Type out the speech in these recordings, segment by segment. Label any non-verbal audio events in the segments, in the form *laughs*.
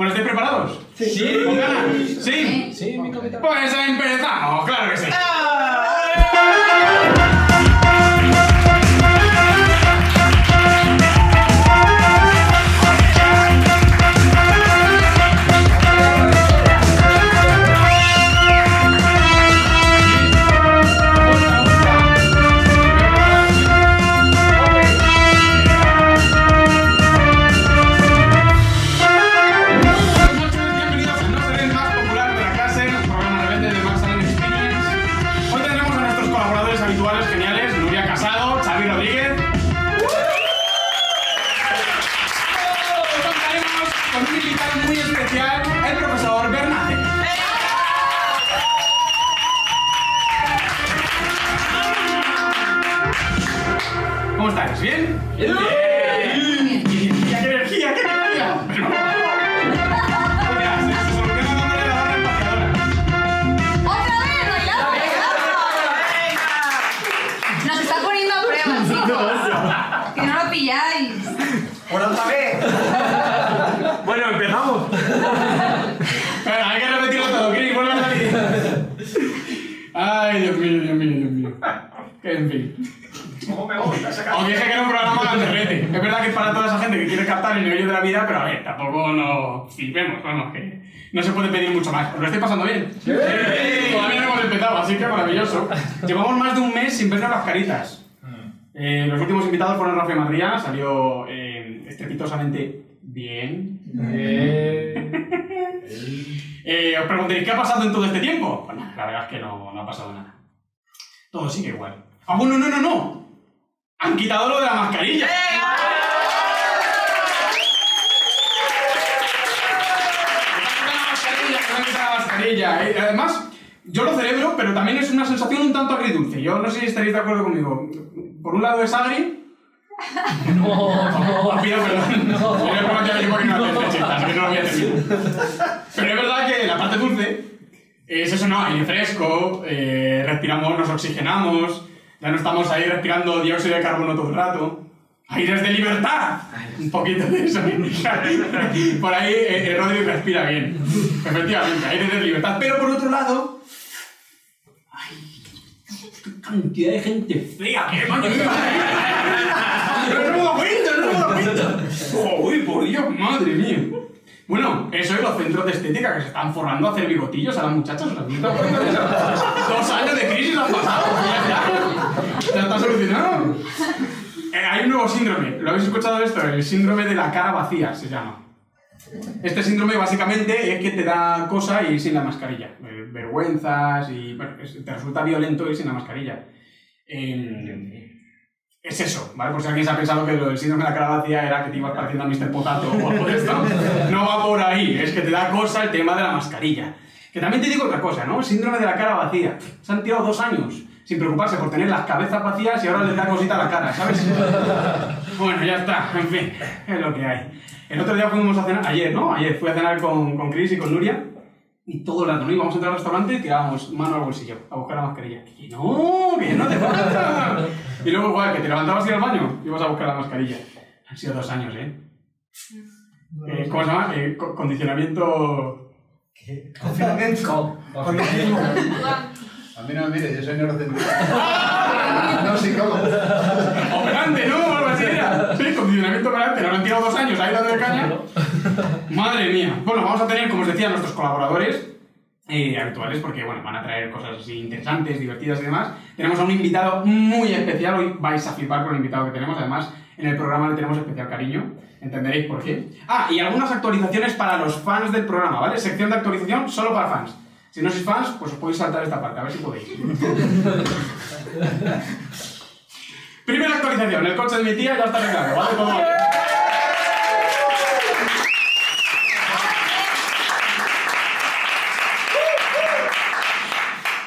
Bueno, ¿estáis preparados? Sí. ¿Con ganas? ¿Sí? Sí, mi capitán. Pues empezamos, claro que sí. Mucho más. ¿Os lo estoy pasando bien? Sí. Todavía no hemos empezado, así que maravilloso. Llevamos más de un mes sin vernos las caritas. Eh, los últimos invitados fueron Rafa y Madría, salió eh, estrepitosamente bien. Eh, os preguntaréis, ¿qué ha pasado en todo este tiempo? Pues nada, la verdad es que no, no ha pasado nada. Todo sigue igual. ¡Ah, bueno, no, no, no! ¡Han quitado lo de la mascarilla! Han quitado la mascarilla, eh. Además, yo lo celebro, pero también es una sensación un tanto agridulce. Yo no sé si estaréis de acuerdo conmigo. Por un lado es agri, *laughs* No, no. pido perdón. *laughs* No. No no. *laughs* Pero es verdad que la parte dulce es eso, ¿no? Aire fresco, eh, respiramos, nos oxigenamos, ya no estamos ahí respirando dióxido de carbono todo el rato. ¡Aires de libertad! Un poquito de eso. *laughs* Por ahí eh, eh, Rodri respira bien. Efectivamente, aires de libertad. Pero por otro lado... ¡Ay! ¡Qué cantidad de gente fea! ¡Qué! *laughs* ¡No me he dado cuenta! ¡No me dado cuenta! ¡Joder, por Dios! ¡Madre mía! Bueno, eso es los centros de estética que se están forrando a hacer bigotillos a las muchachas. ¿os habéis dado cuenta de eso? Dos años de crisis han pasado. Ya está, ya está solucionado. Eh, hay un nuevo síndrome. ¿Lo habéis escuchado esto? El síndrome de la cara vacía se llama. Este síndrome básicamente es que te da cosa ir sin la mascarilla. Eh, Vergüenzas y bueno, te resulta violento ir sin la mascarilla. Eh, es eso, ¿vale? Por si alguien se ha pensado que lo del síndrome de la cara vacía era que te ibas pareciendo a Mr. Potato o algo de esto. No va por ahí, es que te da cosa el tema de la mascarilla. Que también te digo otra cosa, ¿no? Síndrome de la cara vacía. Se han tirado dos años sin preocuparse por tener las cabezas vacías y ahora les da cosita a la cara, ¿sabes? *laughs* Bueno, ya está, en fin, es lo que hay. El otro día fuimos a cenar, ayer, ¿no? Ayer fui a cenar con, con Chris y con Nuria y todo el rato, ¿no? Íbamos a entrar al restaurante y tirábamos mano al bolsillo a buscar la mascarilla. Que no, que no te falta. Y luego igual, que te levantabas y ir al baño y ibas a buscar la mascarilla. Han sido dos años, ¿eh? Eh, ¿Cómo se llama? Eh, co- condicionamiento... *laughs* A mí no me mires, yo soy neurocentrista. *laughs* no psicólogo. Operante, ¿no? Algo así era. Sí, condicionamiento operante. Nos han tirado dos años ahí dando de caña. Madre mía. Bueno, vamos a tener, como os decía, nuestros colaboradores eh, habituales, porque bueno, van a traer cosas así interesantes, divertidas y demás. Tenemos a un invitado muy especial. Hoy vais a flipar con el invitado que tenemos. Además, en el programa le tenemos especial cariño. Entenderéis por qué. Ah, y algunas actualizaciones para los fans del programa, ¿vale? Sección de actualización solo para fans. Si no sois fans, pues os podéis saltar esta parte, a ver si podéis. *laughs* Primera actualización, el coche de mi tía ya está arreglado, ¿vale? Bien.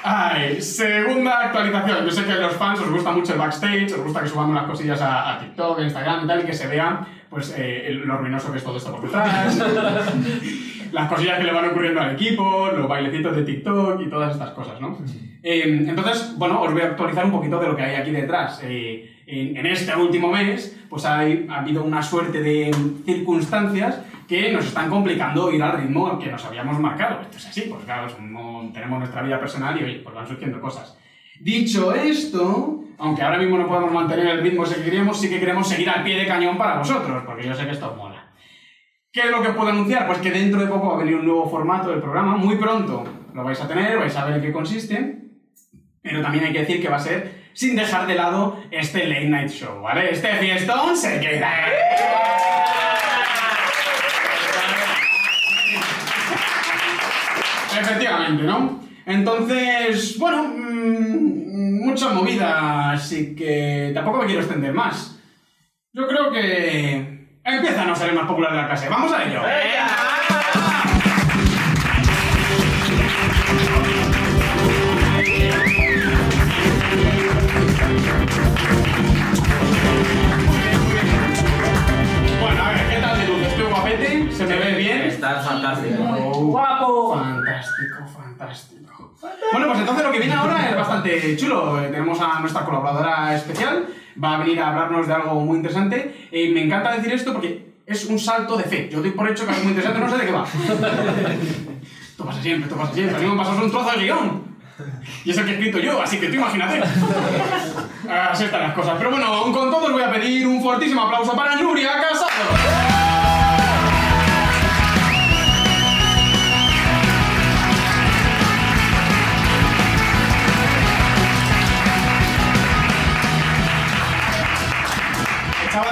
Ay, segunda actualización. Yo sé que a los fans os gusta mucho el backstage, os gusta que subamos las cosillas a, a TikTok, Instagram y tal, y que se vean pues, eh, lo ruinoso que es todo esto por detrás, *laughs* las cosillas que le van ocurriendo al equipo, los bailecitos de TikTok y todas estas cosas, ¿no? Eh, entonces, bueno, os voy a actualizar un poquito de lo que hay aquí detrás. Eh, en, en este último mes, pues hay, ha habido una suerte de circunstancias que nos están complicando ir al ritmo que nos habíamos marcado. Esto es así, pues claro, somos- tenemos nuestra vida personal y oye, pues van surgiendo cosas. Dicho esto, aunque ahora mismo no podemos mantener el ritmo que queríamos, sí que queremos seguir al pie de cañón para vosotros, porque yo sé que esto os mola. ¿Qué es lo que puedo anunciar? Pues que dentro de poco va a venir un nuevo formato del programa, muy pronto lo vais a tener, vais a ver en qué consiste, pero también hay que decir que va a ser sin dejar de lado este late night show, ¿vale? Este fiestón se queda. Efectivamente, ¿no? Entonces, bueno, mm, mucha movida, así que tampoco me quiero extender más. Yo creo que empieza a no ser el más popular de la clase. ¡Vamos a ello! Bueno, a ver, ¿qué tal de luz? ¿Estoy guapete? ¿Se me ve bien? Estás fantástico. Oh, ¡Guapo! Fantástico, fantástico. Bueno, pues entonces lo que viene ahora es bastante chulo. Tenemos a nuestra colaboradora especial. Va a venir a hablarnos de algo muy interesante. Y me encanta decir esto porque es un salto de fe. Yo doy por hecho que algo muy interesante, no sé de qué va. *laughs* Esto pasa siempre, esto pasa siempre. A mí me pasó un trozo de guion. Y es el que he escrito yo, así que tú imagínate. *laughs* Así están las cosas. Pero bueno, aún con todo os voy a pedir un fortísimo aplauso para Nuria Casado.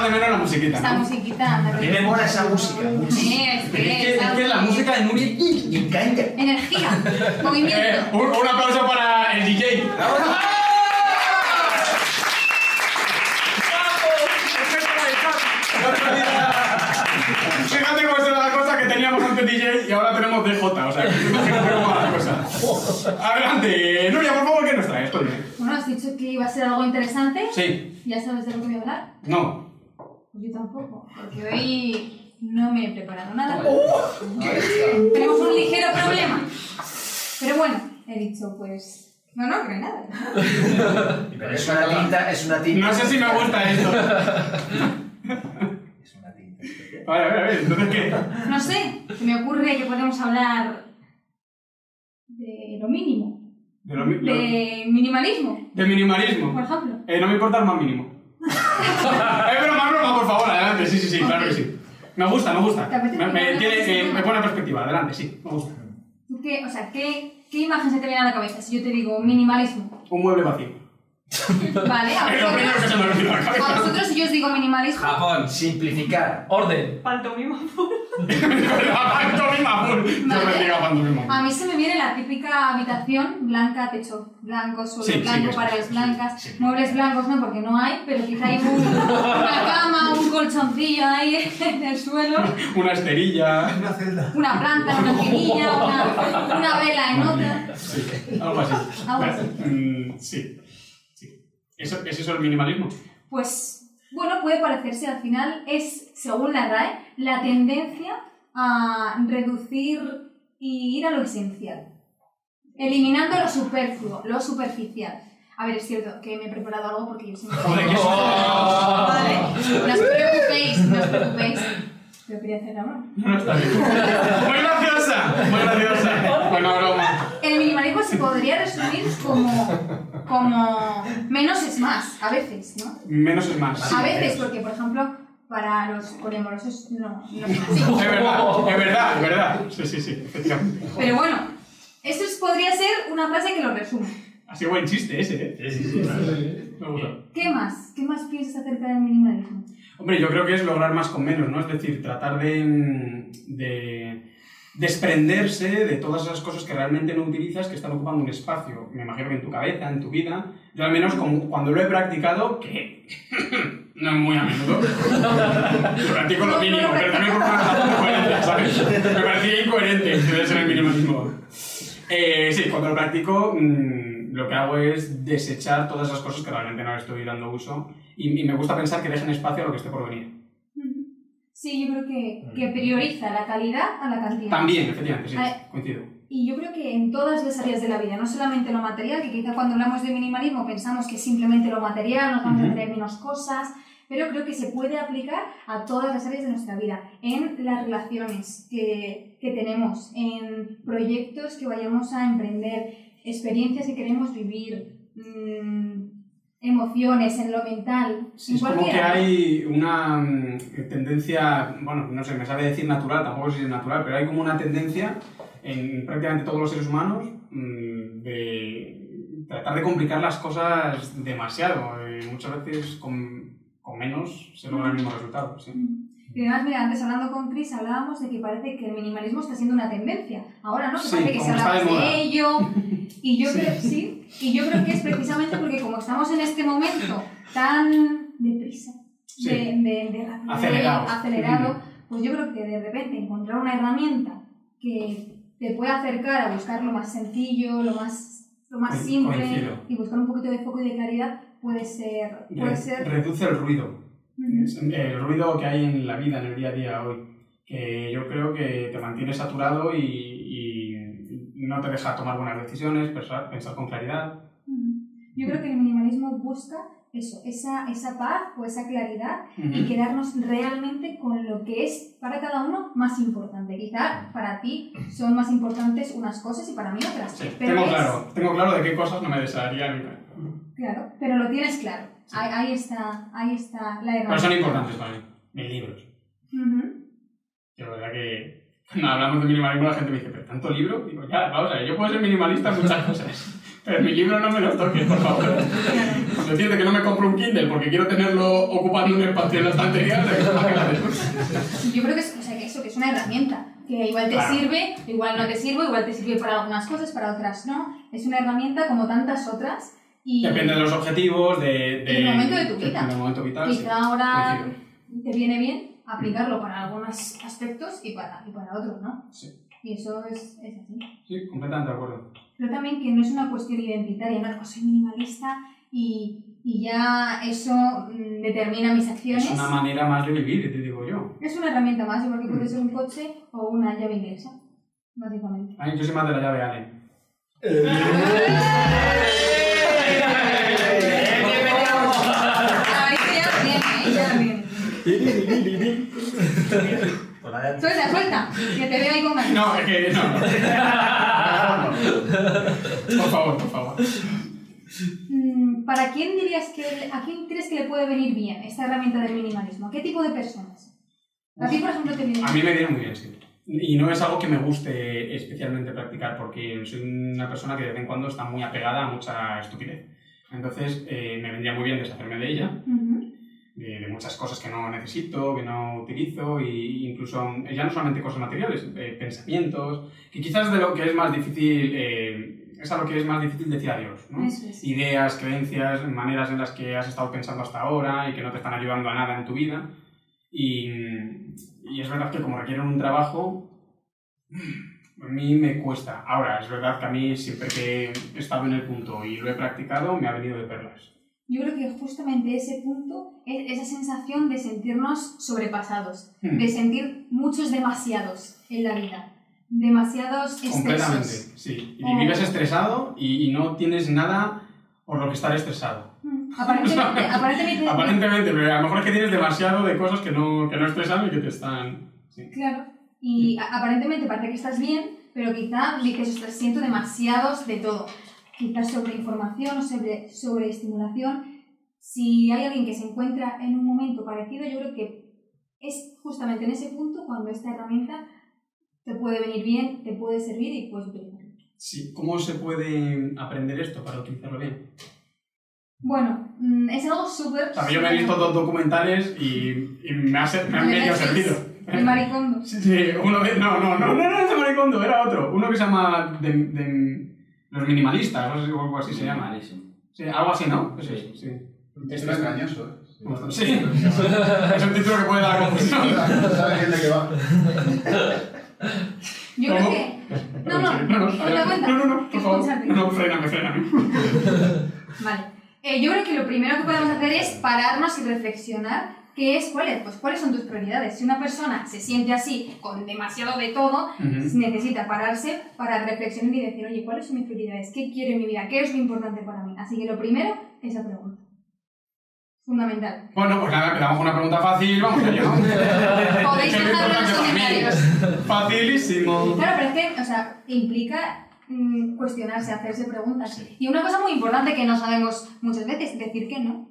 De menos la musiquita. Esta ¿no? musiquita. A mí me mola esa música. Sí, es Pero es que, que, es que la música de Nuria. Me encanta. Energía, *laughs* Eh, movimiento. un, un aplauso para el DJ. *laughs* Fíjate cómo será la cosa que teníamos antes DJ y ahora tenemos DJ, o sea, que imagínate cómo va la cosa. Adelante, Nuria, por favor, ¿qué nos traes? Bueno, has dicho que iba a ser algo interesante. Sí, ¿Ya sabes de lo que voy a hablar? no. Pues yo tampoco, porque hoy no me he preparado nada. Ahí está. Tenemos un ligero problema. Pero bueno, he dicho pues... No, no, que no hay nada. *laughs* Pero es una tinta, es una tinta. No sé si me gusta esto. *laughs* Es una tinta. A ver, a ver, a ver, entonces qué. No sé, se me ocurre que podemos hablar de lo mínimo. De, lo mi- lo- De minimalismo, de minimalismo. por ejemplo. Eh, no me importa el más mínimo. *laughs* es broma, broma, por favor, adelante. Sí, sí, sí, claro que sí. Me gusta, me gusta. ¿Te apetece Me, me, tiene- eh, me pone perspectiva, adelante, sí, me gusta. ¿Tú qué, o sea, qué, qué imagen se te viene a la cabeza si yo te digo minimalismo? Un mueble vacío. *laughs* Vale, a Es lo primero que se me ha venido a vosotros si yo os digo minimalismo, Japón. Simplificar. Orden. Pantomima. La *laughs* pantomima full. Yo Vale. bendiga pantomima. a mí se me viene la típica habitación blanca, techo blanco, suelo Sí, sí, blanco, que paredes sí, blancas, sí, sí. muebles blancos no, porque no hay, pero quizá hay un- una cama, un colchoncillo ahí *laughs* en el suelo, Una esterilla. Una celda. una planta, una esquinilla, una, una vela en otra. Sí, algo así. Algo así. Mm, sí. ¿Eso, ¿Es eso el minimalismo? Pues, bueno, puede parecerse, al final es, según la RAE, la tendencia a reducir y ir a lo esencial, eliminando lo superfluo, lo superficial. A ver, es cierto que me he preparado algo porque yo siempre... Joder, que eso. Vale, no os preocupéis, no os preocupéis. Pero quería hacer la broma. No, está bien. Muy graciosa, muy graciosa. Bueno, broma. El minimalismo se podría resumir como, como menos es más, a veces, ¿no? Menos es más. A veces, porque por ejemplo, para los poliamorosos no, no es así. *laughs* Es verdad, es verdad, es verdad. Sí, sí, sí, efectivamente. Pero bueno, eso es- podría ser una frase que lo resume. Ha sido buen chiste ese, ¿eh? Sí, sí, sí. Me gusta. ¿Qué más? ¿Qué más piensas acerca del minimalismo? Hombre, yo creo que es lograr más con menos, ¿no? Es decir, tratar de, mm, de desprenderse de todas esas cosas que realmente no utilizas que están ocupando un espacio. Me imagino que en tu cabeza, en tu vida. Yo al menos como- cuando lo he practicado, que *laughs* no muy a menudo, *laughs* lo practico lo mínimo, pero también por una coherente, ¿sabes? Me parecía incoherente debe ser el minimalismo. Eh, sí, cuando lo practico, mm, lo que hago es desechar todas esas cosas que realmente no le estoy dando uso y, y me gusta pensar que dejen espacio a lo que esté por venir. Sí, yo creo que, que prioriza la calidad a la cantidad. También, efectivamente, sí, Ah. coincido. Y yo creo que en todas las áreas de la vida, no solamente lo material, que quizá cuando hablamos de minimalismo pensamos que simplemente lo material, nos vamos a tener menos cosas, pero creo que se puede aplicar a todas las áreas de nuestra vida, en las relaciones que, que tenemos, en proyectos que vayamos a emprender, experiencias que queremos vivir, mm, emociones, en lo mental, Sí, en es como que hay una mm, tendencia, bueno, no sé, me sabe decir natural, tampoco sé si es natural, pero hay como una tendencia en prácticamente todos los seres humanos mm, de tratar de complicar las cosas demasiado. eh, muchas veces con, con menos se logra el mismo resultado. Sí. Y además, mira, antes hablando con Chris hablábamos de que parece que el minimalismo está siendo una tendencia. Ahora, ¿no? Que Sí, parece que se habla de de ello. Y yo creo, sí, y yo creo que es precisamente porque como estamos en este momento tan deprisa, Sí. de, de, de Acelerado. acelerado, pues yo creo que de repente encontrar una herramienta que te pueda acercar a buscar lo más sencillo, lo más, lo más simple coincido. y buscar un poquito de foco y de claridad puede ser... Puede ser reduce el ruido. Es El ruido que hay en la vida, en el día a día hoy, que yo creo que te mantiene saturado y, y no te deja tomar buenas decisiones, pensar, pensar con claridad. Yo creo que el minimalismo busca eso, esa, esa paz o esa claridad y Ujú. quedarnos realmente con lo que es para cada uno más importante. Quizá para ti son más importantes unas cosas y para mí otras. Sí, pero tengo es- claro, tengo claro de qué cosas no me desharía nunca. Claro, pero lo tienes claro. Ahí, ahí está, ahí está la Pero son importantes para mí, mis libros. Ujú. Que la verdad que cuando hablamos de minimalismo la gente me dice, ¿pero tanto libro? Digo, ya, vamos a ver, yo puedo ser minimalista en muchas cosas, *laughs* pero mi libro no me los toques, por favor. Decirte que no me compro un Kindle porque quiero tenerlo ocupando un espacio en la estantería. Yo creo que es, o sea, que eso, que es una herramienta. Que igual te Claro. sirve, igual no te sirve, igual te sirve para algunas cosas, para otras no. Es una herramienta como tantas otras. Y Depende de los objetivos, de... de Y el momento de tu vida. Del momento vital, sí. Quizá ahora Coincido. te viene bien aplicarlo para algunos aspectos y para, y para otros, ¿no? Sí. Y eso es, es así. Sí, completamente de acuerdo. Pero también que no es una cuestión identitaria, no pues soy minimalista y, y ya eso mm, determina mis acciones. Es una manera más de vivir, te digo yo. Es una herramienta más, igual que puede ser un coche o una llave inglesa, básicamente. Ay, yo soy más de la llave Allen. *laughs* Suelta, suelta, que te veo ahí con ganas. No, es que no. no. Por favor, por favor. Mm, ¿Para quién dirías que, a quién crees que le puede venir bien esta herramienta del minimalismo? ¿A qué tipo de personas? A ti, por ejemplo, te viene A mí me viene muy bien, sí. Y no es algo que me guste especialmente practicar porque soy una persona que de vez en cuando está muy apegada a mucha estupidez. Entonces eh, me vendría muy bien deshacerme de ella, Ujú. de, de muchas cosas que no necesito, que no utilizo, e incluso eh, ya no solamente cosas materiales, eh, pensamientos, que quizás de lo que es más difícil, eh, es a lo que es más difícil decir adiós, ¿no? Es. ideas, creencias, maneras en las que has estado pensando hasta ahora y que no te están ayudando a nada en tu vida. Y, y es verdad que como requieren un trabajo, a mí me cuesta. Ahora, es verdad que a mí siempre que he estado en el punto y lo he practicado, me ha venido de perlas. Yo creo que justamente ese punto es esa sensación de sentirnos sobrepasados, Hmm. de sentir muchos demasiados en la vida, demasiados Completamente, excesos. sí. Y Oh. vives estresado y, y no tienes nada por lo que estar estresado. Aparentemente, *laughs* aparentemente, Aparentemente, pero a lo mejor es que tienes demasiado de cosas que no, que no estresan y que te están... sí. Claro, y a- aparentemente parece que estás bien, pero quizá dices, ostras, siento demasiados de todo. Quizás sobre información o sobre, sobre estimulación. Si hay alguien que se encuentra en un momento parecido, yo creo que es justamente en ese punto cuando esta herramienta te puede venir bien, te puede servir y puedes utilizarla. Sí, ¿Cómo se puede aprender esto para utilizarlo bien? Bueno, mm, es algo súper... O sea, yo me he visto dos documentales y, y me, ha, me han ¿De medio servido. El maricondo. Sí, sí, uno de... No, no, no, no, no, no, de maricondo, era otro. Uno que se llama... De, de- los minimalistas, no sé si algo así se llama. Sí, algo así, ¿no? Es Sí. sí. Un título engañoso, ¿eh? Sí, es un título que puede dar confusión. *laughs* No sabes bien de qué va. Yo ¿Cómo? creo que... No, no, no, no, cuenta, cuenta. no, no, no, por Quiero favor. escucharte. No, no, fréname, fréname. Vale. Eh, yo creo que lo primero que podemos hacer es pararnos y reflexionar qué es, cuál es, pues cuáles son tus prioridades. Si una persona se siente así, con demasiado de todo, Ujú. necesita pararse para reflexionar y decir, oye, ¿cuáles son mis prioridades? ¿Qué quiero en mi vida? ¿Qué es lo importante para mí? Así que lo primero, esa pregunta. Fundamental. Bueno, pues nada, empezamos con una pregunta fácil, vamos allá. *laughs* Podéis dejarlo en los comentarios. Facilísimo. Claro, pero es que, o sea, implica mm, cuestionarse, hacerse preguntas. Y una cosa muy importante que no sabemos muchas veces, decir que no.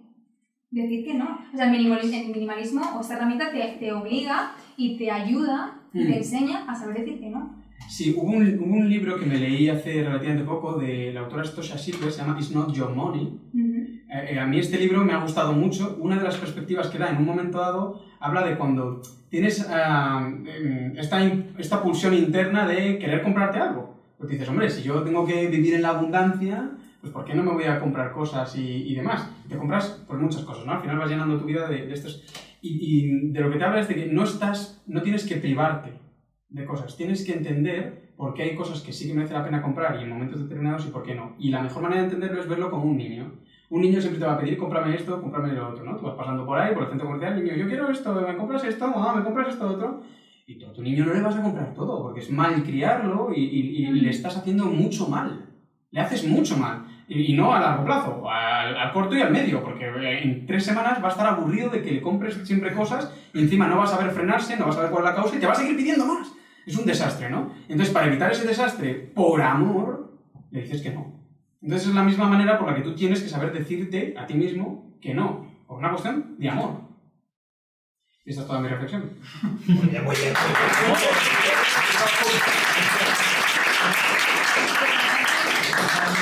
Decir que no. O sea, el minimalismo, el minimalismo o esta herramienta te, te obliga y te ayuda y te Mm. enseña a saber decir que no. Sí, hubo un, hubo un libro que me leí hace relativamente poco de la autora Stosha Silver, se llama It's Not Your Money. Ujú. Eh, eh, a mí este libro me ha gustado mucho. Una de las perspectivas que da en un momento dado habla de cuando tienes em, esta, esta pulsión interna de querer comprarte algo. Pues dices, hombre, si yo tengo que vivir en la abundancia, pues ¿por qué no me voy a comprar cosas y, y demás? Te compras pues muchas cosas, ¿no? Al final vas llenando tu vida de, de estos... Y, y de lo que te habla es de que no estás, no tienes que privarte de cosas, tienes que entender por qué hay cosas que sí que merece la pena comprar y en momentos determinados y por qué no. Y la mejor manera de entenderlo es verlo como un niño. Un niño siempre te va a pedir, cómprame esto, cómprame lo otro, ¿no? Tú vas pasando por ahí, por el centro comercial, niño, yo quiero esto, ¿me compras esto? Mamá, ¿me compras esto otro? Y tú a tu niño no le vas a comprar todo, porque es mal criarlo y, y- y le estás haciendo mucho mal. Le haces mucho mal. Y, y no a largo plazo, al, al corto y al medio, porque eh, en tres semanas va a estar aburrido de que le compres siempre cosas y encima no vas a saber frenarse, no vas a ver cuál es la causa y te va a seguir pidiendo más. Es un desastre, ¿no? Entonces, para evitar ese desastre, por amor, le dices que no. Entonces es la misma manera por la que tú tienes que saber decirte a ti mismo que no, por una cuestión de amor. Y esta es toda mi reflexión. Muy bien, muy bien.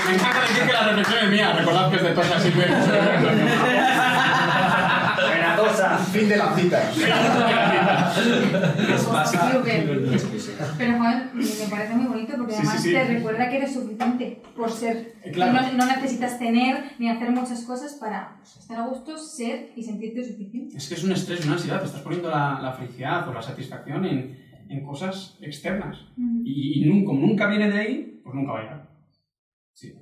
Me encanta decir que la reflexión es mía, recordad que es de Tosa Silver. Venatosa. Fin de la cita. Súper. Pero Juan, me parece muy bonito porque además sí, sí. te recuerda que eres suficiente por ser. Eh, claro. No, no necesitas tener ni hacer muchas cosas para pues, estar a gusto, ser y sentirte suficiente. Es que es un estrés, una ansiedad, te estás poniendo la, la felicidad o la satisfacción en, en cosas externas. Y, y nun- como nunca viene de ahí, pues nunca va a llegar. Sí.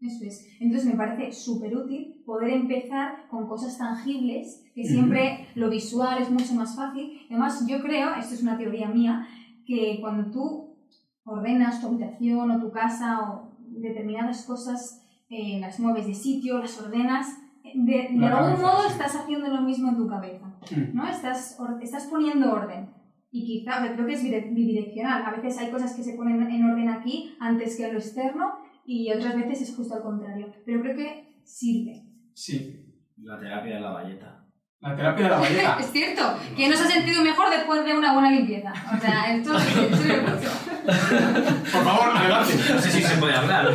Eso es. Entonces me parece súper útil poder empezar con cosas tangibles, que siempre lo visual es mucho más fácil. Además, yo creo, esto es una teoría mía, que cuando tú ordenas tu habitación o tu casa o determinadas cosas, eh, las mueves de sitio, las ordenas, eh, de, de La algún cabeza, modo sí. estás haciendo lo mismo en tu cabeza. Mm. ¿no? Estás, or- estás poniendo orden. Y quizá, o sea, creo que es bidireccional. A veces hay cosas que se ponen en orden aquí antes que en lo externo y otras veces es justo al contrario. Pero creo que sirve. Sí. La terapia de la valleta. La terapia de la valleta. *laughs* Es cierto. ¿Quién no se ha sentido mejor después de una buena limpieza? O sea, esto mucho. *laughs* Por favor, adelante. No sé si se puede hablar.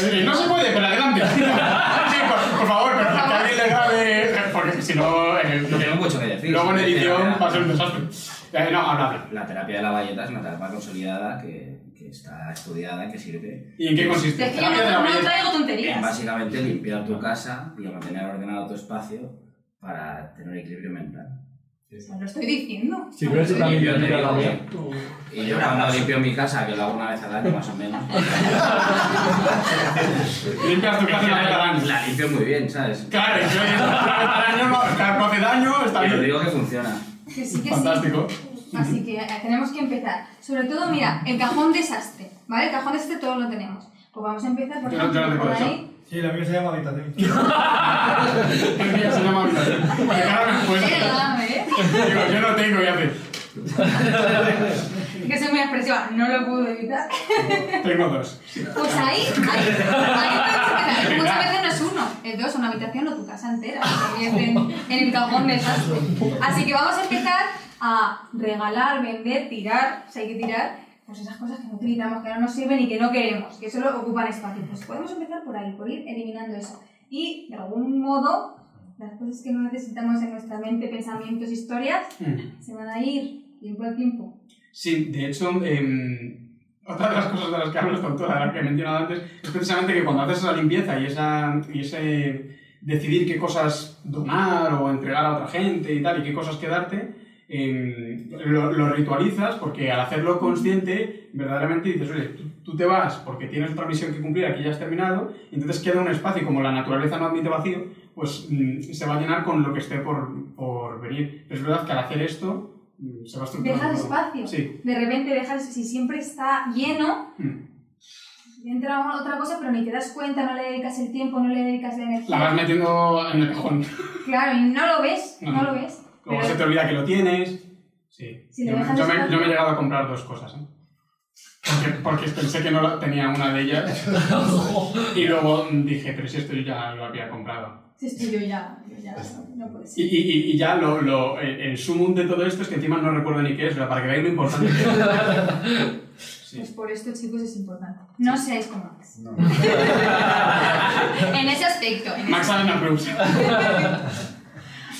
Eh, No se puede, pero adelante. *laughs* Sí, por, por favor, pero que alguien le grabe. Porque si no, eh, No tengo mucho que decir. luego en edición va a ser un desastre. Eh, no, habla. La terapia de la valleta es una terapia consolidada que, que está estudiada, que sirve ¿Y en qué consiste? Es que yo la no, no traigo en tonterías. básicamente limpiar tu casa y mantener ordenado tu espacio para tener equilibrio mental. Lo estoy diciendo. Sí, pero eso también Yo digo también. Y yo cuando limpio mi casa, que lo hago una vez al año más o menos, *laughs* Limpias tu casa una vez al año. la limpio muy bien, ¿sabes? Claro, y oyes una vez al año no, hace daño, está bien. digo que funciona. Que sí, que Fantástico. sí. Así que eh, tenemos que empezar. Sobre todo, mira, el cajón desastre. ¿Vale? El cajón desastre todos lo tenemos. Pues vamos a empezar por Yo no- no ejemplo, por ahí. Sí, la mía se llama habitación. *laughs* El día se llama habitación. Porque respuesta. Pégame, ¿eh? Digo, yo no tengo y hace. *laughs* Que soy muy expresiva, no lo puedo evitar. Tengo dos. Pues ahí, ahí, ahí. Muchas veces no es uno, es dos, una habitación o tu casa entera. Se en, en el cajón desastre. Así que vamos a empezar a regalar, vender, tirar, si hay que tirar, pues esas cosas que no utilizamos, que no nos sirven y que no queremos, que solo ocupan espacio. Pues podemos empezar por ahí, por ir eliminando eso. Y de algún modo, las cosas que no necesitamos en nuestra mente, pensamientos, historias, Mm. se van a ir tiempo al tiempo. Sí, de hecho, em, otra de las cosas de las que hablo tontora, de las que he mencionado antes, es precisamente que cuando haces esa limpieza y, esa, y ese decidir qué cosas donar o entregar a otra gente y tal, y qué cosas quedarte, em, lo, lo ritualizas porque al hacerlo consciente, verdaderamente dices, oye, tú, tú te vas porque tienes otra misión que cumplir, aquí ya has terminado, y entonces queda un espacio, como la naturaleza no admite vacío, pues mm, se va a llenar con lo que esté por, por venir. Pero es verdad que al hacer esto, mm, se va estructurando. Dejas espacio. Sí. De repente dejas, si siempre está lleno, Mm. entra otra cosa, pero ni te das cuenta, no le dedicas el tiempo, no le dedicas la energía. La vas metiendo en el cajón. Claro, y no lo ves, no, No. lo ves. Luego Pero- se te olvida que lo tienes. Sí. Si yo, yo me, yo me he llegado a comprar dos cosas, ¿eh? Porque, porque pensé que no la- tenía una de ellas. *laughs* y luego dije, pero si esto yo ya lo había comprado. Si estoy yo ya, yo ya no, no puede Y, ser. y, y- y ya lo, lo, el, el sumum de todo esto es que encima no recuerdo ni qué es, pero para que veáis lo importante que es. *laughs* Sí. Pues por esto, chicos, es importante. No seáis como Max. No. *laughs* en ese aspecto. en ese Max Allen approves.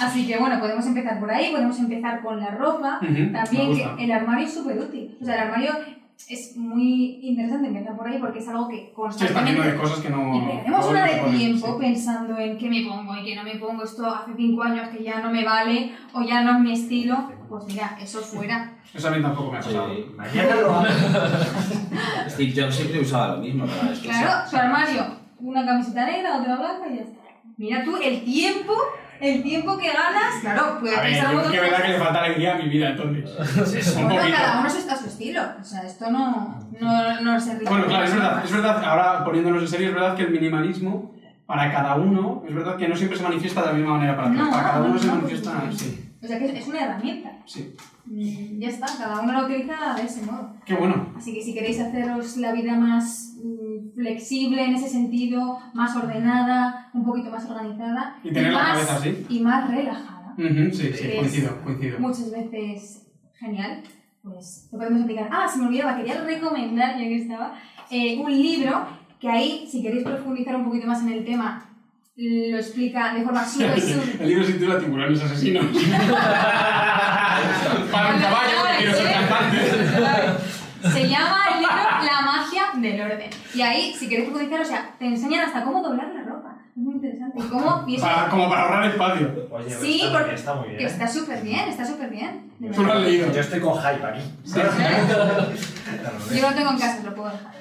Así que bueno, podemos empezar por ahí, podemos empezar con la ropa. Ujú, me También que el armario es súper útil. O sea, el armario es muy interesante empezar por ahí porque es algo que Sí, está constantemente... lleno de cosas que no... no una de tiempo sí. pensando en qué me pongo y qué no me pongo. Esto hace cinco años que ya no me vale o ya no es mi estilo. Pues mira, eso fuera. Eso a mí tampoco me ha pasado. Sí. Mañana lo hago. *laughs* Steve Jobs siempre usaba lo mismo para. Claro, su armario, una camiseta negra, otra blanca y ya está. Mira tú el tiempo, el tiempo que ganas. Claro, puede A ver, yo que de verdad que le falta alegría a mi vida entonces. *laughs* Un Bueno, poquito. cada uno está a su estilo. O sea, esto no, no, no se rige. Bueno, claro, es verdad, es verdad, ahora poniéndonos en serio, es verdad que el minimalismo, para cada uno, es verdad que no siempre se manifiesta de la misma manera para todos. No, para cada uno no, se no, manifiesta, porque- sí, O sea, que es una herramienta. sí. Mm, Ya está, cada uno lo utiliza de ese modo. Qué bueno. Así que si queréis haceros la vida más mm, flexible en ese sentido, más ordenada, un poquito más organizada Y tener la más, cabeza así. y más relajada, Ujú, sí, sí, Es- coincido, coincido. muchas veces genial, pues lo podemos aplicar. Ah, se me olvidaba, quería recomendar, ya que estaba, eh, un libro que ahí, si queréis profundizar un poquito más en el tema, lo explica de forma súper, *laughs* súper... El libro se titula Tiburones Asesinos. *laughs* para un caballo que quiere ser cantante. Se llama el libro del orden. Y ahí, si queréis profundizar, o sea, te enseñan hasta cómo doblar la ropa. Es muy interesante. Y cómo... Para, como para ahorrar espacio. Oye, pues Sí, está, muy porque- bien, está muy que bien. está súper bien, está súper bien. Tú lo has leído. Yo estoy con hype aquí. *laughs* Yo lo tengo en casa, lo puedo dejar.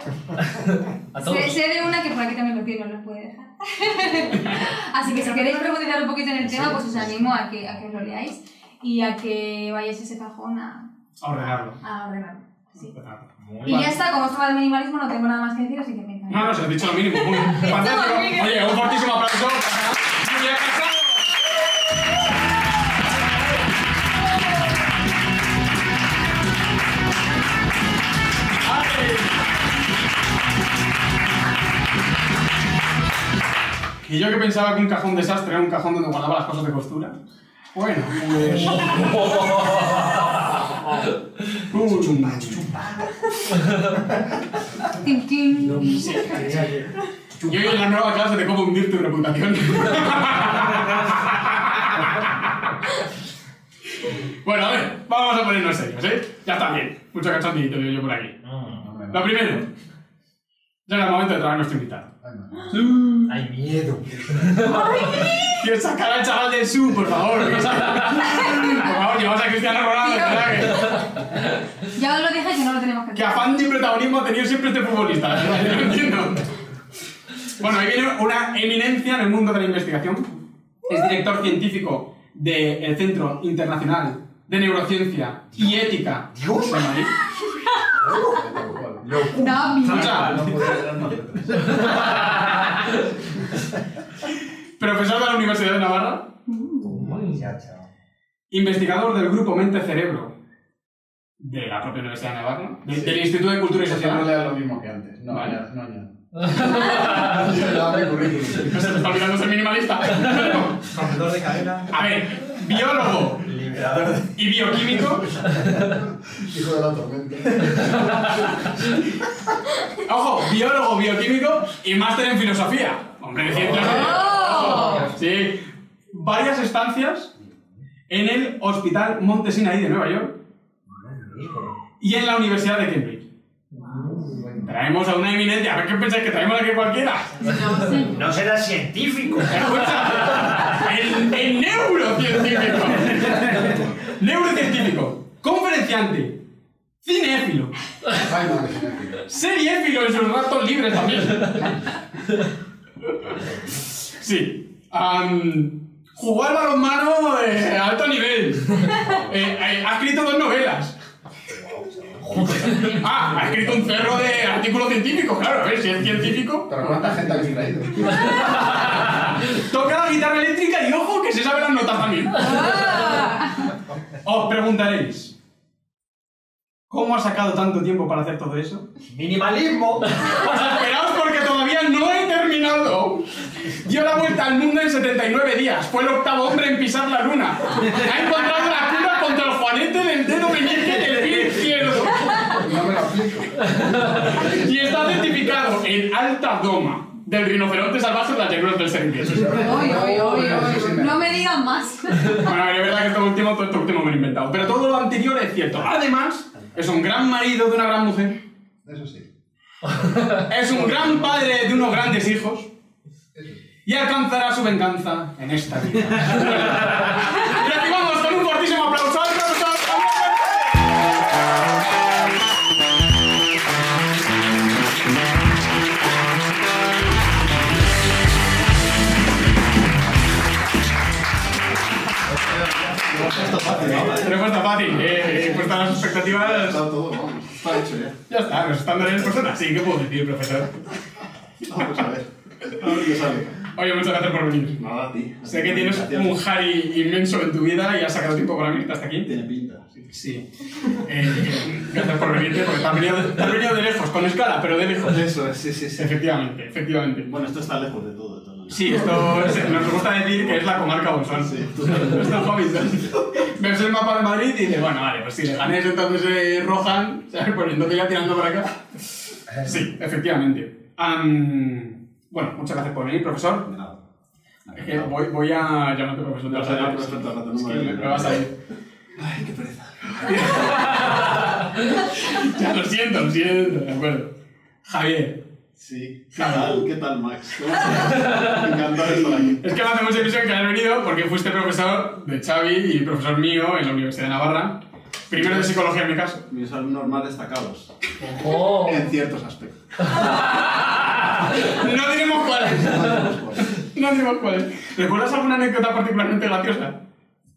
A todos. Sé, sé de una que por aquí también lo tiene, lo puede dejar. *laughs* Así que si queréis profundizar un poquito en el tema, pues os animo a que, a que os lo leáis y a que vayáis a ese cajón a, A ordenarlo. a ordenarlo. Sí. Muy Y ya está, como esto va del minimalismo, no tengo nada más que decir, así que me encanta. No, no, se has dicho lo mínimo. Muy *laughs* fantástico. Oye, un fortísimo aplauso para Julia Casado. Y yo que pensaba que un cajón desastre era un cajón donde guardaba las cosas de costura. Bueno, pues. Um, Tin, tin. y hoy en la nueva clase de cómo hundir tu reputación. bueno, a ver, vamos a ponernos serios, ¿eh? Ya está bien. Mucho cachondito yo por aquí. Lo primero, ya era el momento de traer a nuestro invitado. Hay miedo. *laughs* Quiero sacar al chaval del sur, por favor. *laughs* Por favor, llevamos a Cristiano Ronaldo, ¿verdad? Ya os lo dije que no lo tenemos que ¿Qué hacer. afán de protagonismo ha tenido siempre este futbolista? *laughs* Yo no entiendo. Bueno, ahí viene una eminencia en el mundo de la investigación. Es director científico del Centro Internacional de Neurociencia y Ética de Madrid. Miedo. Escucha, No más letras. profesor de la Universidad de Navarra, investigador del grupo Mente Cerebro de la propia Universidad de Navarra, de- del Instituto de Cultura y No Sociedad. lea lo mismo que antes. No, Vale. no. No se te está olvidando ser minimalista. Rompedor de cadena. A ver, biólogo Y bioquímico. *laughs* Hijo de la tormenta. Ojo, biólogo, bioquímico y máster en filosofía. Hombre, de ciencias. ¡Oh! Sí. Varias estancias en el Hospital Monte Sinaí de Nueva York y en la Universidad de Cambridge. Traemos a una eminencia. A ver qué pensáis que traemos aquí cualquiera. No. No será científico. Escucha, *laughs* el, el neurocientífico. Neurocientífico. Conferenciante. Cinéfilo. Ay, madre. Seriéfilo en sus ratos libres también. Sí. Am, al balonmano de alto nivel. Eh, eh, ha escrito dos novelas. Ah, ha escrito un cerro de artículos científicos, claro, a ver, si es científico. Pero ¿cuánta gente habéis traído? Toca la guitarra eléctrica y ojo que se sabe las notas también. Os preguntaréis, ¿cómo ha sacado tanto tiempo para hacer todo eso? Minimalismo. Pues esperaos porque todavía no he terminado. Dio la vuelta al mundo en 79 días. Fue el octavo hombre en pisar la luna. Ha encontrado la cura contra el juanete del dedo meñique del pie izquierdo. No me lo aplico. Y está certificado en alta doma del rinoceronte salvaje de las llanuras del Serengeti. Oy, oy, oy, No me digan más. *laughs* Bueno, a ver, es verdad que esto último, todo esto último me lo he inventado. Pero todo lo anterior es cierto. Además, es un gran marido de una gran mujer. Eso sí. Es un gran padre de unos grandes hijos. Eso sí. y alcanzará su venganza en esta vida. *laughs* Recibamos con un fortísimo aplauso fácil, ¿no? Fácil, eh, eh, puestas las expectativas. Está todo, vamos. Está hecho ya. Ya está, nos están dando en persona. Sí, ¿qué puedo decir, profesor? Vamos a ver. A ver qué sale. Oye, muchas gracias por venir. Nada, a ti. Sé que tienes un Harry inmenso en tu vida y has sacado tiempo para venir hasta aquí. Tiene pinta, sí. Sí. Eh, gracias por venirte, porque te has, venido te has venido de lejos, con escala, pero de lejos. Eso es, sí, sí, sí. Efectivamente, efectivamente. Bueno, esto está lejos de todo. Sí, esto es- nos gusta decir que es la comarca Bolsón. Sí. Esto es Hobbit. Ves el mapa de Madrid y dices, bueno, vale, pues si le ganes entonces eh, Rohan, ¿sabes? Pues entonces ya tirando para acá. Sí, efectivamente. Am, bueno, muchas gracias por venir, profesor. De nada. Es que voy, voy a llamarte profesor de Vas a llamar profesor todo el rato, no Es me que voy a me vas a ir. Ay, qué pereza. *laughs* Ya, lo siento, lo siento, de acuerdo. Javier, Sí. ¿Qué tal? ¿Qué tal, Max? *laughs* Encantado de estar aquí. es que me hace mucha ilusión que hayas venido porque fuiste profesor de Xavi y profesor mío en la Universidad de Navarra. Primero de psicología en mi caso. Mis alumnos más destacados. Oh. En ciertos aspectos. *laughs* No diremos cuáles. No diremos cuáles. ¿Recuerdas alguna anécdota particularmente graciosa?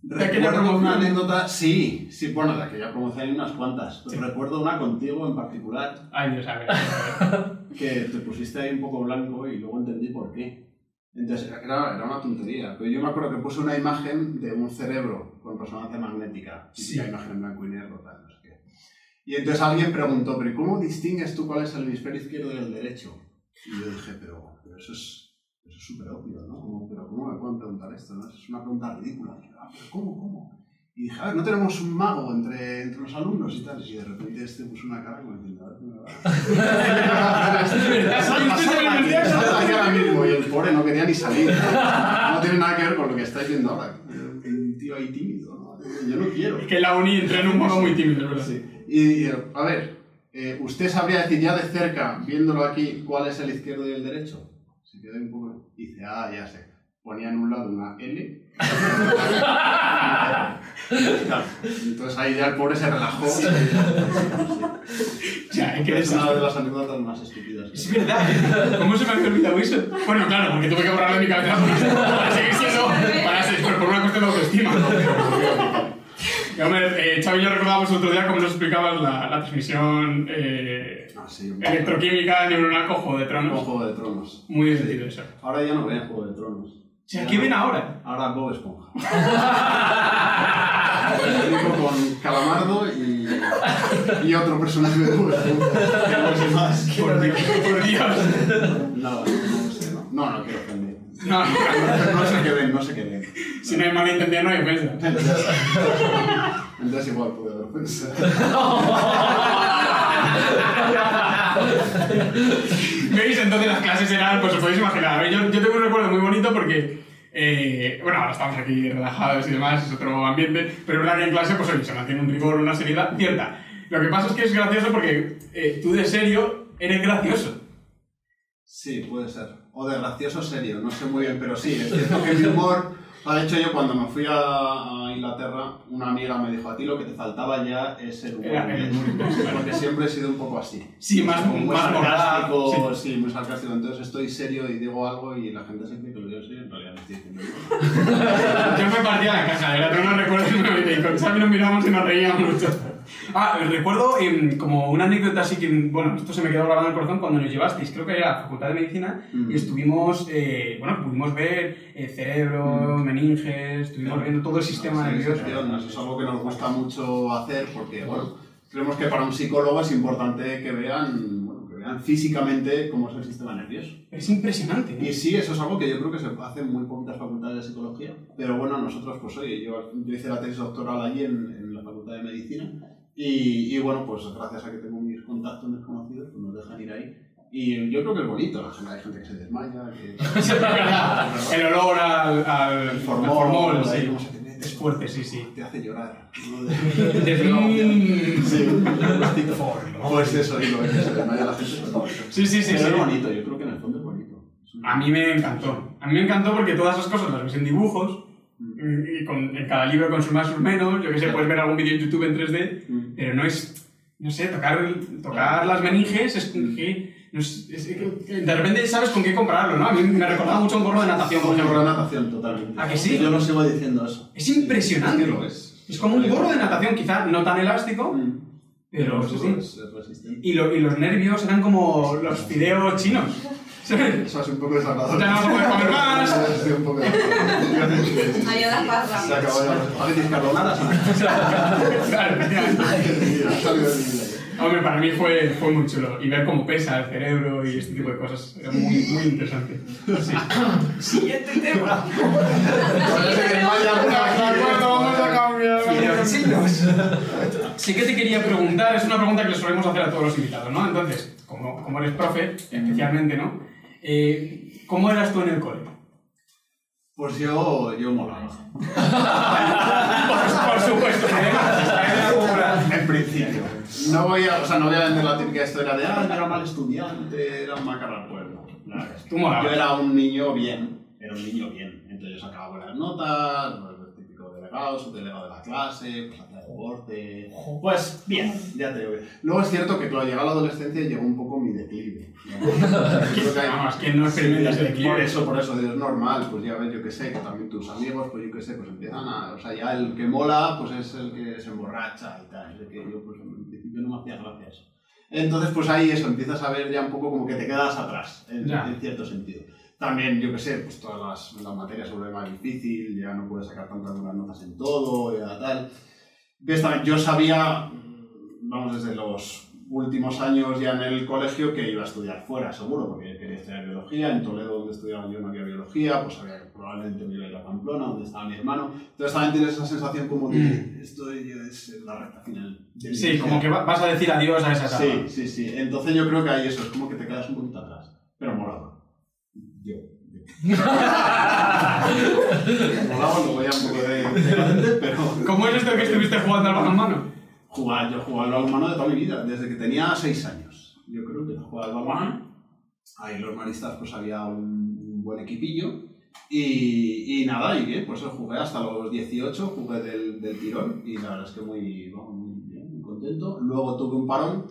De aquella Recuerdo una anécdota, sí, sí, bueno, de aquella promoción hay unas cuantas. pero Recuerdo una contigo en particular, Ay, Dios, a ver. a *laughs* ver. Que te pusiste ahí un poco blanco y luego entendí por qué. Entonces, era, era una tontería, pero yo me acuerdo que puse una imagen de un cerebro con resonancia magnética, Sí. la imagen en blanco y negro, tal, no sé qué. Y entonces alguien preguntó, pero ¿y cómo distingues tú cuál es el hemisferio izquierdo y el derecho? Y yo dije, pero, pero eso es eso es súper obvio, ¿no? Como, pero ¿cómo me pueden preguntar esto? ¿no? Es una pregunta ridícula. Y yo, ah, pero ¿cómo, cómo? Y dije, a ver, ¿no tenemos un mago entre, entre los alumnos y tal? Y de repente este puso una cara como diciendo, ahora mismo. Y el pobre no quería ni salir. No tiene nada que ver con lo que estáis viendo ahora. Un tío ahí tímido. Yo no quiero. Es que la uni entré en un modo muy tímido, verdad. Sí. Y, a ver, eh, ¿usted sabría decir ya de cerca, viéndolo aquí, cuál es el izquierdo y el derecho? Se quedó un poco. Dice, ah, ya sé. Ponía en un lado una L. Claro, *laughs* Entonces ahí ya el pobre se relajó. *laughs* Ya, hay que Es una de las anécdotas más estúpidas. Es verdad, ¿eh? ¿cómo se me había olvidado eso? Bueno, claro, porque tuve que borrarlo de mi cabeza *laughs* para seguir siendo. Para seguir, pero por una cuestión de autoestima. Y, hombre, eh, y yo recordábamos el otro día cómo nos explicabas la, la transmisión eh, Ah, sí, electroquímica neuronal con Juego de Tronos. Juego de Tronos. Muy divertido eso. Ahora ya no ven Juego de Tronos. O sea, ¿qué ven ahora? Ahora Bob Esponja. *laughs* Digo con Calamardo y, y otro personaje de Bob Esponja. Los demás. Por Dios, por Dios. No, no, no sé, no. No, no quiero ofender. No, no, No sé qué ven, no sé qué ven. si no hay malentendido, no hay ofensa. Entonces igual puede haber ofensa. *laughs* *laughs* ¿Veis? Entonces las clases eran, pues os podéis imaginar. Yo, yo tengo un recuerdo muy bonito porque, eh, bueno, ahora estamos aquí relajados y demás, es otro ambiente, pero es verdad que en clase, pues oye, se mantiene un rigor, una seriedad cierta. Lo que pasa es que es gracioso porque eh, tú de serio eres gracioso. Sí, puede ser. O de gracioso serio, no sé muy bien, pero sí, es cierto que mi humor. O De hecho, yo cuando me fui a, a Inglaterra, una amiga me dijo: A ti lo que te faltaba ya es el humor. Era el inglés". humor Porque siempre he sido un poco así. Sí, más, muy más sarcástico, sí. sí. muy sarcástico. Entonces estoy serio y digo algo y la gente se cree que lo digo serio, en realidad no estoy diciendo. *laughs* Yo me partía la casa, de verdad, no recuerdo y con Xavi nos miramos y nos reíamos mucho. Ah, recuerdo em, como una anécdota así que, bueno, esto se me quedó grabado en el corazón cuando nos llevasteis, creo que era la Facultad de Medicina, Mm. y estuvimos, eh, bueno, pudimos ver eh, cerebro, meninges, estuvimos viendo todo el sistema Sí, nervioso. Eso es algo que nos gusta mucho hacer porque, bueno, creemos que para un psicólogo es importante que vean, bueno, que vean físicamente cómo es el sistema nervioso. Es impresionante. Y ¿eh? sí, eso es algo que yo creo que se hace en muy poquitas facultades de psicología. Pero bueno, nosotros, pues oye, yo, yo hice la tesis doctoral allí en, en la Facultad de Medicina. Y, y bueno, pues gracias a que tengo mis contactos, mis conocidos, pues nos dejan ir ahí. Y yo creo que es bonito, la gente, hay gente que se desmaya, que... *laughs* el olor al, al formol, formol, ahí sí. cómo se te mete. Es fuerte, sí, sí. Te hace llorar. *laughs* Pues eso, y lo que se desmaya la gente. pues, Sí, sí, sí. Pero sí. es bonito, yo creo que en el fondo es bonito. A mí me encantó. A mí me encantó porque todas esas cosas las ves en dibujos, y con, en cada libro con sus más sus menos, yo que sé, puedes ver algún vídeo en YouTube en 3D, Mm. pero no es, no sé, tocar, tocar las meninges es que, no es- es de repente sabes con qué compararlo, ¿no? A mí me recordaba mucho un gorro de natación, por ejemplo. la natación, totalmente. ¿A que sí? Yo lo sigo diciendo eso. Es impresionante. Lo es. Es como un gorro de natación, quizá no tan elástico, Mm. pero eso sí. Y, lo- y los nervios eran como los fideos chinos. *laughs* Eso es un poco desagradable. Ya no vas a poder comer más. *laughs* Sí, un poco. Ayuda para Se acabó *laughs* ya. Hombre, para mí fue, fue muy chulo. Y ver cómo pesa el cerebro y este tipo de cosas era muy, muy interesante. Sí. Siguiente tema. Cambiar. Sí que te quería preguntar, es una pregunta que le solemos hacer a todos los invitados, ¿no? Entonces, como, como eres profe, especialmente, ¿no? Eh, ¿Cómo eras tú en el cole? Pues yo, yo molaba. Por, *laughs* por supuesto, ¿eh? En principio. No voy a, o sea, no voy a vender la típica historia de, ah, yo era mal estudiante, era un macarra pueblo. Nada, Tú molabas. Yo era un niño bien, era un niño bien. Entonces yo sacaba buenas notas, pues, el típico delegado, subdelegado de la clase, pues Pues bien, ya te digo. que- Luego es cierto que, claro, llegó la adolescencia y llegó un poco mi declive. *laughs* que Vamos, ¿quién no experimenta ese declive? Por eso, por eso, es normal, pues ya ves, yo que sé, que también tus amigos, pues yo que sé, pues empiezan a, o sea, ya el que mola, pues es el que se emborracha y tal, el que yo, pues en principio no me hacía gracia eso. Entonces, pues ahí eso, empiezas a ver ya un poco como que te quedas atrás, en, cierto sentido. También, yo que sé, pues todas las, las materias se vuelven más difícil, ya no puedes sacar tantas buenas notas en todo, ya tal. Yo sabía, mm, vamos, desde los últimos años ya en el colegio que iba a estudiar fuera, seguro, porque quería estudiar biología. En Toledo, donde estudiaba yo, no había biología, pues sabía que probablemente me iba a ir a Pamplona, donde estaba mi hermano. Entonces también tienes esa sensación como de, Mm. esto es la recta final. Sí, como que va- vas a decir adiós a esa etapa. Sí, sí, sí. Entonces yo creo que ahí eso, es como que te quedas un poquito atrás. Pero molaba. Yo. yo. *laughs* *laughs* molaba, lo veía un poco de, de pero... ¿Cómo es esto que estuviste jugando al balonmano? Jugar, yo jugaba al balonmano de toda mi vida, desde que tenía 6 años. Yo creo que jugaba al balonmano. Ahí los maristas pues había un, buen equipillo. Y, y nada, y bien, pues jugué hasta los 18, jugué del, del tirón y la verdad es que muy, muy bien, muy contento. Luego tuve un parón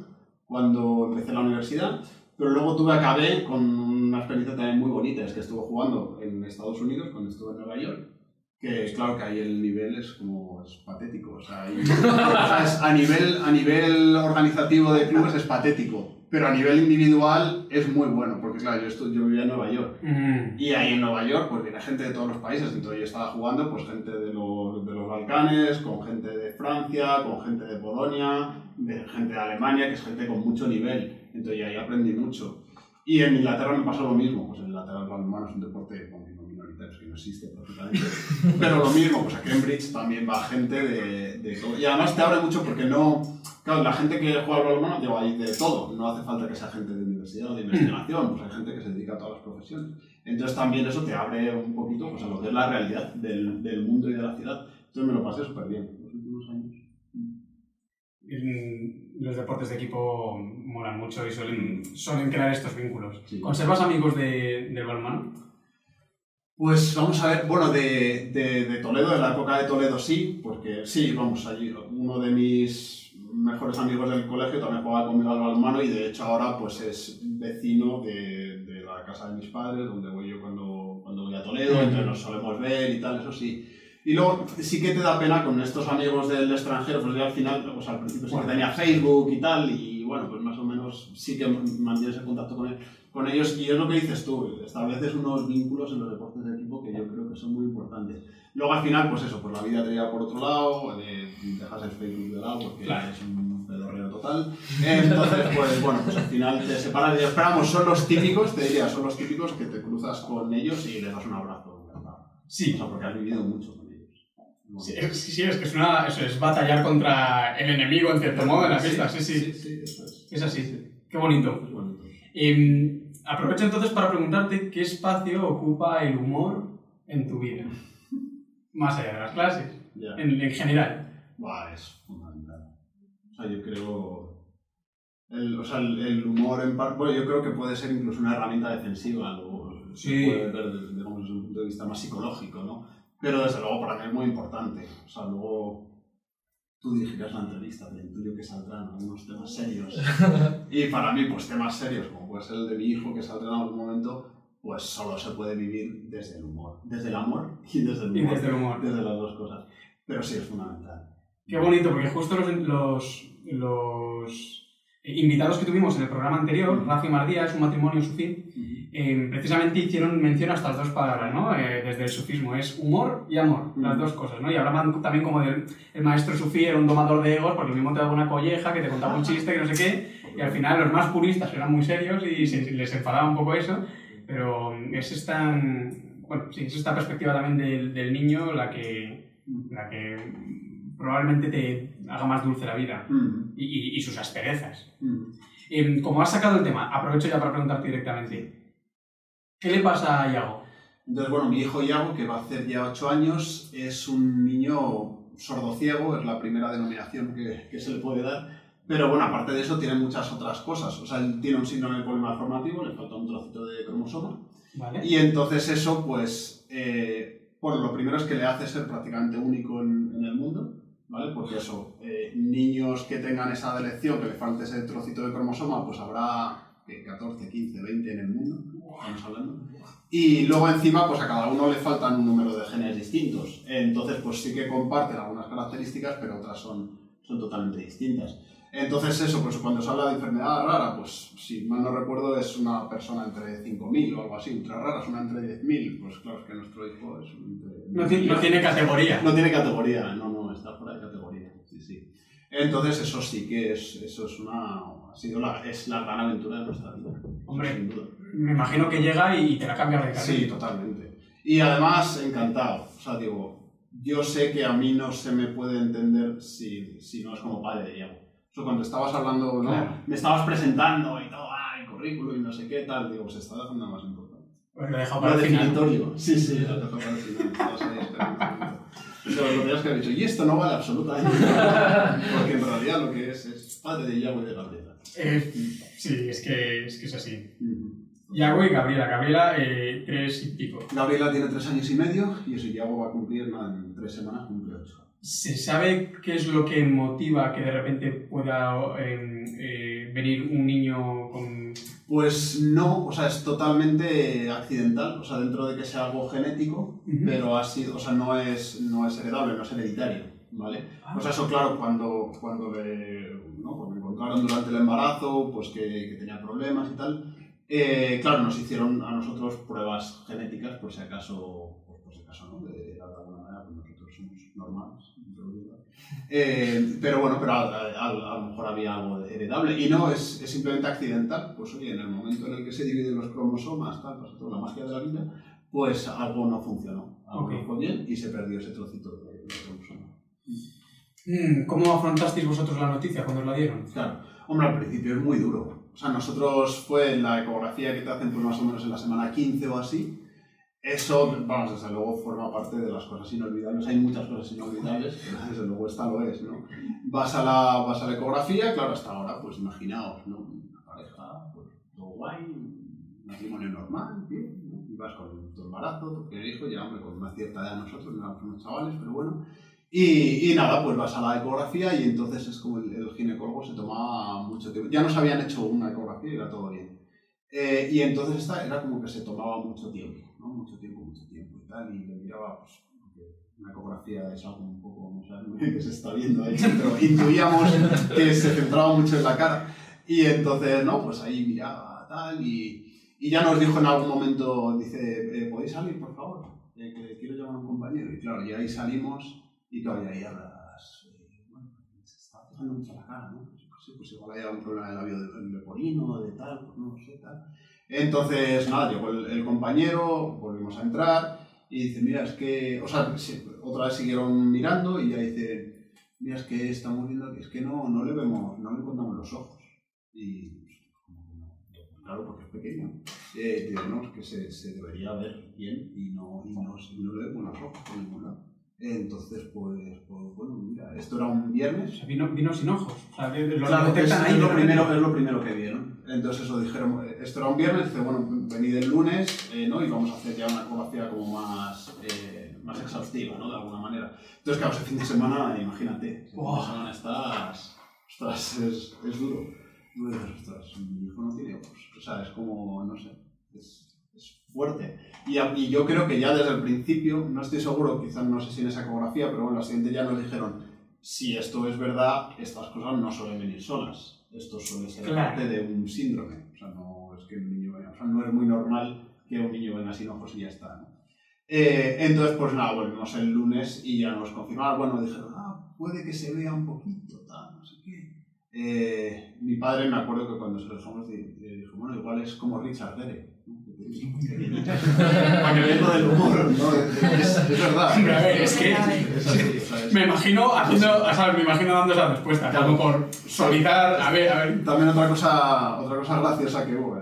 cuando empecé la universidad, pero luego tuve, acabé con una experiencia también muy bonita, es que estuve jugando en Estados Unidos cuando estuve en Nueva York que claro que ahí el nivel es como es patético o sea, ahí- *laughs* o sea, es a nivel a nivel organizativo de clubes es patético pero a nivel individual es muy bueno porque claro yo, estu- yo vivía en Nueva York. Mm, y ahí en Nueva York pues viene gente de todos los países entonces yo estaba jugando pues gente de los, de los Balcanes con gente de Francia con gente de Polonia de gente de Alemania que es gente con mucho nivel. Entonces ahí aprendí mucho. Y en Inglaterra me pasó lo mismo pues en Inglaterra el balonmano es un deporte bueno, no minoritario es que no existe prácticamente *laughs* pero lo mismo, pues a Cambridge también va gente de, de todo. Y además te abre mucho porque no. Claro, la gente que juega al balonmano, digo, hay de todo. No hace falta que sea gente de universidad o de investigación, pues hay gente que se dedica a todas las profesiones. Entonces también eso te abre un poquito pues, a lo que es la realidad del, del mundo y de la ciudad. Entonces me lo pasé súper bien los últimos años. Los deportes de equipo molan mucho y suelen, suelen crear estos vínculos. Sí. ¿Conservas amigos de, del balonmano? Pues vamos a ver, bueno, de, de, de Toledo, de la época de Toledo sí, porque sí, vamos, allí uno de mis mejores amigos del colegio también jugaba conmigo al balonmano y de hecho ahora pues es vecino de, de la casa de mis padres, donde voy yo cuando, cuando voy a Toledo, entonces nos solemos ver y tal, eso sí. Y luego sí que te da pena con estos amigos del extranjero, pues yo al final, pues al principio sí que tenía Facebook y tal, y bueno, pues más o menos sí que mantienes el contacto con, él- con ellos. Y es lo que dices tú, estableces unos vínculos en los deportes de equipo que yo creo que son muy importantes. Luego al final, pues eso, pues la vida te lleva por otro lado, eh, dejas el Facebook de lado porque Claro. es un pedorreo total. Entonces, pues bueno, pues al final te separas de ellos. Pero vamos, son los típicos, te diría, son los típicos que te cruzas con ellos y les das un abrazo. ¿verdad? O Sí, sea, porque has vivido mucho con ellos. sí, es, sí, es que es, una, eso es batallar contra el enemigo en cierto modo en la pista, sí, sí. Sí, sí, eso es. Es así. Qué bonito. Es bonito. Em, aprovecho entonces para preguntarte qué espacio ocupa el humor en tu vida. Más allá de las clases, en, en general. Buah, es fundamental. O sea, yo creo. El, o sea, el, el humor en parte. Bueno, yo creo que puede ser incluso una herramienta defensiva, luego se Sí. puede ver desde, desde un punto de vista más psicológico, ¿no? Pero desde luego para mí es muy importante. O sea, luego tú dirigirás la entrevista, pero intuyo que saldrán algunos temas serios. *laughs* y para mí, pues temas serios, como puede ser el de mi hijo, que saldrá en algún momento, pues solo se puede vivir desde el humor. Desde el amor y desde el Y humor. desde el humor. Desde las dos cosas. Pero sí, es fundamental. Qué bonito, porque justo los, los, los invitados que tuvimos en el programa anterior, Rafi Mardía, es un matrimonio sufí, eh, precisamente hicieron mención a estas dos palabras, ¿no? Eh, desde el sufismo, es humor y amor, las Mm. dos cosas, ¿no? Y hablaban también como del el maestro sufí era un domador de egos, porque lo mismo te daba una colleja, que te contaba un chiste, que no sé qué, y al final los más puristas eran muy serios y se- les enfadaba un poco eso, pero es esta, bueno, sí, es esta perspectiva también del, del niño la que, la que probablemente te haga más dulce la vida Mm, y, y- sus asperezas. mm. Em, como has sacado el tema, aprovecho ya para preguntarte directamente. ¿Qué le pasa a Iago? Entonces, bueno, mi hijo Iago, que va a hacer ya 8 años, es un niño sordo-ciego, es la primera denominación que, que se le puede dar. Pero bueno, aparte de eso, tiene muchas otras cosas. O sea, él tiene un síndrome polimalformativo, le falta un trocito de cromosoma. ¿Vale? Y entonces eso, pues, eh, bueno, lo primero es que le hace ser prácticamente único en, en el mundo, ¿vale? Porque eso, eh, niños que tengan esa delección, que le falte ese trocito de cromosoma, pues habrá eh, 14, 15, 20 en el mundo, estamos hablando. Y luego encima, pues a cada uno le faltan un número de genes distintos. Entonces, pues sí que comparten algunas características, pero otras son, son totalmente distintas. Entonces eso, pues cuando se habla de enfermedad rara, pues si mal no recuerdo es una persona entre 5.000 o algo así, ultra rara, es una entre 10.000, pues claro, es que nuestro hijo es un entre... No, ti- no tiene categoría. No tiene categoría, no, no, está fuera de categoría, sí, sí. Entonces eso sí que es, eso es una, sido la, es la gran aventura de nuestra vida. Hombre. Sin duda. Me imagino que llega y te la cambia Sí, totalmente. Y además, encantado. O sea, digo, yo sé que a mí no se me puede entender si, si no es como padre de Diego. O sea, cuando estabas hablando, ¿no? Claro. Me estabas presentando y todo, ah, el currículo y no sé qué, tal. Digo, se está dejando más importante. Pues lo he dejado Lo para el final. definitorio. Sí, sí, lo para el final. Un poquito. Pero lo tenías que haber dicho, y esto no vale absolutamente nada. *laughs* Porque en realidad lo que es es padre de Diego y de Gabriela. Eh, sí, es que, es que es así. Iago y Gabriela. Gabriela, eh, tres y pico. Gabriela tiene tres años y medio y eso Diego va a cumplir, nada, en tres semanas cumple ocho. ¿Se sabe qué es lo que motiva que de repente pueda eh, venir un niño con... Pues no, o sea, es totalmente accidental, o sea, dentro de que sea algo genético, Ujú. pero ha sido, o sea, no es, no es heredable, no es hereditario, ¿vale? Pues eso, claro, cuando, cuando, ¿no? cuando me encontraron durante el embarazo, pues que, que tenía problemas y tal, eh, claro, nos hicieron a nosotros pruebas genéticas, por si acaso, pues, por si acaso, ¿no? De, de alguna manera, pues nosotros somos normales. Eh, pero bueno, pero a, a- a lo mejor había algo heredable. Y no, es, es simplemente accidental. Pues oye, en el momento en el que se dividen los cromosomas, tal, pasa toda la magia de la vida, pues algo no funcionó. Algo no fue bien y se perdió ese trocito de, de cromosoma. Mm, ¿Cómo afrontasteis vosotros la noticia cuando os la dieron? Claro, hombre, al principio es muy duro. O sea, nosotros fue en la ecografía que te hacen pues más o menos en la semana 15 o así. Eso, vamos, desde luego forma parte de las cosas inolvidables. Hay muchas cosas inolvidables, pero desde luego esta lo es, ¿no? Vas a la, vas a la ecografía, claro, hasta ahora, pues imaginaos, ¿no? Una pareja, pues todo guay, un matrimonio normal, bien, ¿no? Y vas con tu embarazo, tu primer hijo, ya, hombre, con una cierta edad nosotros, no éramos unos chavales, pero bueno. Y, y nada, pues vas a la ecografía y entonces es como el, el ginecólogo se tomaba mucho tiempo. Ya nos habían hecho una ecografía y era todo bien. Eh, y entonces esta era como que se tomaba mucho tiempo, ¿no? Mucho tiempo, mucho tiempo y tal. Y le miraba, pues, una ecografía es algo un poco, no sé, que se está viendo ahí, *laughs* pero intuíamos que se centraba mucho en la cara. Y entonces, no, pues ahí miraba tal y, y ya nos dijo en algún momento, dice, eh, ¿podéis salir, por favor? Eh, que quiero llamar a un compañero. Y claro, y ahí salimos y claro, y ahí hablas, eh, bueno, se está tocando mucho la cara, ¿no? Pues, sí, pues igual hay algún problema de labio de- leporino, de tal, pues no sé, tal. Entonces, nada, llegó el, compañero, volvimos a entrar y dice, mira, es que, o sea, otra vez siguieron mirando y ya dice, mira, es que estamos viendo que es que no, no le vemos, no le encontramos los ojos. Y, pues, claro, porque es pequeño. Eh, es que se, se debería ver bien y no, y no, no le vemos los ojos por ningún lado. Entonces, pues, pues, bueno, mira, esto era un O viernes sea, vino, vino sin ojos. O sea, lo Claro, es, ahí. es lo primero, es lo primero que vieron. Entonces eso dijeron, esto era un viernes, dice, bueno, venid el lunes, eh, ¿no? Y vamos a hacer ya una ecografía como más, eh, más exhaustiva, ¿no? De alguna manera. Entonces, claro, ese fin de semana, imagínate, fin de semana estás, ostras, es, es duro. Dices, ostras, mi hijo no tiene ojos. O sea, es como, no sé, es, es fuerte. Y, y yo creo que ya desde el principio, no estoy seguro, quizás no sé si en esa ecografía, pero bueno, la siguiente ya nos dijeron, si esto es verdad, estas cosas no suelen venir solas. Esto suele ser Claro. parte de un síndrome. O sea, no es que un niño venga, o sea, no es muy normal que un niño venga sin ojos y ya está. ¿no? Eh, entonces, pues nada, volvimos el lunes y ya nos confirmaron. Bueno, dijeron, ah, puede que se vea un poquito, tal, no sé qué. Eh, mi padre, me acuerdo que cuando se lo dejamos, di- di- dijo, bueno, igual es como Richard Gere. *laughs* Para que veáis lo del humor, ¿no? Es, es verdad. A ver, es que- Es así, Me imagino haciendo, o sea, me imagino dando esa respuesta, Claro. como por suavizar, a ver, a ver, También otra cosa, otra cosa graciosa que hubo, eh,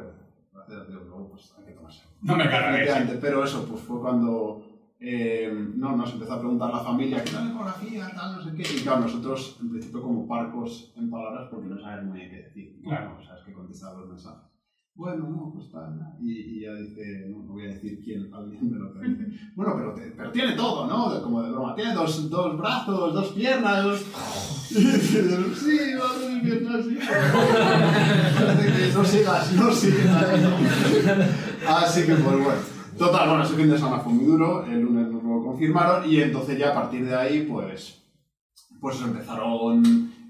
gracias, tío, luego pues hay que tomarse. no me carga Efectivamente, Pero eso, pues fue cuando eh, no, nos empezó a preguntar la familia, ¿qué tal la ecografía? Tal, no sé qué. Y claro, nosotros en principio como parcos en palabras porque no sabes muy bien qué decir. Claro. O sea, es que contestar los mensajes. Bueno, no, pues tal. ¿no? Y, ya dice, no, no voy a decir quién, *laughs* alguien me lo dice. Bueno, pero, te- pero tiene todo, ¿no? Como de broma. Tiene dos, dos brazos, dos piernas, dos... Sí, y piernas, sí. No sigas, no sigas. Así que, pues bueno. Total, bueno, ese fin de semana fue muy duro, el lunes nos lo confirmaron y entonces ya a partir de ahí, pues, pues empezaron,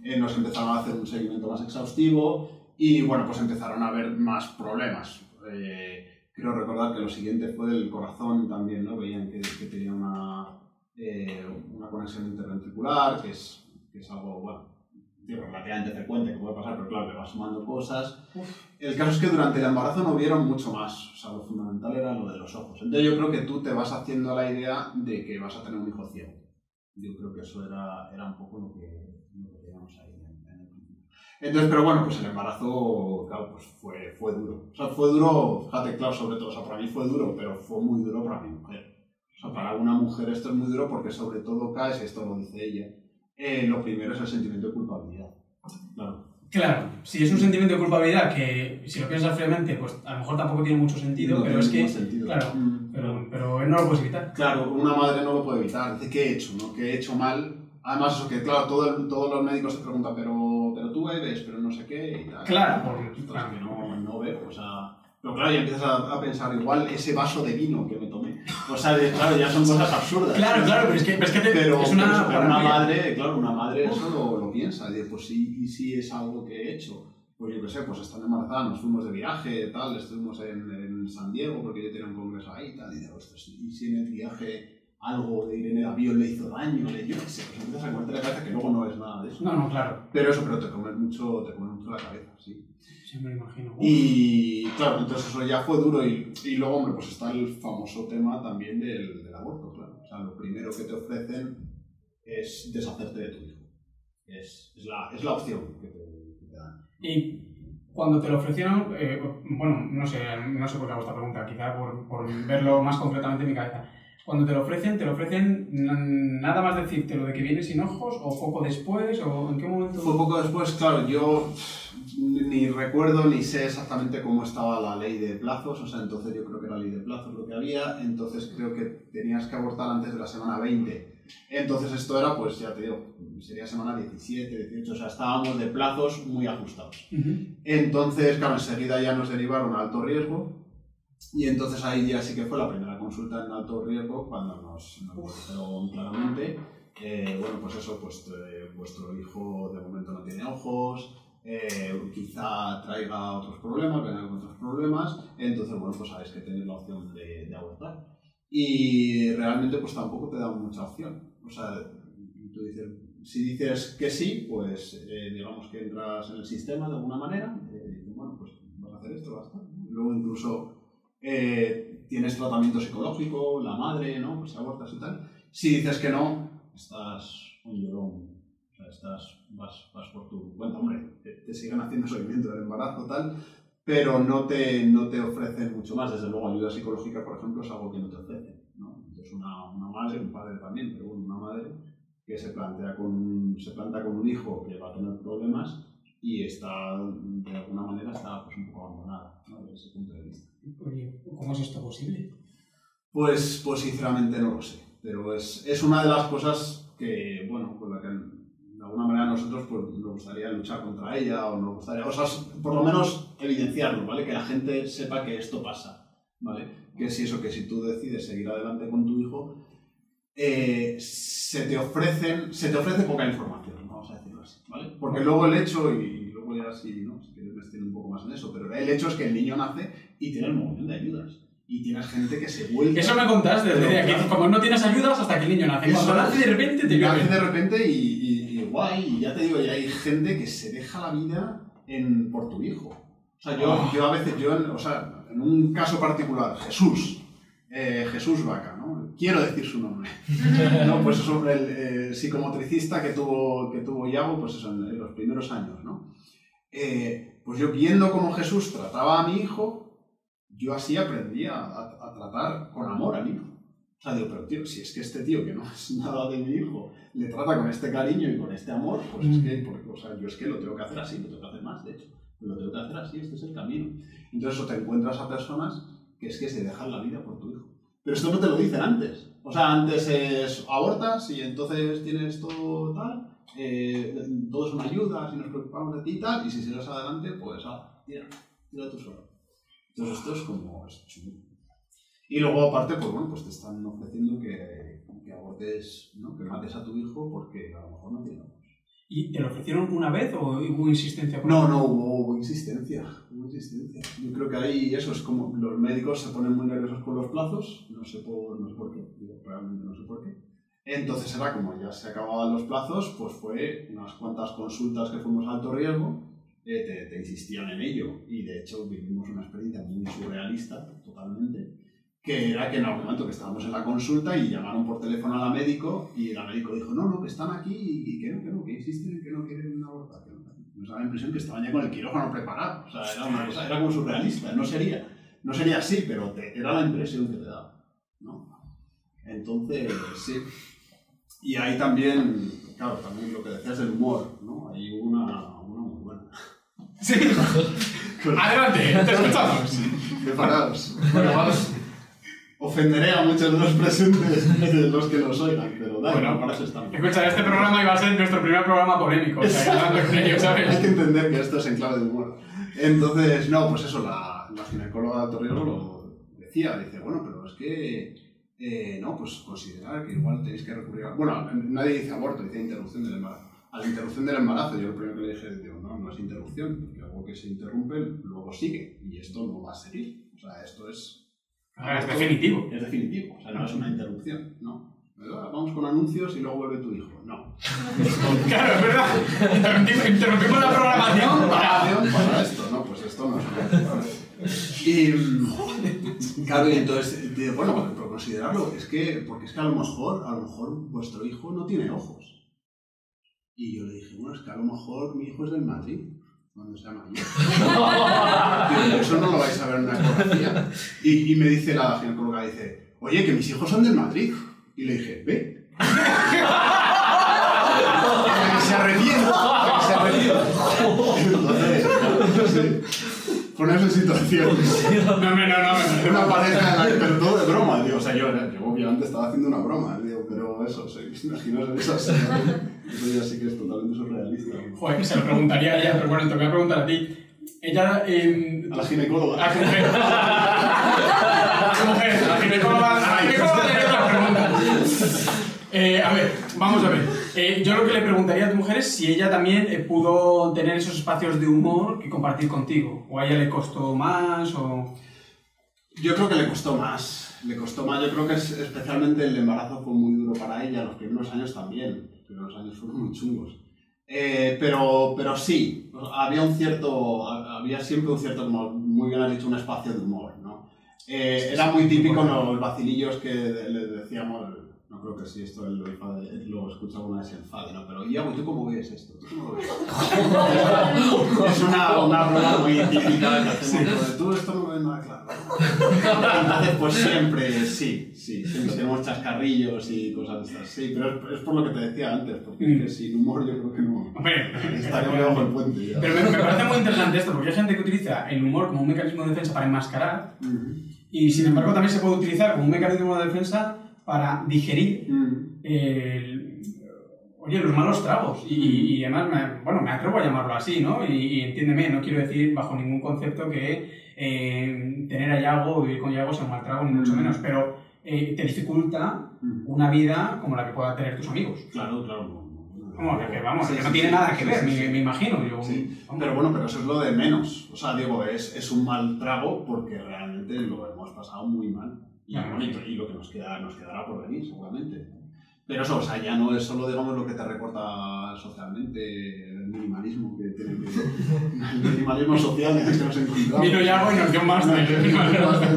eh, nos empezaron a hacer un seguimiento más exhaustivo y bueno, pues empezaron a haber más problemas. Eh, creo recordar que lo siguiente fue del corazón también, ¿no? Veían que, que tenía una, eh, una conexión interventricular, que es, que es algo, bueno, relativamente frecuente que puede pasar, pero claro, le va sumando cosas. El caso es que durante el embarazo no vieron mucho más, o sea, lo fundamental era lo de los ojos. Entonces yo creo que tú te vas haciendo la idea de que vas a tener un hijo ciego. Yo creo que eso era, era un poco lo que Entonces, pero bueno, pues el embarazo, claro, pues fue, fue duro. O sea, fue duro, fíjate, claro, sobre todo, o sea, para mí fue duro, pero fue muy duro para mi mujer. O sea, para una mujer esto es muy duro porque sobre todo caes, esto lo dice ella, eh, lo primero es el sentimiento de culpabilidad. Claro. Claro, si es un sentimiento de culpabilidad que, si lo piensas fríamente, pues a lo mejor tampoco tiene mucho sentido, No pero es que, sentido. claro, Mm. pero, pero no lo puedes evitar. Claro, una madre no lo puede evitar. Dice, ¿qué he hecho? ¿no? ¿Qué he hecho mal? Además, eso que, claro, todo el- todos los médicos se preguntan, pero, bebes, pero no sé qué y tal. Claro, porque- claro. que no, no bebo, o sea... Pero claro, ya empiezas a, a pensar, igual ese vaso de vino que me tomé. O sea, de- claro, ya son cosas absurdas. Claro, claro, pero es que, pero es que te- Pero, es una, pero una madre, claro, una madre eso lo, lo piensa. Y dice, pues sí, y sí es algo que he hecho. Pues yo qué sé, pues estando embarazada, nos fuimos de viaje, tal, estuvimos en, en San Diego porque yo tenía un congreso ahí, tal, y digo, ostras, y si en el viaje algo de ir en el avión le hizo daño, le, yo qué sé, pues empiezas a comer la cabeza que luego no es nada de eso. No, no, claro, Pero eso, pero te comes mucho, te comes mucho la cabeza, sí. sí me lo imagino. Y claro, entonces eso ya fue duro y, y luego, hombre, pues está el famoso tema también del, del aborto, claro. O sea, lo primero que te ofrecen es deshacerte de tu hijo. Es, es, la, es la opción que te, que te dan. Y cuando te lo ofrecieron, eh, bueno, no sé, no sé por qué hago esta pregunta, quizá por, por verlo más concretamente en mi cabeza. Cuando te lo ofrecen, ¿te lo ofrecen nada más decirte lo de que vienes sin ojos o poco después o en qué momento? Fue poco después, claro, yo ni recuerdo ni sé exactamente cómo estaba la ley de plazos, o sea, entonces yo creo que era ley de plazos lo que había, entonces creo que tenías que abortar antes de la semana 20. Entonces esto era, pues ya te digo, sería semana 17, 18, o sea, estábamos de plazos muy ajustados. Entonces, claro, enseguida ya nos derivaron a alto riesgo Y entonces ahí ya sí que fue la primera consulta en alto riesgo cuando nos, nos dijeron claramente. bueno, pues eso, pues eh, vuestro hijo de momento no tiene ojos, eh, quizá traiga otros problemas, venga con otros problemas, entonces bueno, pues sabéis que tenéis la opción de, de abortar. Y realmente pues tampoco te da mucha opción. O sea, tú dices, si dices que sí, pues eh, digamos que entras en el sistema de alguna manera, eh, bueno, pues vas a hacer esto, basta. Luego incluso eh, tienes tratamiento psicológico, la madre, ¿no? Pues abortas y tal. Si dices que no, estás un llorón. O sea, estás, vas, vas por tu cuenta, hombre, te, te siguen haciendo *laughs* seguimiento del embarazo, tal, pero no te, no te ofrecen mucho más. Desde luego, ayuda psicológica, por ejemplo, es algo que no te ofrecen. ¿no? Entonces, una, una madre, un padre también, pero bueno, una madre que se, plantea con se planta con un hijo que va a tener problemas y está, de alguna manera, está pues, un poco abandonada ¿no? desde ese punto de vista. ¿Cómo es esto posible? Pues, pues sinceramente no lo sé, pero es, es una de las cosas que, bueno, con la que de alguna manera nosotros pues, nos gustaría luchar contra ella o nos gustaría, o por lo menos evidenciarlo, ¿vale? Que la gente sepa que esto pasa, ¿vale? Que si eso, que si tú decides seguir adelante con tu hijo, eh, se te ofrecen, se te ofrece poca información, vamos a decirlo así, ¿vale? Porque luego el hecho, y luego ya si, ¿no? Me extiendo un poco más en eso, pero el hecho es que el niño nace y tiene un montón de ayudas. Y tienes gente que se vuelve... Eso me contaste, claro. como no tienes ayudas hasta que el niño nace. Eso Cuando nace de repente te nace de repente y, y- y guay, y ya te digo, ya hay gente que se deja la vida en, por tu hijo. O sea, yo, Oh. yo a veces, yo, en, o sea, en un caso particular, Jesús, eh, Jesús Vaca, ¿no? Quiero decir su nombre. *laughs* ¿no? Pues eso, el eh, psicomotricista que tuvo, que tuvo Iago, pues eso, en, en los primeros años, ¿no? Eh, pues yo viendo cómo Jesús trataba a mi hijo, yo así aprendí a, a- a tratar con amor a mi hijo. O sea, digo, pero tío, si es que este tío que no *laughs* es nada de mi hijo le trata con este cariño y con este amor, pues es que, porque, o sea, yo es que lo tengo que hacer así, lo tengo que hacer más, de hecho. Lo tengo que hacer así, este es el camino. Entonces, te encuentras a personas que es que se dejan la vida por tu hijo. Pero esto no te lo dicen antes. O sea, antes es abortas y entonces tienes todo tal, eh, todo son ayudas y nos preocupamos de ti y tal, y si sigues adelante, pues ah, tira, tira tú solo. Entonces esto es como... es chungo. Y luego aparte, pues bueno, pues te están ofreciendo que, que abortes, ¿no? que mates a tu hijo porque a lo mejor no tiene. ¿Y te lo ofrecieron una vez o hubo insistencia? por- No, no, hubo, hubo insistencia, hubo insistencia. Yo creo que ahí eso es como los médicos se ponen muy nerviosos con los plazos, no sé por, no sé por qué, realmente no sé por qué. Entonces era como ya se acababan los plazos, pues fue unas cuantas consultas que fuimos a alto riesgo, eh, te, te insistían en ello y de hecho vivimos una experiencia muy surrealista, totalmente, que era que en algún momento que estábamos en la consulta y llamaron por teléfono a la médico y la médico dijo, no, no, que están aquí y que no, que no, que insisten en que no quieren que no". Nos daba la impresión que estaban ya con el quirófano preparado, o sea, era una cosa, era como surrealista, no sería, no sería así, pero te- era la impresión que te daba. Entonces, sí. Y ahí también, claro, también lo que decías del humor, ¿no? Hay una, una muy buena. *laughs* Sí. *laughs* Adelante, te escuchamos. Preparaos. Bueno, vamos. Ofenderé a muchos de los presentes de los que nos oigan, pero da Bueno, para eso estamos. Escucha, este programa iba a ser nuestro primer programa polémico. O sea, Hay que entender que esto es en clave de humor. Entonces, no, pues eso, la, la ginecóloga Riesgo lo decía, dice, bueno, pero es que, eh, no, pues considerar que igual tenéis que recurrir a... Bueno, nadie dice aborto, dice interrupción del embarazo. A la interrupción del embarazo, yo lo primero que le dije, digo, no, no es interrupción, porque algo que se interrumpe luego sigue, y esto no va a seguir. O sea, esto es... Ahora es definitivo. Es definitivo, o sea, no es una interrupción, ¿no? ¿Verdad? Vamos con anuncios y luego vuelve tu hijo. No. *laughs* Claro, es verdad. Interrumpimos, la programación para... Para esto, ¿no? Pues esto no es. Y *laughs* claro, y entonces, de- bueno, pero considerarlo, es que, porque es que a lo mejor, a lo mejor vuestro hijo no tiene ojos. Y yo le dije, bueno, es que a lo mejor mi hijo es del Madrid, cuando sea mayor. *laughs* Eso no lo vais a ver en una ecografía. Y, y me dice la ginecóloga, dice, oye, que mis hijos son del Madrid. Y le dije, ve. *laughs* Se arrepienta. Entonces, claro, Ponerse en situación. *laughs* No, hombre, no, no. Una pareja en la que, pero todo de broma, digo, o sea, yo, yo obviamente estaba haciendo una broma, digo, pero eso, sí, *laughs* imaginaos en esa situación. Eso ya sí que es totalmente surrealista. Joder, que se lo preguntaría a ella, pero bueno, te voy a preguntar a ti. Ella. Eh, A la ginecóloga. a tu mujer. A tu mujer, a la ginecóloga. A la ginecóloga tiene *laughs* otra pregunta. Eh, a ver, vamos a ver. Eh, yo lo que le preguntaría a tu mujer es si ella también eh, pudo tener esos espacios de humor que compartir contigo. O a ella le costó más, o. Yo creo que le costó más. Le costó más. Yo creo que es- especialmente el embarazo fue muy duro para ella. Los primeros años también. Los primeros años fueron muy chungos. Eh, pero, pero sí, había un cierto, había siempre un cierto, como muy bien has dicho, un espacio de humor, ¿no? Eh, era muy típico los vacilillos que le decíamos, no creo que si esto él lo, enfade- lo escucha alguna vez se enfade, ¿no? Pero, Iago, ¿y tú cómo ves esto? ¿Tú cómo lo ves? *laughs* es una, una broma muy típica que hacemos, de, tú esto no lo ves nada claro. Entonces, pues siempre, sí, sí, siempre tenemos chascarrillos y cosas de estas, sí, pero es, es por lo que te decía antes, porque es que sin humor yo creo que no, Hombre, estaríamos debajo del puente ya. Pero me, me parece muy interesante esto, porque hay gente que utiliza el humor como un mecanismo de defensa para enmascarar, y sin embargo también se puede utilizar como un mecanismo de defensa para digerir Mm. el- oye, los malos tragos. Y, y además, me, bueno, me atrevo a llamarlo así, ¿no? Y, y entiéndeme, no quiero decir bajo ningún concepto que eh, tener a Yago o vivir con Yago sea un mal trago, ni mucho Mm. menos, pero eh, te dificulta Mm. una vida como la que puedan tener tus amigos. Claro, claro. Como que, que vamos, Sí, que no sí, tiene sí, nada que sí, ver, sí, me, sí. me imagino. Yo, pero bueno, pero eso es lo de menos. O sea, digo, es, es un mal trago porque realmente lo hemos pasado muy mal. Y, Claro. bonito, y lo que nos, queda, nos quedará por venir, seguramente. Pero eso, o sea, ya no es solo, digamos, lo que te recorta socialmente, el minimalismo que tiene que... El minimalismo social en el que nos encontramos. Vino Yago y nos dio más No, de- es el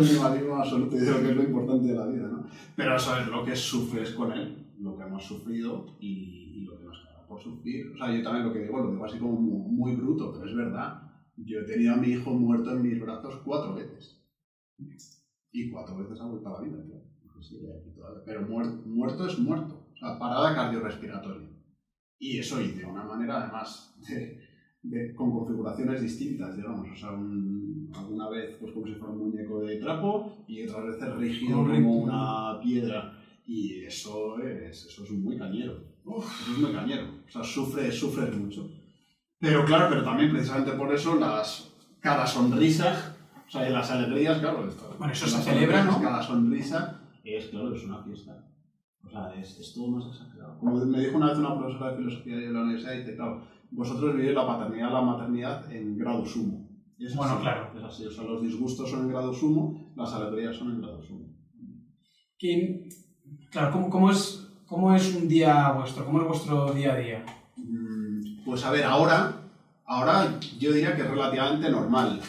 minimalismo absoluto y creo que es lo importante de la vida, ¿no? Pero eso es lo que sufres con él, lo que hemos sufrido y, y lo que nos queda por sufrir. O sea, yo también lo que digo, lo digo así como muy, muy bruto, pero es verdad. Yo he tenido a mi hijo muerto en mis brazos cuatro veces. Y cuatro veces ha vuelto a la vida, tío. Aquí todavía. Pero muer- muerto es muerto. O sea, parada cardiorrespiratoria. Y eso, y de una manera, además, de, de- con configuraciones distintas, digamos. O sea, un- alguna vez pues como si fuera un muñeco de trapo y otras veces rígido como una piedra. Y eso es, eso es muy cañero. Eso es muy cañero. O sea, sufre, sufres mucho. Pero claro, pero también precisamente por eso las, cada sonrisa, o sea, y las alegrías, claro. esto- Bueno, eso se celebra, ¿no? Cada sonrisa es, claro, es una fiesta. O sea, es, es todo más exagerado. Como me dijo una vez una profesora de filosofía de la universidad, dice, claro, vosotros vivís la paternidad, la maternidad en grado sumo. Y es Bueno, así, claro. Es así, o sea, los disgustos son en grado sumo, las alegrías son en grado sumo. Que- claro, ¿cómo, cómo es, ¿cómo es un día vuestro? ¿Cómo es vuestro día a día? Mm, Pues a ver, ahora, ahora yo diría que es relativamente normal.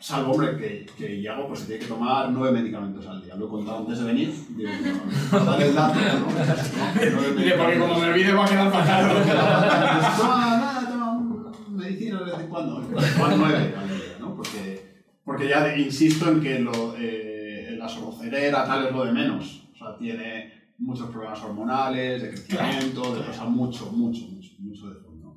Salvo, hombre, que, que Iago pues, se tiene que tomar nueve medicamentos al día. Lo he contado antes de venir. No, el dato, ¿no? Porque como me olvide va a quedar fatal. Toma, nada, toma medicina de vez en cuando. Toma nueve al día, ¿no? Porque, porque ya insisto en que lo, eh, la sordocerera tal es lo de menos. O sea, tiene muchos problemas hormonales, de crecimiento, de cosa mucho, mucho, mucho, mucho de fondo.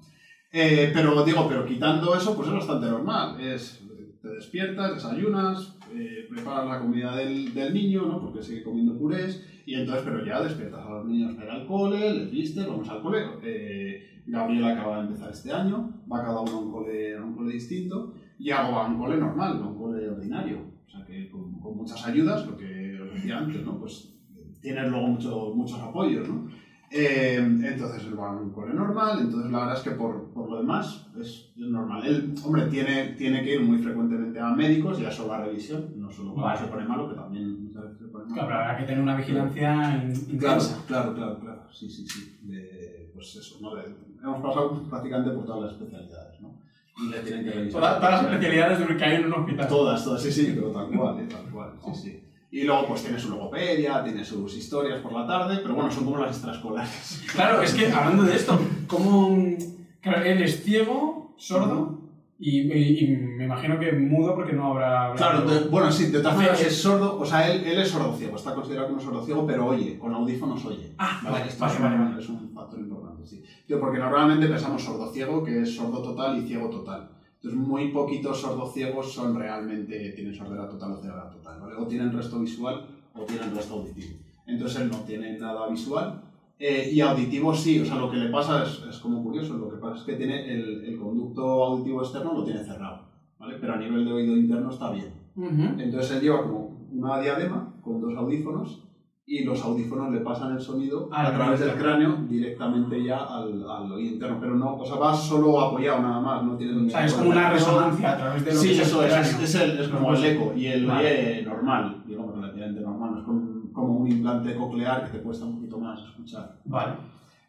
Eh, pero digo, pero quitando eso, pues es bastante normal. Es, te despiertas, desayunas, eh, preparas la comida del, del niño, ¿no? Porque sigue comiendo purés, y entonces, pero ya despiertas a los niños para ir al cole, les vistes, vamos al cole. Eh, Gabriel acaba de empezar este año, va cada uno a un cole, a un cole distinto, y hago a un cole normal, no a un cole ordinario. O sea que con, con muchas ayudas, lo que os decía antes, ¿no? Pues tienes luego mucho- muchos apoyos, ¿no? Eh, entonces él va a un cole normal, entonces la verdad es que por, por lo demás es, Él, hombre, tiene, tiene que ir muy frecuentemente a médicos y a solo a revisión, no solo cuando Vale. se pone malo, que también se pone malo. Claro, pero habrá que tener una vigilancia Claro, intensa. claro, claro, claro. Sí, sí, sí. De, pues eso, ¿no? De- hemos pasado prácticamente por todas las especialidades, ¿no? Y le tienen que revisar. Todas, todas las especialidades de que hay en un hospital. Todas, todas, sí, sí, pero tal cual, ¿eh? tal cual, sí, sí. Y luego pues tiene su logopedia, tiene sus historias por la tarde, pero bueno, son como las extraescolares. Claro, es que hablando de esto, ¿cómo. Claro, él es ciego, sordo y, y- y me imagino que mudo porque no habrá. hablado. Claro, de- bueno, sí, de todas maneras es sordo, o sea, él, él es sordo ciego, está considerado como sordo ciego, pero oye, con audífonos oye. Ah, vale, Esto vale, es, vale, un, vale. es un factor importante, sí. Tío, porque normalmente pensamos sordo ciego, que es sordo total y ciego total. Entonces, muy poquitos sordos ciegos son realmente, tienen sordera total o ceguera total, ¿vale? O tienen resto visual o tienen resto auditivo. Entonces, él no tiene nada visual. Eh, y auditivo sí, o sea, lo que le pasa es, es como curioso, lo que pasa es que tiene el, el conducto auditivo externo lo tiene cerrado. ¿vale? Pero a nivel de oído interno está bien. Ujú. Entonces él lleva como una diadema con dos audífonos y los audífonos le pasan el sonido Al a través del cráneo directamente ya al, al oído interno. Pero no, o sea, va solo apoyado nada más, no tiene O sea, es como una resonancia a través de lo Sí, que eso es, es, es el- es como el eco y el vale. oye normal, digamos relativamente normal, no es como, como un implante coclear que te cuesta un más escuchar. Vale.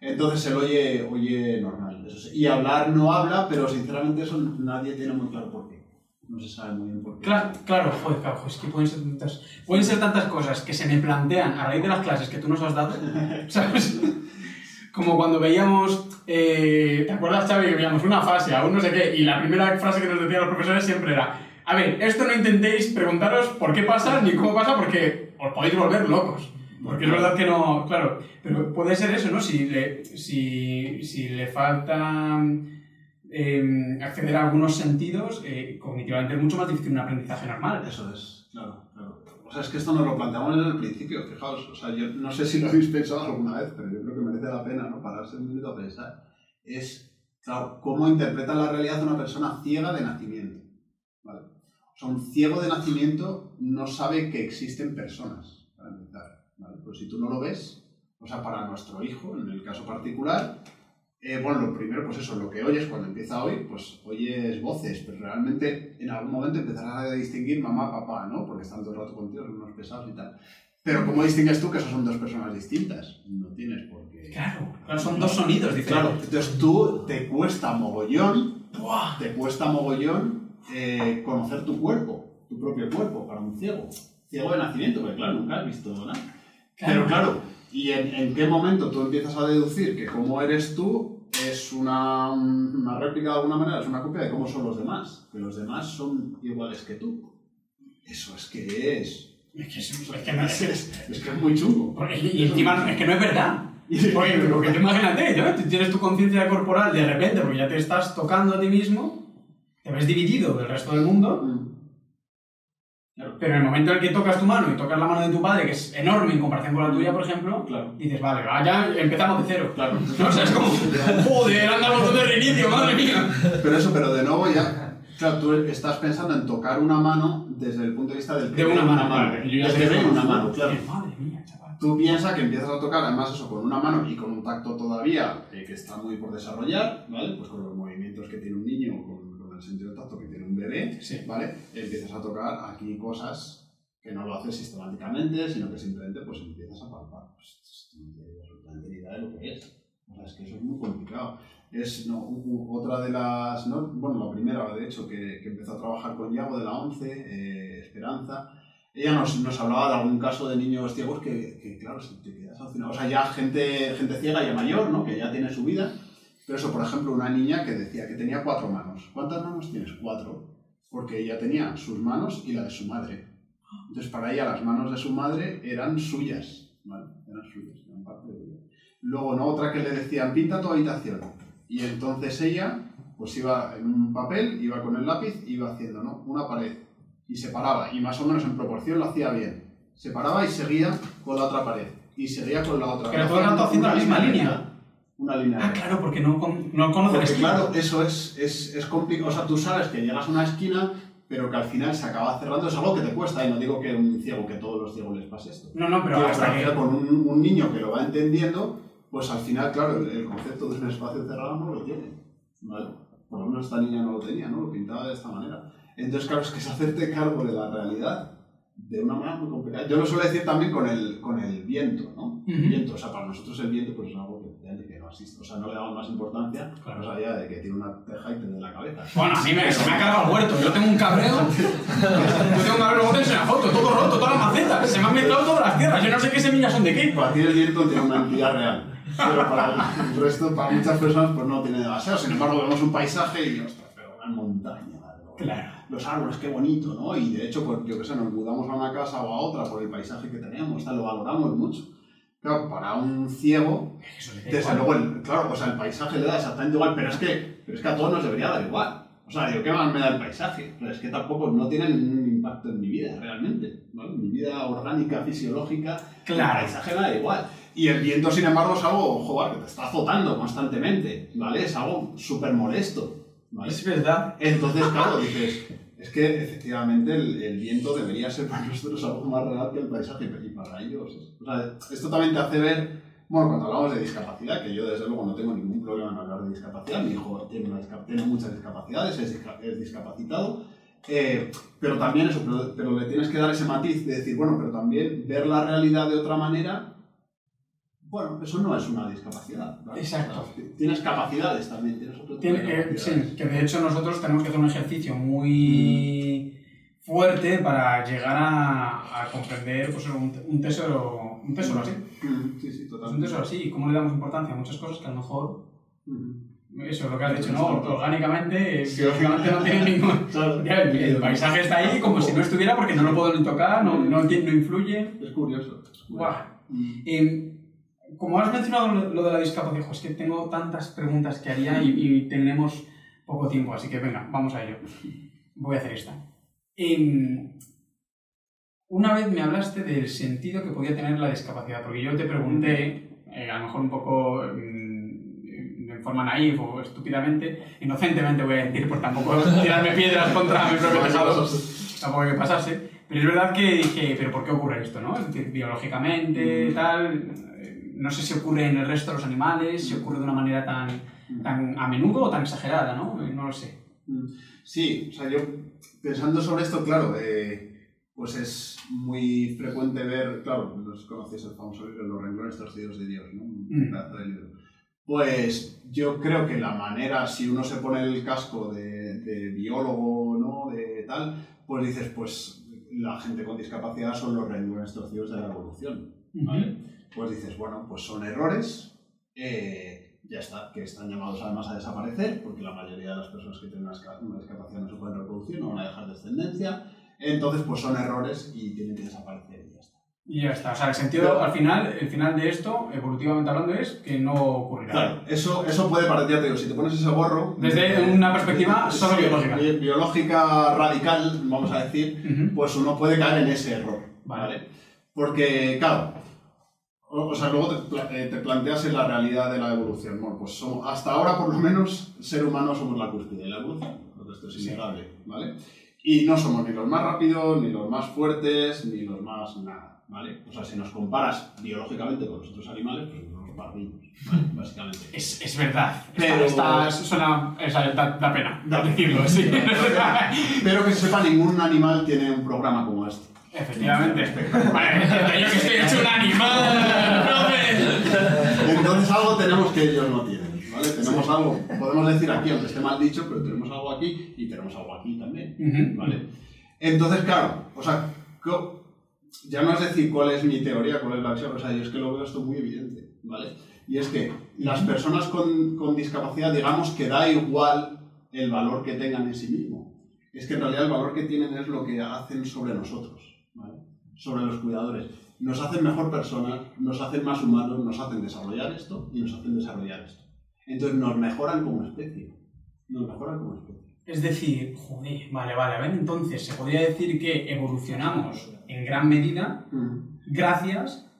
Entonces él oye, oye normal. Eso sí. Y hablar no habla, pero sinceramente eso nadie tiene muy claro por qué. No se sabe muy bien por qué. Claro, claro, joder, claro, es que pueden ser, tantas, pueden ser tantas cosas que se me plantean a raíz de las clases que tú nos has dado, *laughs* ¿sabes? Como cuando veíamos, eh, ¿te acuerdas, Xavi, que veíamos una fase a un no sé qué? Y la primera frase que nos decían los profesores siempre era, a ver, esto no intentéis preguntaros por qué pasa ni cómo pasa porque os podéis volver locos. Porque es verdad que no, claro, pero puede ser eso, ¿no? Si le, si, si le falta eh, acceder a algunos sentidos, eh, cognitivamente es mucho más difícil un aprendizaje normal. Eso es, claro, claro. O sea, es que esto nos lo planteamos desde el principio, fijaos. O sea, yo no sé si lo habéis pensado alguna vez, pero yo creo que merece la pena, ¿no? Pararse un minuto a pensar. Es, claro, cómo interpreta la realidad una persona ciega de nacimiento. ¿vale? O sea, un ciego de nacimiento no sabe que existen personas. Pues si tú no lo ves, o sea, para nuestro hijo, en el caso particular, eh, bueno, lo primero, pues eso, lo que oyes cuando empieza a oír, pues oyes voces, pero realmente en algún momento empezarás a distinguir mamá, papá, ¿no? Porque están todo el rato contigo, son unos pesados y tal. Pero ¿cómo distingues tú que esos son dos personas distintas? No tienes por qué... Claro, claro, son dos sonidos Claro, diferentes. entonces tú te cuesta mogollón, Buah. te cuesta mogollón eh, conocer tu cuerpo, tu propio cuerpo, para un ciego. Ciego de nacimiento, porque claro, nunca has visto nada. Pero claro, ¿y en, en qué momento tú empiezas a deducir que cómo eres tú es una, una réplica de alguna manera, es una copia de cómo son los demás? Que los demás son iguales que tú. Eso es que es... Es que, es, es que no es, Es, es que es muy chungo. y encima es que no es verdad. Porque, porque tú imagínate, ¿no? Tú tienes tu conciencia corporal de repente, porque ya te estás tocando a ti mismo, te ves dividido del resto del mundo, Pero en el momento en el que tocas tu mano y tocas la mano de tu padre, que es enorme en comparación con la tuya, por ejemplo, Claro. dices, vale, va, ya empezamos de cero. Claro. No, *laughs* o sea, es como, joder, anda de reinicio, madre mía. Pero eso, pero de nuevo ya, *laughs* claro, tú estás pensando en tocar una mano desde el punto de vista del De una mano, vale, yo ya sé que una mano, claro. Madre mía, chaval. Tú piensas que empiezas a tocar, además eso, con una mano y con un tacto todavía eh, que está muy por desarrollar, ¿vale? Pues con los movimientos que tiene un niño, con, con el sentido del tacto que tiene un bebé, Sí. ¿vale? Empiezas a tocar aquí cosas que no lo haces sistemáticamente, sino que simplemente pues empiezas a palpar. Pues, no tienes absolutamente ni idea de lo que es. O sea, es que eso es muy complicado. Es no, otra de las, ¿no? bueno, la primera, de hecho, que, que empezó a trabajar con Yago de la 11, eh, Esperanza, ella nos, nos hablaba de algún caso de niños ciegos que, que, claro, se te quedas alucinado. O sea, ya gente, gente ciega ya mayor, ¿no? Que ya tiene su vida. Pero eso, por ejemplo, una niña que decía que tenía cuatro manos. ¿Cuántas manos tienes? Cuatro. Porque ella tenía sus manos y la de su madre. Entonces, para ella, las manos de su madre eran suyas. ¿vale? Eran suyas, eran parte de ella. Luego, ¿no? Otra que le decían, pinta tu habitación. Y entonces ella, pues iba en un papel, iba con el lápiz, iba haciendo, ¿no? Una pared. Y se paraba, y más o menos en proporción lo hacía bien. Se paraba y seguía con la otra pared. Y seguía con la otra. Pero todo el rato haciendo la misma línea. Una línea. Ah, claro, porque no, no conoces Porque claro, eso es, es, es complicado. O sea, tú sabes que llegas a una esquina, pero que al final se acaba cerrando. Es algo que te cuesta. Y no digo que un ciego, que a todos los ciegos les pase esto. No, no, pero hasta que... con un, un niño que lo va entendiendo, pues al final, claro, el, el concepto de un espacio cerrado no lo tiene. ¿vale? Por lo menos esta niña no lo tenía, ¿no? Lo pintaba de esta manera. Entonces, claro, es que es hacerte cargo de la realidad de una manera muy complicada. Yo lo suelo decir también con el, con el viento, ¿no? El Ujú. viento, o sea, para nosotros el viento pues es algo no. O sea, no le damos más importancia, Claro. más allá de que tiene una teja y te dé la cabeza. Bueno, a mí me, se me ha cargado el huerto. Yo tengo un cabreo. Yo tengo un cabreo, luego te la foto, todo roto, todas las macetas. Se me han mezclado todas las tierras. Yo no sé qué semillas son de qué. Para ti el viento tiene una entidad real. Pero para el resto, para muchas personas, pues no tiene demasiado. Sin embargo, vemos un paisaje y, ostras, pero una montaña. ¿no? Claro. Los árboles, qué bonito, ¿no? Y de hecho, pues yo qué sé, nos mudamos a una casa o a otra por el paisaje que tenemos, tal, lo valoramos mucho. Claro, para un ciego, desde luego, el- claro, o sea, el paisaje le da exactamente igual, pero es que, pero es que a todos nos debería dar igual. O sea, digo, ¿qué más me da el paisaje? Pero es que tampoco no tiene ningún impacto en mi vida, realmente. ¿no? Mi vida orgánica, fisiológica, Claro. el paisaje me da igual. Y el viento, sin embargo, es algo, joder, que te está azotando constantemente, ¿vale? Es algo súper molesto, ¿vale? Es verdad. Entonces, claro, dices, es que efectivamente el, el viento debería ser para *laughs* nosotros algo más real que el paisaje y para ellos. es- O sea, esto también te hace ver, bueno, cuando hablamos de discapacidad, que yo desde luego no tengo ningún problema en hablar de discapacidad, mi hijo tiene, una tiene muchas discapacidades, es, es discapacitado, eh, pero también eso, pero, pero le tienes que dar ese matiz de decir, bueno, pero también ver la realidad de otra manera, bueno, eso no es una discapacidad. Exacto. O sea, tienes capacidades también, tienes otro tipo de eh, capacidades. sí, que de hecho nosotros tenemos que hacer un ejercicio muy fuerte para llegar a, a comprender pues, un, un tesoro, un tesoro así. Mm, Sí, sí, Pues un totalmente. tesoro así, cómo le damos importancia a muchas cosas que a lo mejor, Mm. eso es lo que has dicho, ¿no? Orgánicamente, eh, biológicamente no tiene ningún... *laughs* El, paisaje está ahí como si no estuviera porque no lo puedo ni tocar, no, no, no influye. Es curioso. es curioso. Mm. Eh, como has mencionado lo, lo de la discapacidad, es que tengo tantas preguntas que haría y, y tenemos poco tiempo, así que venga, vamos a ello. Voy a hacer esta. Em, una vez me hablaste del sentido que podía tener la discapacidad, porque yo te pregunté, eh, a lo mejor un poco mm, de forma naif o estúpidamente, inocentemente voy a decir, por tampoco *laughs* tirarme piedras contra mi propio tejado, tampoco hay que pasarse, pero es verdad que dije, pero ¿por qué ocurre esto? ¿no? Es decir, biológicamente, tal, eh, no sé si ocurre en el resto de los animales, si ocurre de una manera tan, tan a menudo o tan exagerada, ¿no? Eh, No lo sé. Sí, o sea, yo pensando sobre esto, claro, eh, pues es muy frecuente ver, claro, no conocéis el famoso libro Los renglones torcidos de Dios, ¿no? Un Mm. pedazo de libro. Pues yo creo que la manera, si uno se pone el casco de, de biólogo, ¿no? De tal, pues dices, pues la gente con discapacidad son los renglones torcidos de la evolución. ¿vale? Pues dices, bueno, pues son errores, eh, ya está, que están llamados además a desaparecer, porque la mayoría de las personas que tienen una, discapacidad no se pueden reproducir, no van a dejar descendencia, entonces pues son errores y tienen que desaparecer y ya está. Y ya está. O sea, el sentido, al final, el final de esto, evolutivamente hablando, es que no ocurrirá. Claro, eso, eso puede parecer, te digo, si te pones ese gorro... Desde una perspectiva solo biológica. bi- biológica radical, vamos a decir, pues uno puede caer en ese error, Vale. ¿vale? Porque, claro, o, sea, luego te, eh, te planteas en la realidad de la evolución. Bueno, pues somos- hasta ahora, por lo menos, ser humano somos la cúspide de la evolución, que esto es innegable, ¿vale? Y no somos ni los más rápidos, ni los más fuertes, ni los más nada, ¿vale? O sea, si nos comparas biológicamente con los otros animales, pues somos pardinos, ¿vale? *laughs* Básicamente. Es, es verdad. Pero- Está, está- suena, sea, da, da pena Da decirlo, sí. *laughs* Pero que se sepa, ningún animal tiene un programa como este. Efectivamente. *laughs* Vale, yo que estoy hecho un animal, profe. Entonces algo tenemos que ellos no tienen, ¿vale? Tenemos algo, podemos decir aquí, aunque esté mal dicho, pero tenemos algo aquí y tenemos algo aquí también. ¿vale? Entonces, claro, o sea, ya no es decir cuál es mi teoría, cuál es la acción, o sea, yo es que lo veo esto muy evidente, ¿vale? Y es que las personas con, con discapacidad, digamos que da igual el valor que tengan en sí mismo. Es que en realidad el valor que tienen es lo que hacen sobre nosotros. Sobre los cuidadores. Nos hacen mejor personas, nos hacen más humanos, nos hacen desarrollar esto y nos hacen desarrollar esto. Entonces nos mejoran como especie. Nos mejoran como especie. Es decir, joder, vale, vale, a ver, entonces se podría decir que evolucionamos en gran medida gracias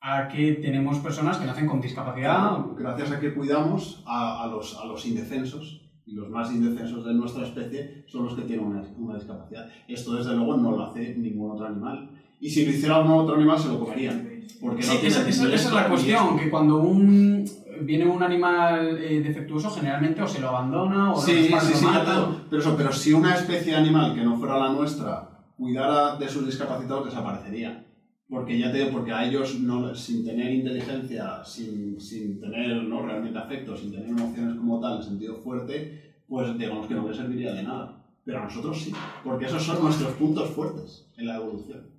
a que tenemos personas que nacen con discapacidad. Gracias a que cuidamos a, a los, a los indefensos, y los más indefensos de nuestra especie son los que tienen una, una discapacidad. Esto, desde luego, no lo hace ningún otro animal. Y si lo hiciera algún otro animal, se lo comerían. Porque no Sí, tiene esa, es la cuestión, que cuando un, viene un animal eh, defectuoso, generalmente o se lo abandona o Sí, lo sí, sí, mata. pero, eso, pero si una especie de animal que no fuera la nuestra cuidara de sus discapacitados, desaparecería. Porque ya te digo, porque a ellos, no, sin tener inteligencia, sin, sin tener ¿no? realmente afecto, sin tener emociones como tal, en sentido fuerte, pues digamos que no les serviría de nada. Pero a nosotros sí, porque esos son nuestros puntos fuertes en la evolución.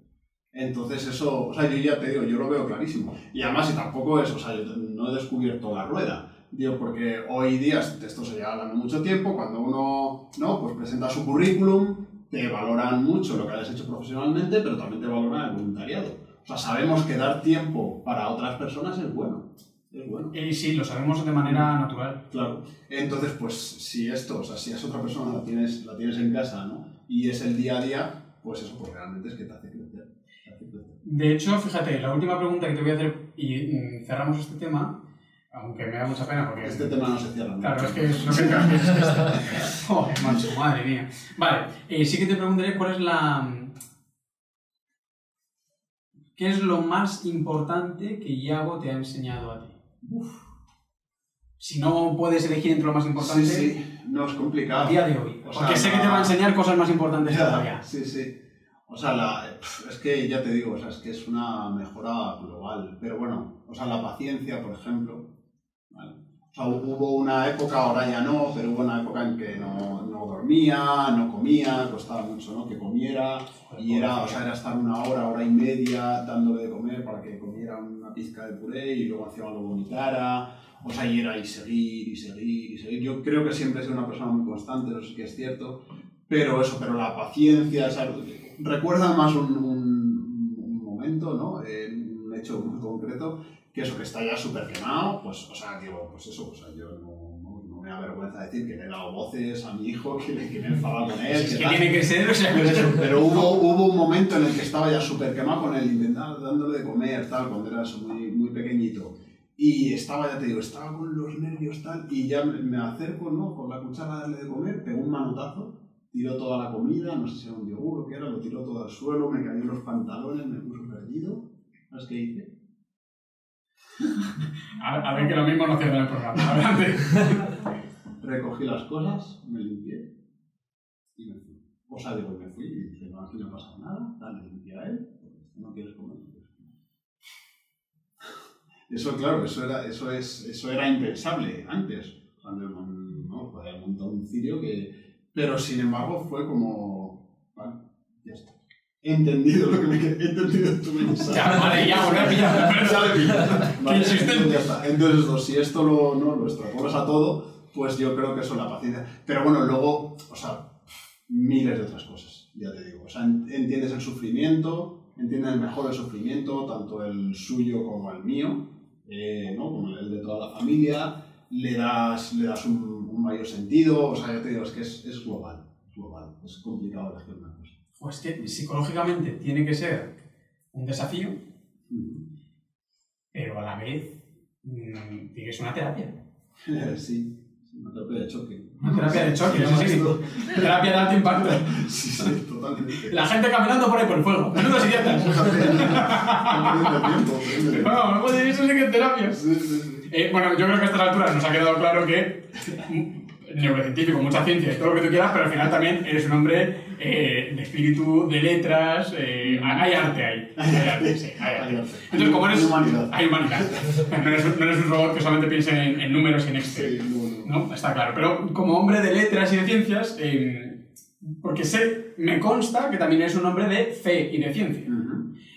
Entonces eso, o sea, yo ya te digo, yo lo veo clarísimo. Y además, y tampoco es, o sea, yo no he descubierto la rueda. Digo, porque hoy día, esto se lleva hablando mucho tiempo, cuando uno, ¿no? Pues presenta su currículum, te valoran mucho lo que hayas hecho profesionalmente, pero también te valoran el voluntariado. O sea, sabemos que dar tiempo para otras personas es bueno. Es bueno. Y sí, lo sabemos de manera natural. Claro. Entonces, pues si esto, o sea, si es otra persona, la tienes, la tienes en casa, ¿no? Y es el día a día, pues eso, pues realmente es que te hace crecer. De hecho, fíjate, la última pregunta que te voy a hacer y cerramos este tema. Aunque me da mucha pena porque... Este tema no se cierra. ¿no? Claro, es que es lo que tengo que es *laughs* Joder, macho, madre mía. Vale, eh, sí que te preguntaré cuál es la... ¿Qué es lo más importante que Iago te ha enseñado a ti? Si no puedes elegir entre lo más importante, Sí, sí, no es complicado. a día de hoy. O sea, Porque sé que te va a enseñar cosas más importantes todavía. Sí, sí. O sea, la- es que ya te digo, o sea, es que es una mejora global. Pero bueno, o sea, la paciencia, por ejemplo. ¿vale? O sea, hubo una época, ahora ya no, pero hubo una época en que no, no dormía, no comía, costaba mucho ¿no? que comiera. Y era, o sea, era estar una hora, hora y media dándole de comer para que comiera una pizca de puré y luego encima lo vomitara. O sea, y era y seguir, y seguir, y seguir. Yo creo que siempre he sido una persona muy constante, eso sí que es cierto. Pero eso, pero la paciencia, o recuerda más un, un- un momento, ¿no? Eh, un hecho muy concreto, que eso, que está ya súper quemado, pues, o sea, digo, pues eso, o sea, yo no, no, no me avergüenza decir que le he dado voces a mi hijo, que, le- que me he enfadado con él. Es que tiene que ser, o sea, Pero, eso, *laughs* pero hubo, hubo un momento en el que estaba ya súper quemado con él, intentando dándole de comer, tal, cuando era muy, muy pequeñito. Y estaba, ya te digo, estaba con los nervios, tal, y ya me, me acerco, ¿no? Con la cuchara a darle de comer, pegó un manotazo, tiró toda la comida, no sé si era un yogur o qué era, lo tiró todo al suelo, me cayó en los pantalones, me puso perdido. ¿Sabes qué hice? *laughs* A, a ver que lo mismo no cierra el programa. Adelante. *laughs* Recogí las cosas, me limpié y me fui. O sea, digo, me fui y dije, no, aquí no pasa nada, dale, limpia a él, no quieres comer. *laughs* Eso, claro, eso era, eso es, eso era impensable antes, cuando no, montar un cirio que... Pero sin embargo fue como, vale, ya está. He entendido lo que me he entendido tu mensaje. *laughs* Ya, vale, ya. Sale bien. Vale, insistente. ya está. Entonces, esto, si esto lo, no, lo extrapolas a todo, pues yo creo que eso es la paciencia. Pero bueno, luego, o sea, miles de otras cosas, ya te digo. O sea, en- entiendes el sufrimiento, entiendes mejor el sufrimiento, tanto el suyo como el mío, eh, ¿no? como el de toda la familia, le das, le das un mayor sentido, o sea, ya te digo, es que es, es global, es global, es complicado elegir una cosa. Pues que psicológicamente tiene que ser un desafío, pero a la vez mm, tiene que ser una terapia. *laughs* sí, una terapia de choque. Una terapia de choque, sí, sí, sí. Terapia de alto impacto. Sí, sí, totalmente. La gente caminando por ahí por el fuego. Menudos idiotas. *laughs* Bueno, pues eso sí que es terapia. Eh, bueno, yo creo que a estas alturas nos ha quedado claro que mm, neurocientífico, mucha ciencia todo lo que tú quieras, pero al final también eres un hombre eh, de espíritu, de letras, eh, hay arte ahí. *laughs* Hay arte, sí, hay arte. Entonces, como eres... Hay humanidad. Hay humanidad. No eres, un- no eres un robot que solamente piense en, en números y en Excel. Sí, no, no. Está claro. Pero como hombre de letras y de ciencias, eh, porque sé, me consta que también eres un hombre de fe y de ciencia.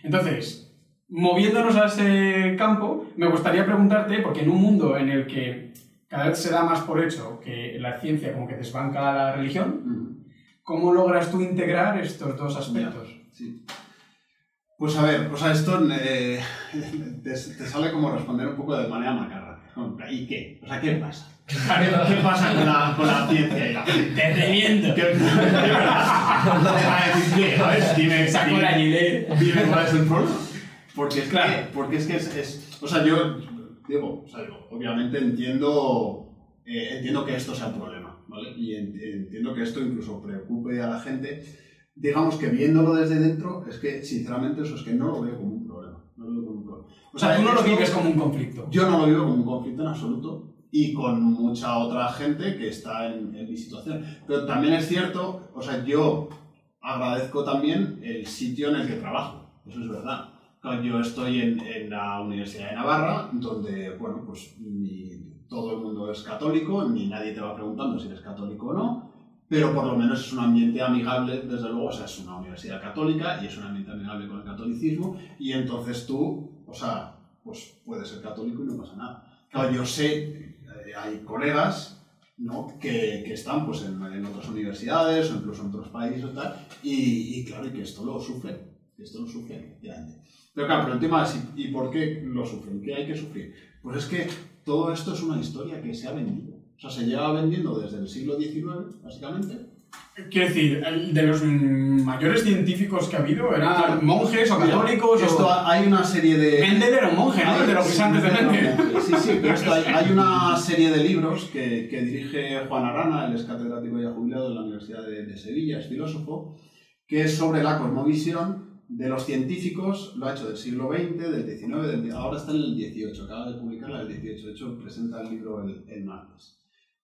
Entonces, moviéndonos a ese campo, me gustaría preguntarte, porque en un mundo en el que cada vez se da más por hecho que la ciencia como que desbanca a la religión, Ujú. ¿cómo logras tú integrar estos dos aspectos? Sí. Pues a ver, o sea, esto eh, *laughs* te, te sale como responder un poco de manera macarra. ¿Y qué? O sea, ¿qué pasa? ¿Qué pasa con la, con la ciencia y la? ¡Te reviento! ¿Qué, de verdad? A decir, ¿qué? Ver, dime, dime- dime cuál es el problema. Porque es Claro. que, porque es, que es, es- O sea, yo digo, o sea, digo, obviamente entiendo, eh, entiendo que esto sea un problema, ¿vale? Y en- entiendo que esto incluso preocupe a la gente. Digamos que viéndolo desde dentro, es que sinceramente eso es que no lo veo como un problema. No lo veo como un problema. O sea, tú no lo vives como un conflicto. yo no lo vivo como un conflicto en absoluto y con mucha otra gente que está en, en mi situación. Pero también es cierto, o sea, yo agradezco también el sitio en el que trabajo, eso es verdad. Yo estoy en, en la Universidad de Navarra, donde, bueno, pues ni todo el mundo es católico, ni nadie te va preguntando si eres católico o no, pero por lo menos es un ambiente amigable, desde luego, o sea, es una universidad católica y es un ambiente amigable con el catolicismo, y entonces tú, o sea, pues puedes ser católico y no pasa nada. Claro, yo sé, eh, hay colegas ¿no? que, que están pues, en, en otras universidades o incluso en otros países y tal, y, y claro, y que esto lo sufren, esto lo sufren, efectivamente. Pero claro, pero el tema es, ¿y por qué lo sufren? ¿Qué hay que sufrir? Pues es que todo esto es una historia que se ha vendido. O sea, se lleva vendiendo desde el siglo XIX, básicamente, quiero decir, el de los mayores científicos que ha habido eran monjes o Mira, católicos Esto o... hay una serie de. Mendel era un monje, ¿no? El de los guisantes de Mendel. Sí, sí, pero esto hay, hay una *laughs* serie de libros que, que dirige Juan Arana, él es catedrático ya jubilado de la Universidad de, de Sevilla, es filósofo, que es sobre la cosmovisión de los científicos, lo ha hecho del siglo XX, del XIX, del- ahora está en el XVIII, acaba de publicarla el XVIII, de hecho presenta el libro el, el martes.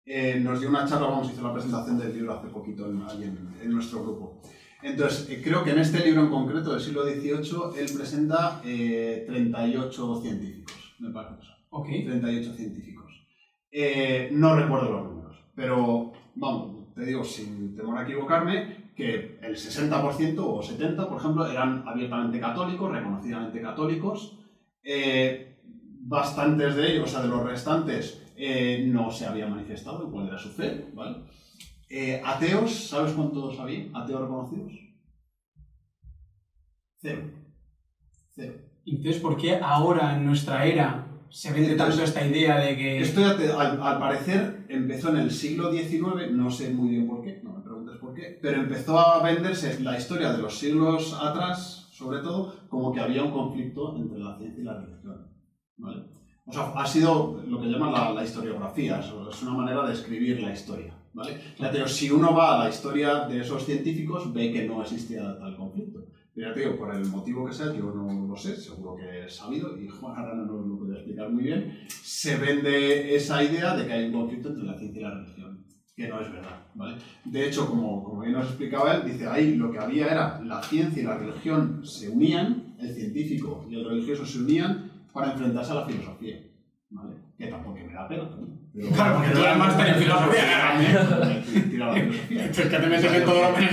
Eh, nos dio una charla, vamos, hizo la presentación del libro hace poquito en, en, en nuestro grupo. Entonces, eh, creo que en este libro en concreto del siglo XVIII, él presenta eh, 38 científicos, me parece. Ok. 38 científicos. Eh, no recuerdo los números, pero vamos, te digo sin temor a equivocarme que el 60% o 70%, por ejemplo, eran abiertamente católicos, reconocidamente católicos. Eh, bastantes de ellos, o sea, de los restantes, eh, no se habían manifestado cuál era su fe, ¿vale? Eh, ateos, ¿sabes cuántos había? ¿Ateos reconocidos? Cero. Cero. Entonces, ¿por qué ahora en nuestra era se vende tanto esta idea de que... Esto al, al parecer empezó en el siglo XIX, no sé muy bien por qué, no qué, pero empezó a venderse la historia de los siglos atrás, sobre todo, como que había un conflicto entre la ciencia y la religión. ¿vale? O sea, ha sido lo que llaman la, la historiografía, es una manera de escribir la historia. ¿vale? Ya te digo, si uno va a la historia de esos científicos, ve que no existía tal conflicto. Digo, por el motivo que sea, yo no lo sé, seguro que es sabido, y Juan Arana no lo puede explicar muy bien, se vende esa idea de que hay un conflicto entre la ciencia y la religión, que no es verdad, ¿vale? De hecho, como, como bien nos explicaba él, dice ahí lo que había era la ciencia y la religión se unían, el científico y el religioso se unían para enfrentarse a la filosofía, ¿vale? Que tampoco me da pena, ¿no? Pero- Claro, porque tú eres máster *laughs* en filosofía. *laughs* Es que te metes en todo lo *laughs* que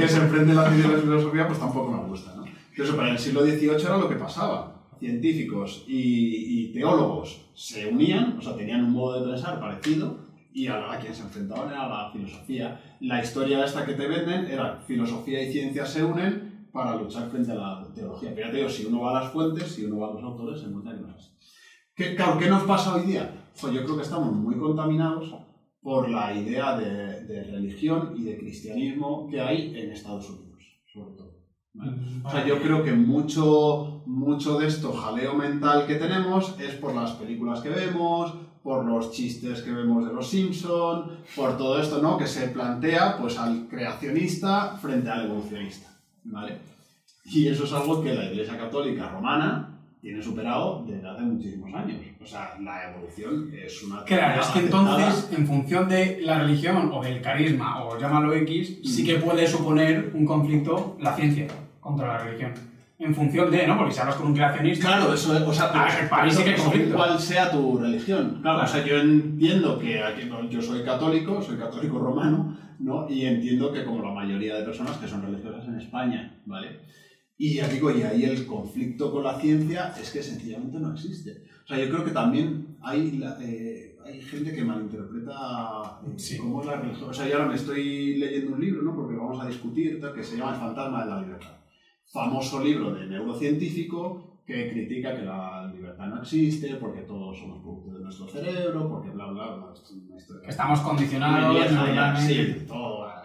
que se enfrente la ciencia y la filosofía, pues tampoco me gusta, ¿no? Entonces, para el siglo XVIII era lo que pasaba. Científicos y, y teólogos se unían, o sea, tenían un modo de pensar parecido, y a, a quien se enfrentaban era la filosofía. La historia esta que te venden era filosofía y ciencia se unen para luchar frente a la teología. Pero ya te digo, si uno va a las fuentes, si uno va a los autores, se encuentra que no es. ¿Qué, claro, ¿qué nos pasa hoy día? Pues yo creo que estamos muy contaminados por la idea de, de religión y de cristianismo que hay en Estados Unidos, sobre todo. ¿vale? O sea, yo creo que mucho, mucho de esto jaleo mental que tenemos es por las películas que vemos, por los chistes que vemos de los Simpson, por todo esto, ¿no? Que se plantea, pues, al creacionista frente al evolucionista, ¿vale? Y eso es algo que la Iglesia Católica Romana tiene superado desde hace muchísimos años. O sea, la evolución es una... Claro, es que aceptada. entonces, en función de la religión o del carisma o llámalo X, sí que puede suponer un conflicto la ciencia contra la religión. En función de, ¿no? Porque si hablas con un creacionista... Claro, eso es, o sea, pero- sí que conflicto. cuál sea tu religión. Claro, o sea, yo entiendo que aquí, yo soy católico, soy católico romano, ¿no? Y entiendo que como la mayoría de personas que son religiosas en España, ¿vale? Y ya digo, y ahí el conflicto con la ciencia es que sencillamente no existe. O sea, yo creo que también hay, la- eh, hay gente que malinterpreta eh, Sí. cómo es la religión. O sea, yo ahora me estoy leyendo un libro, ¿no? Porque vamos a discutir, tal, que se llama El fantasma de la libertad. Famoso libro de neurocientífico que critica que la libertad no existe, porque todos somos producto de nuestro cerebro, porque bla, bla, bla. Que estamos condicionados vieja sí, todo. ah,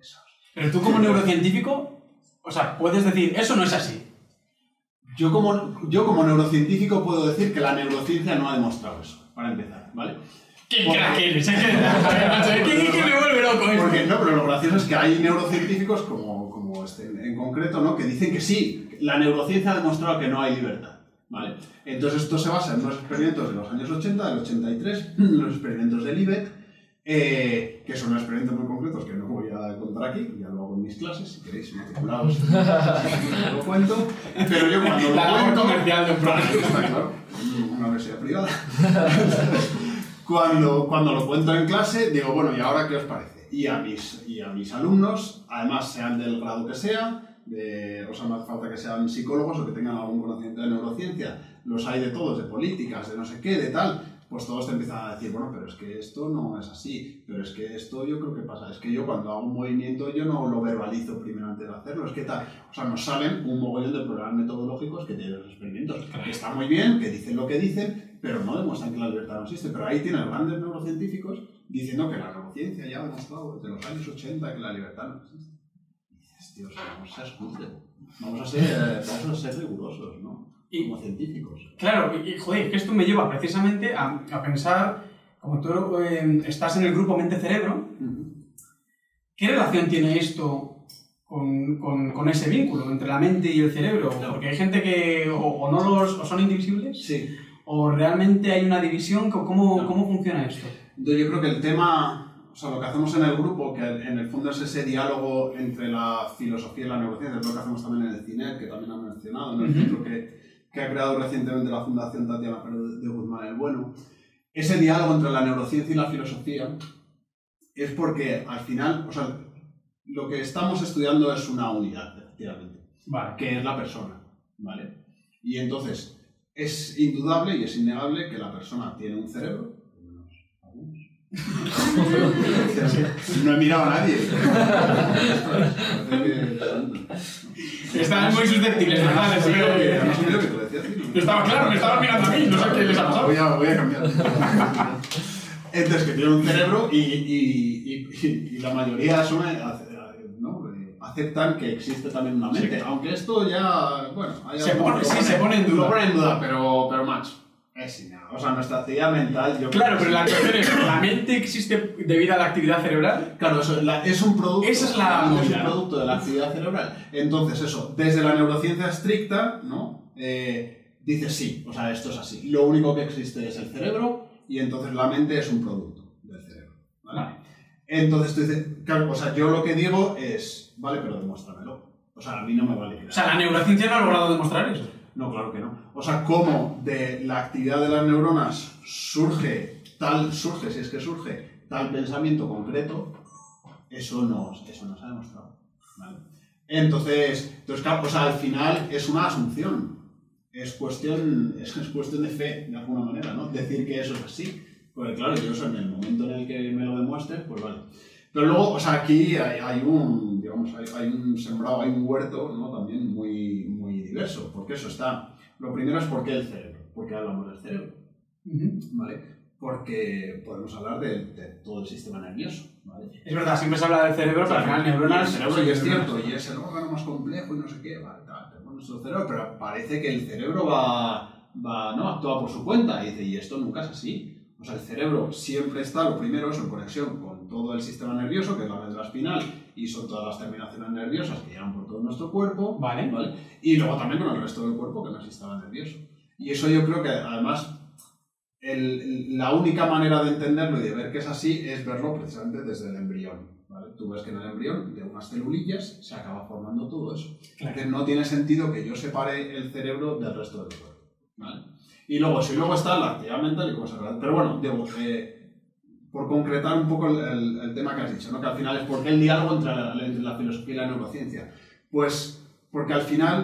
eso. Pero tú como neurocientífico, o sea, puedes decir, eso no es así. Yo como, yo como neurocientífico puedo decir que la neurociencia no ha demostrado eso, para empezar, ¿vale? ¿Qué Porque- crack eres? *laughs* ¿Qué, qué me vuelve loco? Porque, no, pero lo gracioso es que hay neurocientíficos, como, en concreto, ¿no? que dicen que sí, la neurociencia ha demostrado que no hay libertad. ¿vale? Entonces esto se basa en unos experimentos de los años 80, del 83, *clears throat* los experimentos de Libet, eh, que son experimentos muy concretos que no voy a contar aquí, ya lo hago en mis clases, si queréis, matriculados, lo cuento, pero yo cuando lo La cuento... comercial de un Claro, programa. está claro, una universidad privada. *laughs* cuando, cuando lo cuento en clase, digo, bueno, ¿y ahora qué os parece? Y a mis, y a mis alumnos, además sean del grado que sea, de, o sea, no hace falta que sean psicólogos o que tengan algún conocimiento de neurociencia, los hay de todos, de políticas, de no sé qué, de tal, pues todos te empiezan a decir, bueno, pero es que esto no es así, pero es que esto yo creo que pasa, es que yo cuando hago un movimiento yo no lo verbalizo primero antes de hacerlo, es que tal, o sea, nos salen un mogollón de programas metodológicos que tienen los experimentos, que están muy bien, que dicen lo que dicen, pero no demuestran que la libertad no existe, pero ahí tienes grandes neurocientíficos diciendo que la neurociencia ya ha demostrado desde los años 80 que la libertad no existe. Y dices, tío, vamos a ser. Vamos a ser, vamos a ser rigurosos, ¿no? Y- Como científicos. Claro, y, joder, que esto me lleva precisamente a, a pensar, como tú eh, estás en el grupo mente-cerebro, ¿qué relación tiene esto con, con- con ese vínculo entre la mente y el cerebro? Claro. Porque hay gente que o, o no los, o son indivisibles, Sí. o realmente hay una división, ¿cómo, No. cómo funciona esto? Entonces yo creo que el tema, o sea, lo que hacemos en el grupo, que en el fondo es ese diálogo entre la filosofía y la neurociencia, es lo que hacemos también en el CINET, que también han mencionado, en el Ujú. centro que, que ha creado recientemente la Fundación Tatiana Pérez de Guzmán el Bueno. Ese diálogo entre la neurociencia y la filosofía es porque al final, o sea, lo que estamos estudiando es una unidad, efectivamente Vale. que es la persona, ¿vale? Y entonces, es indudable y es innegable que la persona tiene un cerebro, no he mirado a nadie. Estaban muy susceptibles. Estaba claro, me estaban mirando a mí, no sé qué les ha pasado. Voy a, voy a cambiar. Entonces, que tiene un cerebro y, y, y, la mayoría asume, ace- ¿no? Eh, aceptan que existe también una mente. Aunque esto ya, bueno, hay Se pone- que sí, se pone en duda. Lo pone en duda, pero, pero macho, es innegable. O sea, nuestra actividad mental, yo Claro, pero la cuestión es, ¿la mente existe debido a la actividad cerebral? Claro, eso, la- es un producto. Esa es la es un ¿no? producto de la actividad cerebral. Entonces, eso, desde la neurociencia estricta, ¿no? Eh, dice sí, o sea, esto es así. Lo único que existe es el cerebro y entonces la mente es un producto del cerebro. ¿vale? Vale. Entonces tú dices, claro, o sea, yo lo que digo es, vale, pero demuéstramelo. O sea, a mí no me vale. O sea, la neurociencia no ha logrado demostrar eso. No, claro que no. O sea, cómo de la actividad de las neuronas surge tal, surge, si es que surge, tal pensamiento concreto, eso no, eso no se ha demostrado. ¿vale? Entonces, entonces, claro, o sea, al final es una asunción. Es cuestión, es, es cuestión de fe, de alguna manera, ¿no? Decir que eso es así. Porque claro, yo eso en el momento en el que me lo demuestres, pues vale. Pero luego, o sea, aquí hay, hay un, digamos, hay, hay un sembrado, hay un huerto, ¿no? También muy, muy diverso. Porque eso está... Lo primero es por qué el cerebro. ¿Por qué hablamos del cerebro? ¿Vale? Porque podemos hablar de, de todo el sistema nervioso, ¿vale? Es verdad, siempre se habla del cerebro, pero al final neuronas... El cerebro, y es cierto, y es el órgano más complejo y no sé qué, vale, tal, tenemos nuestro cerebro, pero parece que el cerebro va, va, no, actúa por su cuenta, y dice, y esto nunca es así. O sea, el cerebro siempre está, lo primero, es en conexión con todo el sistema nervioso, que es la médula espinal, y son todas las terminaciones nerviosas que llevan por todo nuestro cuerpo, Vale. ¿vale? Y luego también con el resto del cuerpo, que no es el sistema nervioso. Y eso yo creo que, además, el- la única manera de entenderlo y de ver que es así es verlo precisamente desde el embrión. ¿vale? Tú ves que en el embrión, de unas celulillas, se acaba formando todo eso. Claro. Entonces no tiene sentido que yo separe el cerebro del resto del cuerpo. ¿vale? Y luego, si luego está la actividad mental y se Pero bueno, digo, eh, por concretar un poco el, el- el tema que has dicho, ¿no? que al final es por qué el diálogo entre la, entre la filosofía y la neurociencia. Pues porque al final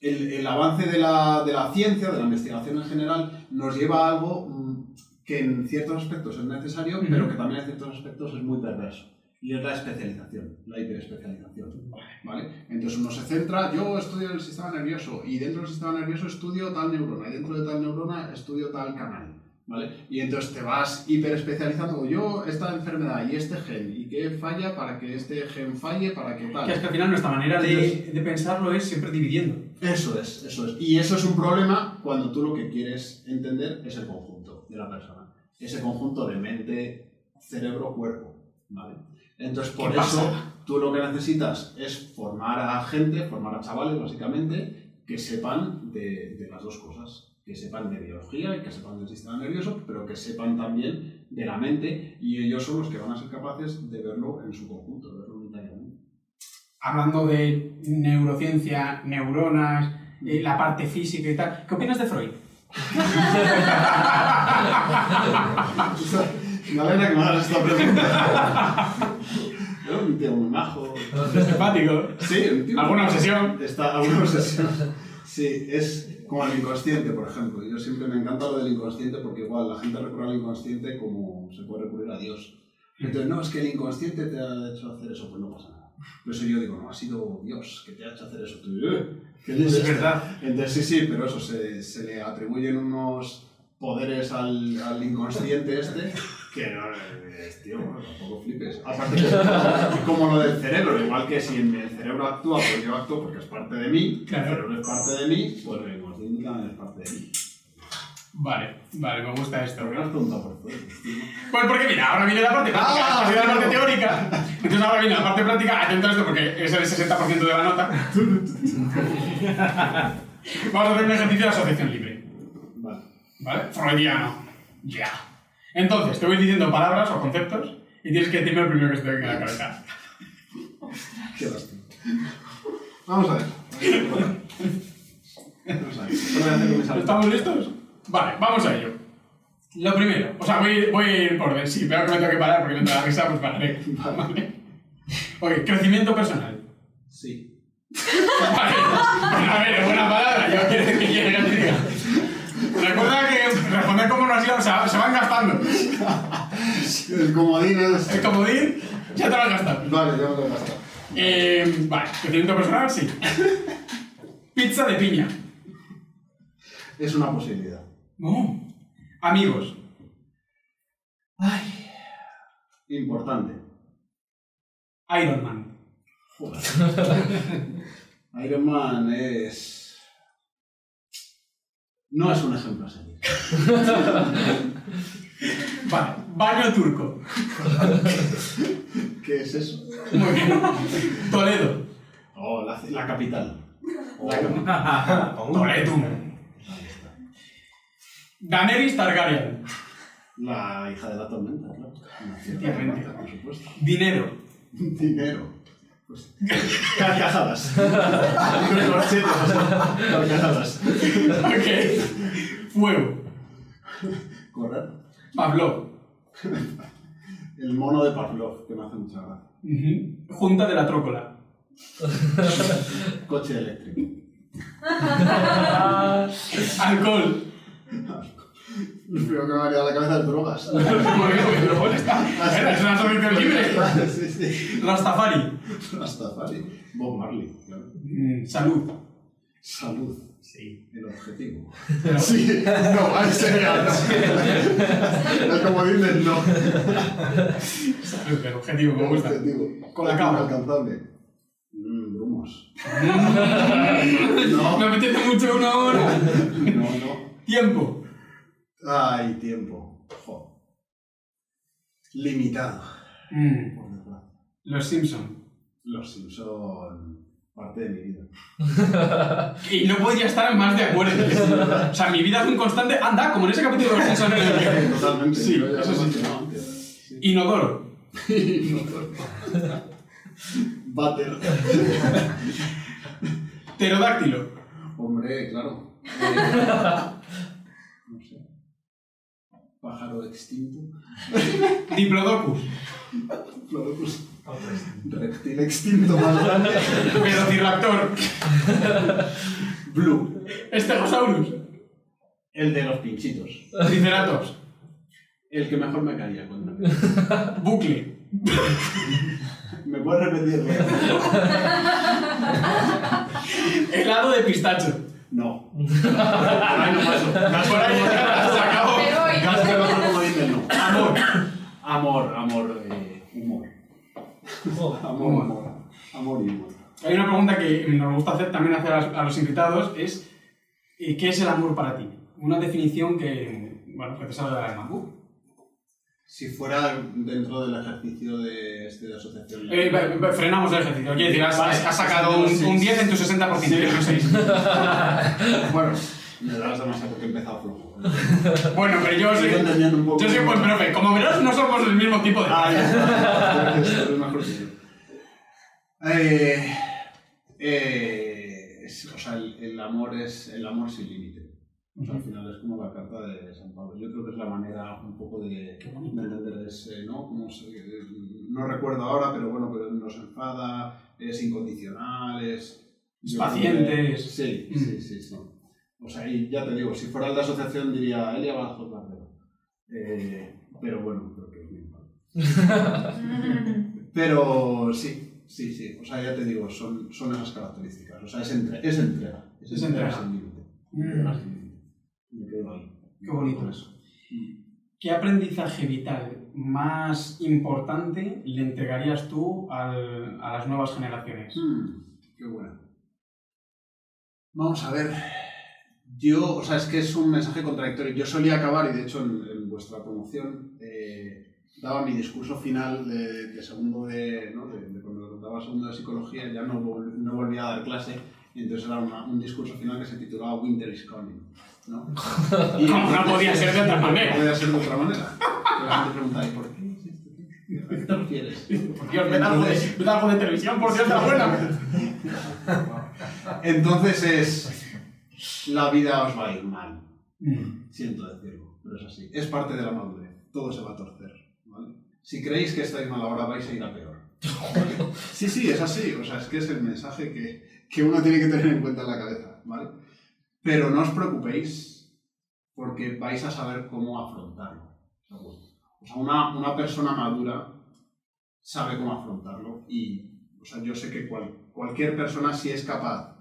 el, el avance de la, de la ciencia, de la investigación en general, nos lleva a algo mm, que en ciertos aspectos es necesario, pero que también en ciertos aspectos es muy perverso. Y es la especialización, la hiperespecialización. ¿vale? Entonces uno se centra, yo estudio el sistema nervioso y dentro del sistema nervioso estudio tal neurona y dentro de tal neurona estudio tal canal. ¿Vale? Y entonces te vas hiperespecializando, yo esta enfermedad y este gen, y qué falla para que este gen falle, para que tal. Que es que al final nuestra manera de, de pensarlo es siempre dividiendo. Eso es, eso es. Y eso es un problema cuando tú lo que quieres entender es el conjunto de la persona. Ese conjunto de mente, cerebro, cuerpo. ¿vale? Entonces, por ¿Qué eso, pasa? tú lo que necesitas es formar a gente, formar a chavales, básicamente, que sepan de, de las dos cosas. Que sepan de biología y que sepan del sistema nervioso, pero que sepan también de la mente y ellos son los que van a ser capaces de verlo en su conjunto, de verlo unitariamente. Hablando de neurociencia, neuronas, eh, la parte física y tal. ¿Qué opinas de Freud? *laughs* Malena, que me hagas esta pregunta. Yo, un tío muy majo. Simpático. Sí, un tío. ¿Alguna obsesión? Está, alguna obsesión. Sí, es como el inconsciente, por ejemplo. Yo siempre me encanta lo del inconsciente porque igual la gente recurre al inconsciente como se puede recurrir a Dios. Entonces, no, es que el inconsciente te ha hecho hacer eso, pues no pasa nada. Por eso yo digo, no, ha sido Dios que te ha hecho hacer eso. Tú, "Eh, ¿qué Es esto?". verdad. Entonces, sí, sí, pero eso, se, se le atribuyen unos poderes al, al inconsciente este Que no es, tío, bueno, tampoco flipes. Aparte es como lo del cerebro, igual que si el cerebro actúa, pues yo actúo porque es parte de mí, el cerebro es parte de mí, pues el parte de mí. Vale, vale, me gusta esto. ¿Por qué no has preguntado por fuera? Pues porque mira, ahora viene la parte práctica, Ah, sido la parte teórica. Entonces ahora viene la parte práctica, atento a esto porque es el 60% de la nota. Vamos a hacer un ejercicio de asociación libre. Vale. ¿Vale? Freudiano. Ya. Entonces, te voy diciendo palabras o conceptos y tienes que decirme el primero que se te venga a la cabeza. Qué. Vamos a ver. *laughs* ¿Estamos listos? Vale, vamos a ello. Lo primero, o sea, voy, voy a ir por orden. Si veo que me tengo que parar porque me da la risa, pues pararé. *laughs* Vale. Ok, crecimiento personal. Sí. Vale, pues a ver, es buena palabra, yo quiero que quiere que diga. Recuerda que responder como no ha sido, o sea, se van gastando. El comodín es... El comodín ya te lo has gastado. Vale, ya me lo he gastado. Eh, vale, crecimiento personal, sí. Pizza de piña. Es una posibilidad. Amigos. Importante. Iron Man. Joder. *laughs* Iron Man es. No es un ejemplo a seguir. *laughs* Vale, baño turco. *laughs* ¿Qué es eso? Muy bien. Toledo. Oh, la, la capital. La capital. Toledo. Daenerys Targaryen. La hija de la tormenta, claro. Efectivamente. por supuesto. Dinero. Dinero. Pues. Carcajadas. Carcajadas. Ok. Fuego. Correr. Pavlov. El mono de Pavlov, que me hace mucha gracia. Junta de la trócola. Coche eléctrico. Alcohol. Lo primero que me ha quedado a la cabeza es drogas. *laughs* Pero está. Es una asociación libre. *laughs* sí, sí. Rastafari. Rastafari. Bob Marley, claro. Mm, Salud. Salud. Sí. El objetivo. *laughs* Sí, no, ahí sería no. El comodín del no. Salud, el objetivo, me gusta. Objetivo. Colacao. Inalcanzable. Mmm, grumos. Me apetece mucho una hora. No, no. Tiempo. Ay, tiempo. Jo. Limitado. Mm, Por desgracia. Los Simpson. Los Simpson. Parte de mi vida. *laughs* Y no podría estar más de acuerdo. O sea, mi vida es un constante. Anda, como en ese capítulo de los Simpson el Totalmente. Sí, ya eso sí. Sí. Inodoro. *laughs* Váter. Pterodáctilo. Hombre, claro. *laughs* Eh, no sé. Pájaro extinto. *laughs* Diplodocus. Florocus. Reptil extinto. Velociraptor. Blue. Stegosaurus. El de los pinchitos. Triceratops. El que mejor me caía cuando Bucle. ¿Me puedes repetir? *laughs* Helado de pistacho. No. Ay, no paso. Por ahí ya se acabó. Amor. Amor, amor, eh, humor. Amor, amor. Amor y humor. Hay una pregunta que nos gusta hacer también hacer a, los invitados es eh, ¿qué es el amor para ti? Una definición que, bueno, que te salga del alma. Si fuera dentro del ejercicio de, este, de asociación. Eh, frenamos el ejercicio. Quiero decir, has, sacado un, sí, un sí. 10 en tu 60%, yo no 6. *laughs* Bueno, me das demasiado porque he empezado flojo. Bueno, pero yo soy, un poco. yo soy buen profe. Como verás, no somos el mismo tipo de... Ah, ya está. Eh, eh, es- o sea, el, el amor es el amor sin límite. O sea, al final es como la carta de San Pablo. Yo creo que es la manera un poco de, de entender ese, ¿no? Como se- no recuerdo ahora, pero bueno, pero no se enfada, es incondicional, es... Es paciente, es- Sí, sí, sí, sí. O sea, y ya te digo, si fuera el de asociación diría Elia Badajoz Barbero. Eh, pero bueno, creo que es mi padre. *laughs* Pero sí, sí, sí. O sea, ya te digo, son, son esas características. O sea, es, entre, es entrega. Es entrega. sin límite. Mm. Entrega sin límite. Me quedo ahí. Qué bonito eso. ¿Qué aprendizaje vital más importante le entregarías tú al- a las nuevas generaciones? Hmm, qué bueno. Vamos a ver. Yo, o sea, es que es un mensaje contradictorio. Yo solía acabar, y de hecho en, en vuestra promoción eh, daba mi discurso final de, de segundo de, ¿no? de, de cuando daba segundo de psicología, ya no, vol- no volvía a dar clase, y entonces era una- un discurso final que se titulaba Winter is Coming. ¿no? *laughs* Y- Como no podía ser de otra No manera. podía ser de otra manera. Y la gente pregunta, ¿y por qué es esto? ¿A qué te refieres? Por Dios, vete algo de, algo de televisión, por Dios, está buena. *laughs* Entonces es, la vida os va a ir mal. Mm. Siento decirlo, pero es así. Es parte de la madurez. Todo se va a torcer. ¿vale? Si creéis que estáis mal ahora, vais a ir a peor. *laughs* Sí, sí, es así. O sea, es que es el mensaje que, que uno tiene que tener en cuenta en la cabeza. ¿vale? Pero no os preocupéis porque vais a saber cómo afrontarlo. O sea, una, una persona madura sabe cómo afrontarlo y o sea, yo sé que cual- cualquier persona si es capaz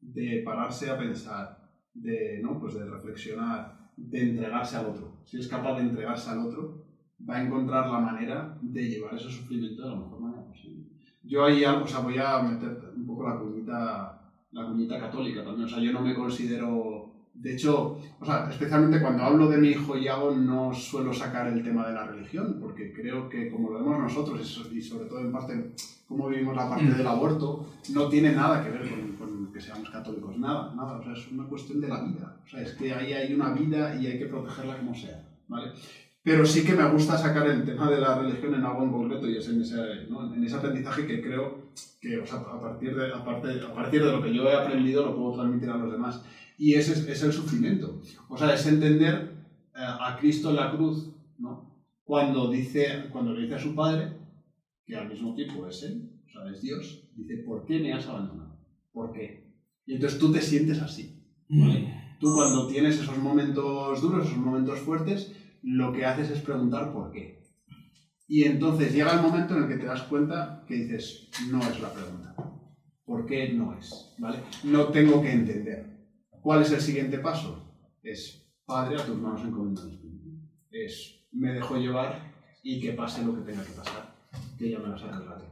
de pararse a pensar, de, ¿no? pues de reflexionar, de entregarse al otro, si es capaz de entregarse al otro, va a encontrar la manera de llevar ese sufrimiento de la mejor manera posible. Yo ahí o sea, voy a meter un poco la cuñita, la cuñita católica también, o sea, yo no me considero... De hecho, o sea, especialmente cuando hablo de mi hijo Iago, no suelo sacar el tema de la religión, porque creo que como lo vemos nosotros, y so- y sobre todo en parte cómo vivimos la parte Mm. del aborto, no tiene nada que ver con, con que seamos católicos, nada, nada, o sea, es una cuestión de la vida, o sea, es que ahí hay una vida y hay que protegerla como sea, ¿vale? Pero sí que me gusta sacar el tema de la religión en algo en concreto y es en ese, ¿no? en ese aprendizaje que creo que, o sea, a partir, de, aparte- a partir de lo que yo he aprendido lo puedo transmitir a los demás. Y ese es, es el sufrimiento. O sea, es entender eh, a Cristo en la cruz, ¿no? Cuando, dice, cuando le dice a su padre, que al mismo tiempo es Él, o sea, es Dios, dice, ¿por qué me has abandonado? ¿Por qué? Y entonces tú te sientes así. ¿vale? Tú cuando tienes esos momentos duros, esos momentos fuertes, lo que haces es preguntar por qué. Y entonces llega el momento en el que te das cuenta que dices, no es la pregunta. ¿Por qué no es? ¿Vale? No tengo que entender. ¿Cuál es el siguiente paso? Es, Padre, a tus manos encomiendo mi espíritu. Es, me dejo llevar y que pase lo que tenga que pasar, que ya me las arreglaré.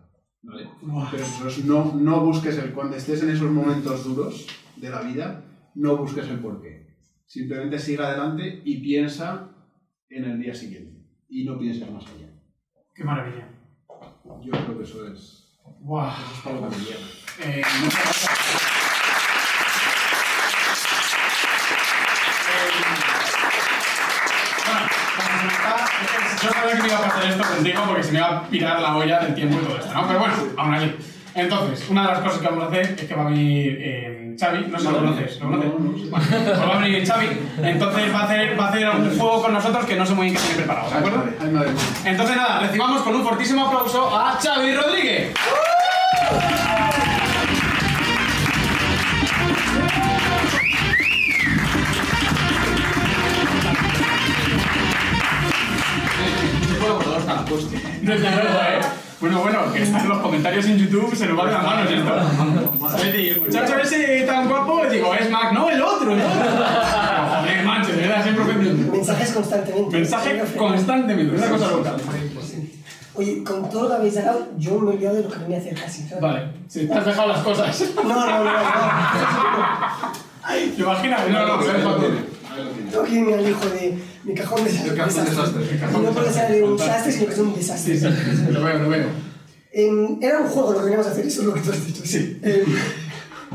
¿Vale? Pero eso es, no, no busques el, cuando estés en esos momentos duros de la vida, no busques el porqué. Simplemente sigue adelante y piensa en el día siguiente. Y no pienses más allá. Qué maravilla. Yo creo que eso es, Buah. eso es para lo que me lleva. Eh, muchas gracias. Eh, yo sabía que me iba a hacer esto contigo porque se me iba a pirar la olla del tiempo y todo esto, ¿no? Pero bueno, aún así. Entonces, una de las cosas que vamos a hacer es que va a venir eh, Xavi, no sé si lo conoces, ¿lo conoces? No, no sé. Bueno, pues va a venir Xavi, entonces va a hacer, va a hacer un juego con nosotros que no sé muy bien qué tiene preparado, ¿de acuerdo? Entonces nada, recibamos con un fortísimo aplauso a Xavi Rodríguez. No es la verdad, ¿eh? Bueno, bueno, que están los comentarios en YouTube, se nos va de las manos esto. Es decir, el muchacho ese tan guapo, digo, es Mac, no, el otro, el otro. No, joder, macho, de verdad, siempre ofendiendo. Mensajes constantemente. Mensaje constantemente, una cosa loca. Oye, con todo lo que habéis dado, yo me he olvidado de lo que venía a hacer casi. ¿sabes? Vale, si te has dejado las cosas. No, no, no, no. *laughs* ¿Te imaginas? No, no, tiene. Tengo que irme al hijo de mi cajón de El cajón desastre. Y no puede ser un desastre, sino que es un desastre. Sí, sí, lo veo, lo veo. Em, era un juego lo que veníamos a hacer, eso es lo que tú has dicho. Sí.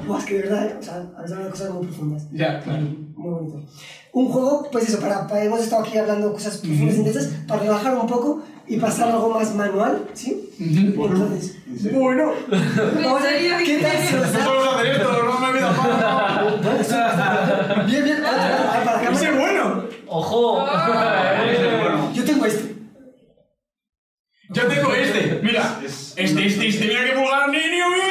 Buah, es que de verdad, eh, o sea, habéis hablado de cosas muy profundas. Ya, claro. Muy bonito. Un juego, pues eso, para, para- hemos estado aquí hablando cosas profundas intensas, para relajar un poco y pasar algo más manual, ¿sí? Entonces, bueno, ¿qué tal? Bien, bien, para acá. Ese bueno. Ojo. Yo tengo este. Yo tengo este, mira. Este, este, este, mira qué pulgar, niño, mira,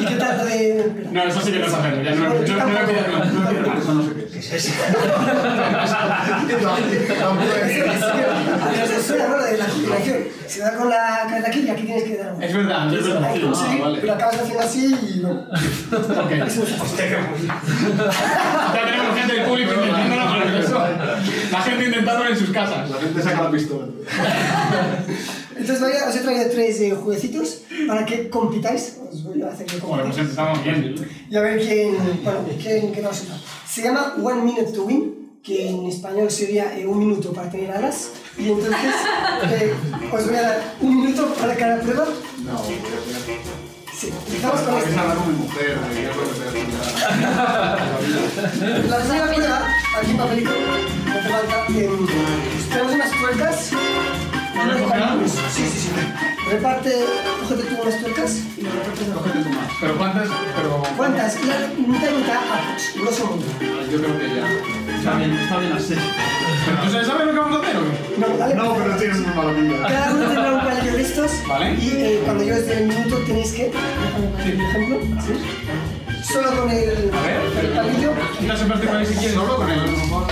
¿Y qué tal? No, eso sí que no sabemos, ya no, yo no no, no, no, no, es. Si das con la aquí tienes que. Es verdad, es verdad. Sí. pero acabas así y no. Se. Ya tenemos gente público eso. La gente intentándolo en sus casas. La gente saca la pistola. Entonces voy a- os he traído tres eh, jueguecitos para que compitáis. A pues compitáis. Y a ver quién, bueno, quién, quién nos. Se llama One Minute to Win, que en español sería eh, un minuto para tener alas. Y entonces *laughs* eh, os voy a dar un minuto para cada prueba. No, voy a hacer. Sí, empezamos con esto. es hablar con mi mujer, La primera prueba, aquí en papelito, no hace falta. em, tenemos unas tuercas. ¿No me cogerán? Sí, sí, sí. Reparte, cógete tú unas tuercas y lo repartes a Cógete tú más. Pero cuántas. Pero. ¿Cuántas? La mitad y mitad, grosso modo. Yo creo que ya. Está bien, está bien así. ¿Pero tú sabes lo que vamos a hacer o? No, dale. No, pero tienes muy mala pinta. Cada uno tendrá un palillo de estos. Vale. Y eh, cuando yo desde el minuto tenéis que. Déjame el ejemplo. ¿sí? Solo con el, A ver. el palillo. Parte por ahí si quieres. Solo con el.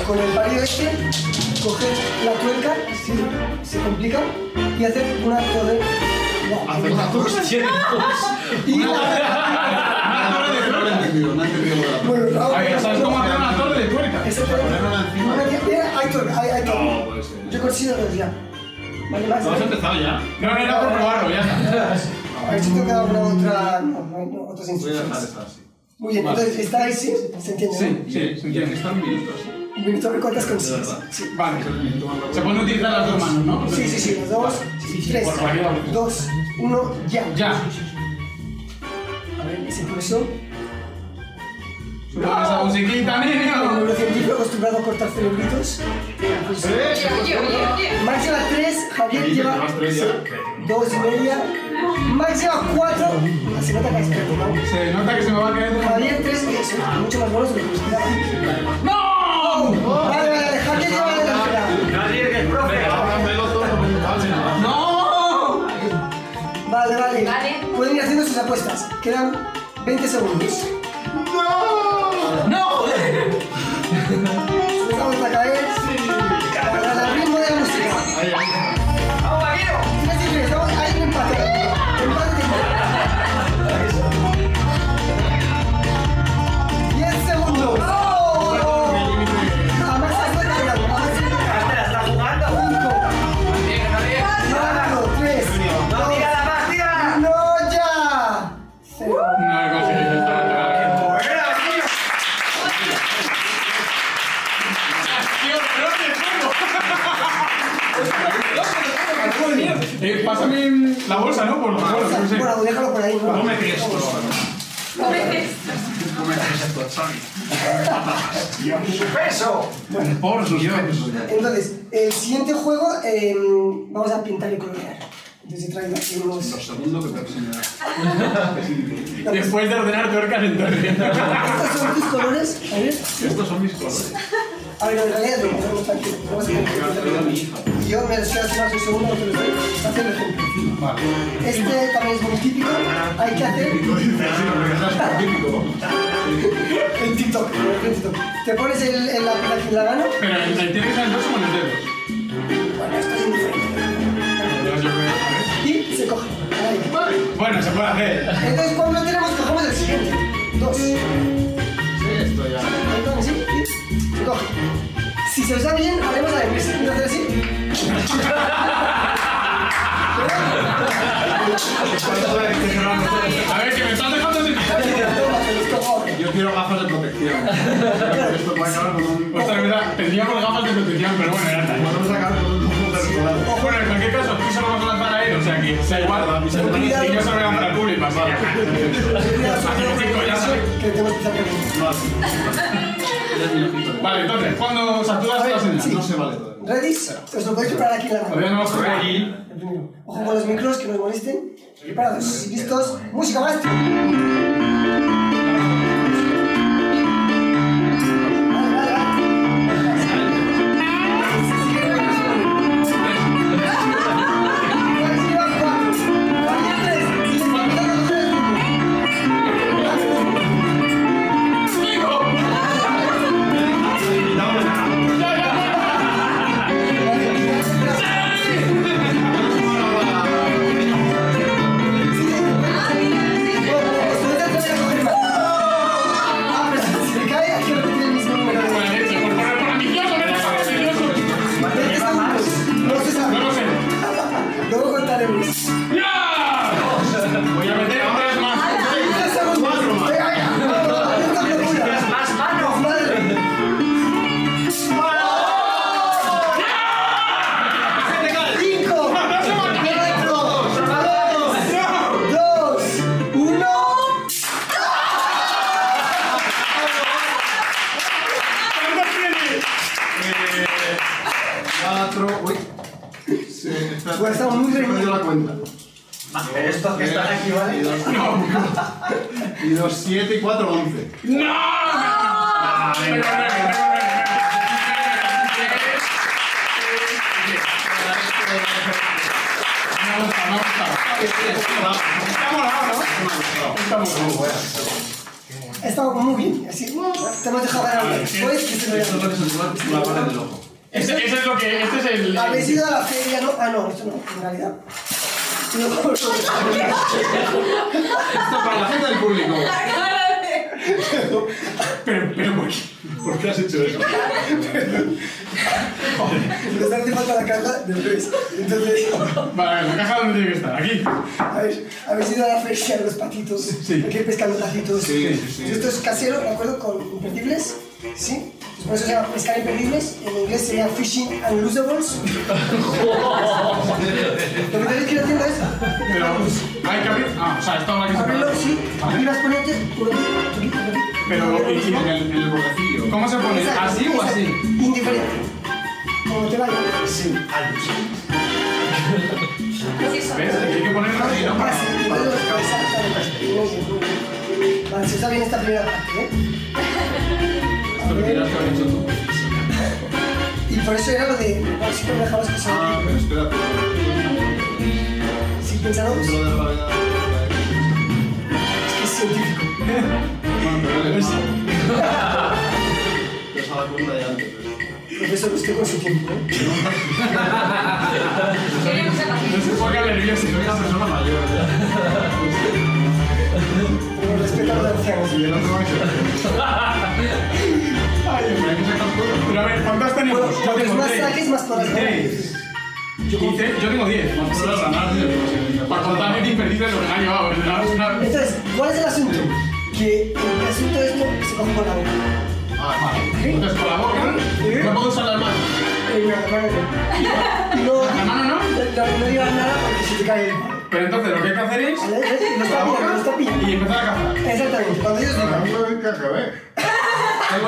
Con el palillo este, coger la tuerca, se, se complica y hacer una acto de. No, hacer una *laughs* Y una Bueno, no, ¿sabes cómo hacer una torre de tuerca? Una hay hay pues, eh. Yo considero que ya. Vale, vas. has empezado ya. No, no, por probarlo, ya. *laughs* A ver si te queda alguna otra. otras instrucciones. Muy bien, entonces, ¿está ahí sí? ¿Se entiende? Sí, sí, se entiende. Está un sí. Un minuto de cuántas verdad. Sí. Vale. Se pueden utilizar las dos manos, ¿no? Sí, sí, sí, dos, tres, dos, uno, ya. Ya. A ver, ese pulso. Sube esa musiquita, El niño. neurocientífico acostumbrado a cortar cerebritos. Max lleva tres, Javier lleva Llevas tres ya. dos y media. Max lleva cuatro. Se nota que es ¿no? Se nota que se me va a caer. Javier tres, que son mucho más buenos de lo que esperaba. ¡No! Vale, vale, Javier lleva la delantera. Nadie que profe. ¡No! Vale, vale. Vale. Pueden ir haciendo sus apuestas. Quedan 20 segundos. ¡No! La bolsa, ¿no? Por lo menos, no sé. Bueno, déjalo por ahí. ¿no? Cómete esto. Cómete esto, Xavi. Su peso. Por sus pesos. Entonces, el siguiente juego eh, vamos a pintar y colorear. Entonces he traído aquí unos... Lo segundo que te he enseñado. *laughs* Después de ordenar tuercas en torre. Estos son tus colores, a ver. Estos son mis colores. A ver, en realidad no, no, no, tranquilo. Vamos a Me a mi hija. Y yo me decía hace más un segundo, lo estoy haciendo el ejemplo. Vale. Este también es muy típico. Hay que hacer en *laughs* TikTok. En TikTok. Te pones el, el lápiz aquí en la mano. Pero el el tiene que ser el dorso o en los dedos. Bueno, esto es indiferente. Y se coge. Ahí. Bueno, se puede hacer. Entonces, cuando tenemos, cogemos el siguiente. Dos. Sí, esto ya. Coge. Si se os da bien, haremos la de Messi. A hacer así. A ver, que me estás dejando sin. Yo quiero gafas de protección. Esto puede acabar con un. Ostras, verdad, tendríamos gafas de protección, pero bueno, ya está. Podemos con un ojo bueno, en cualquier caso, tú solo vas a lanzar a él, o sea que sea igual. Y yo se lo voy a lanzar al público, así. Ya sabes. Que tenemos que con Vale, entonces, cuando das la señal. No se vale todavía. ¿Ready? Os lo podéis preparar aquí la mano. Todavía no hemos ready. Ojo con los micros, que no os molesten. Preparados, listos. Música, maestro. Sí, sí, sí. Esto es casero, ¿de acuerdo? Con imperdibles. ¿Sí? Pues por eso se llama pescar imperdibles. En inglés sería fishing and losables. *laughs* Lo que tenéis que ir haciendo es Pero. Hay que abrir. Ah, o sea, esto habrá que abrirlo, sí. Aquí las ponentes, por aquí, por aquí, por aquí. Pero, ¿y- y- En el, en el bordecillo. ¿Cómo se pone? Exacto, ¿Así o así? Indiferente. Como te vaya. Sí. *laughs* ¿Ves? Hay que ponerlo así, ¿no? Exactamente. Vale, se está bien esta primera parte, ¿eh? Esto que tienes que haber hecho tú. Y por eso era lo de. Me dejabas que se Ah, pero espérate. Pensaron. Es de que es científico. Bueno, *laughs* pero vale, es- Te has dado cuenta ya antes. ¿eh? Profesor, usted con su tiempo, ¿eh? *laughs* No se ponga nervioso. Soy una persona mayor. *laughs* A los ancianos. Y el otro va. Ay, hay que sacar todo. Pero a ver, ¿cuántas tenemos? Bueno, Yo tengo más saques, más ganar. Tres. Yo, yo tengo diez. Más por que sé. Para contarme imperdible lo que me ha llevado. ¿verdad? Entonces, ¿cuál es el asunto? Que el asunto de esto se coge con la boca. Ah, vale. Entonces, con la boca, no puedo usar las manos. Eh, no, la mano no. No, ¿La mano no? no, no digas nada porque se te cae el palo. Pero entonces lo que hay que hacer es. Lo Con la está pillando, lo está pillando. y empezar a cazar. Exactamente, cuando ellos digan. Tengo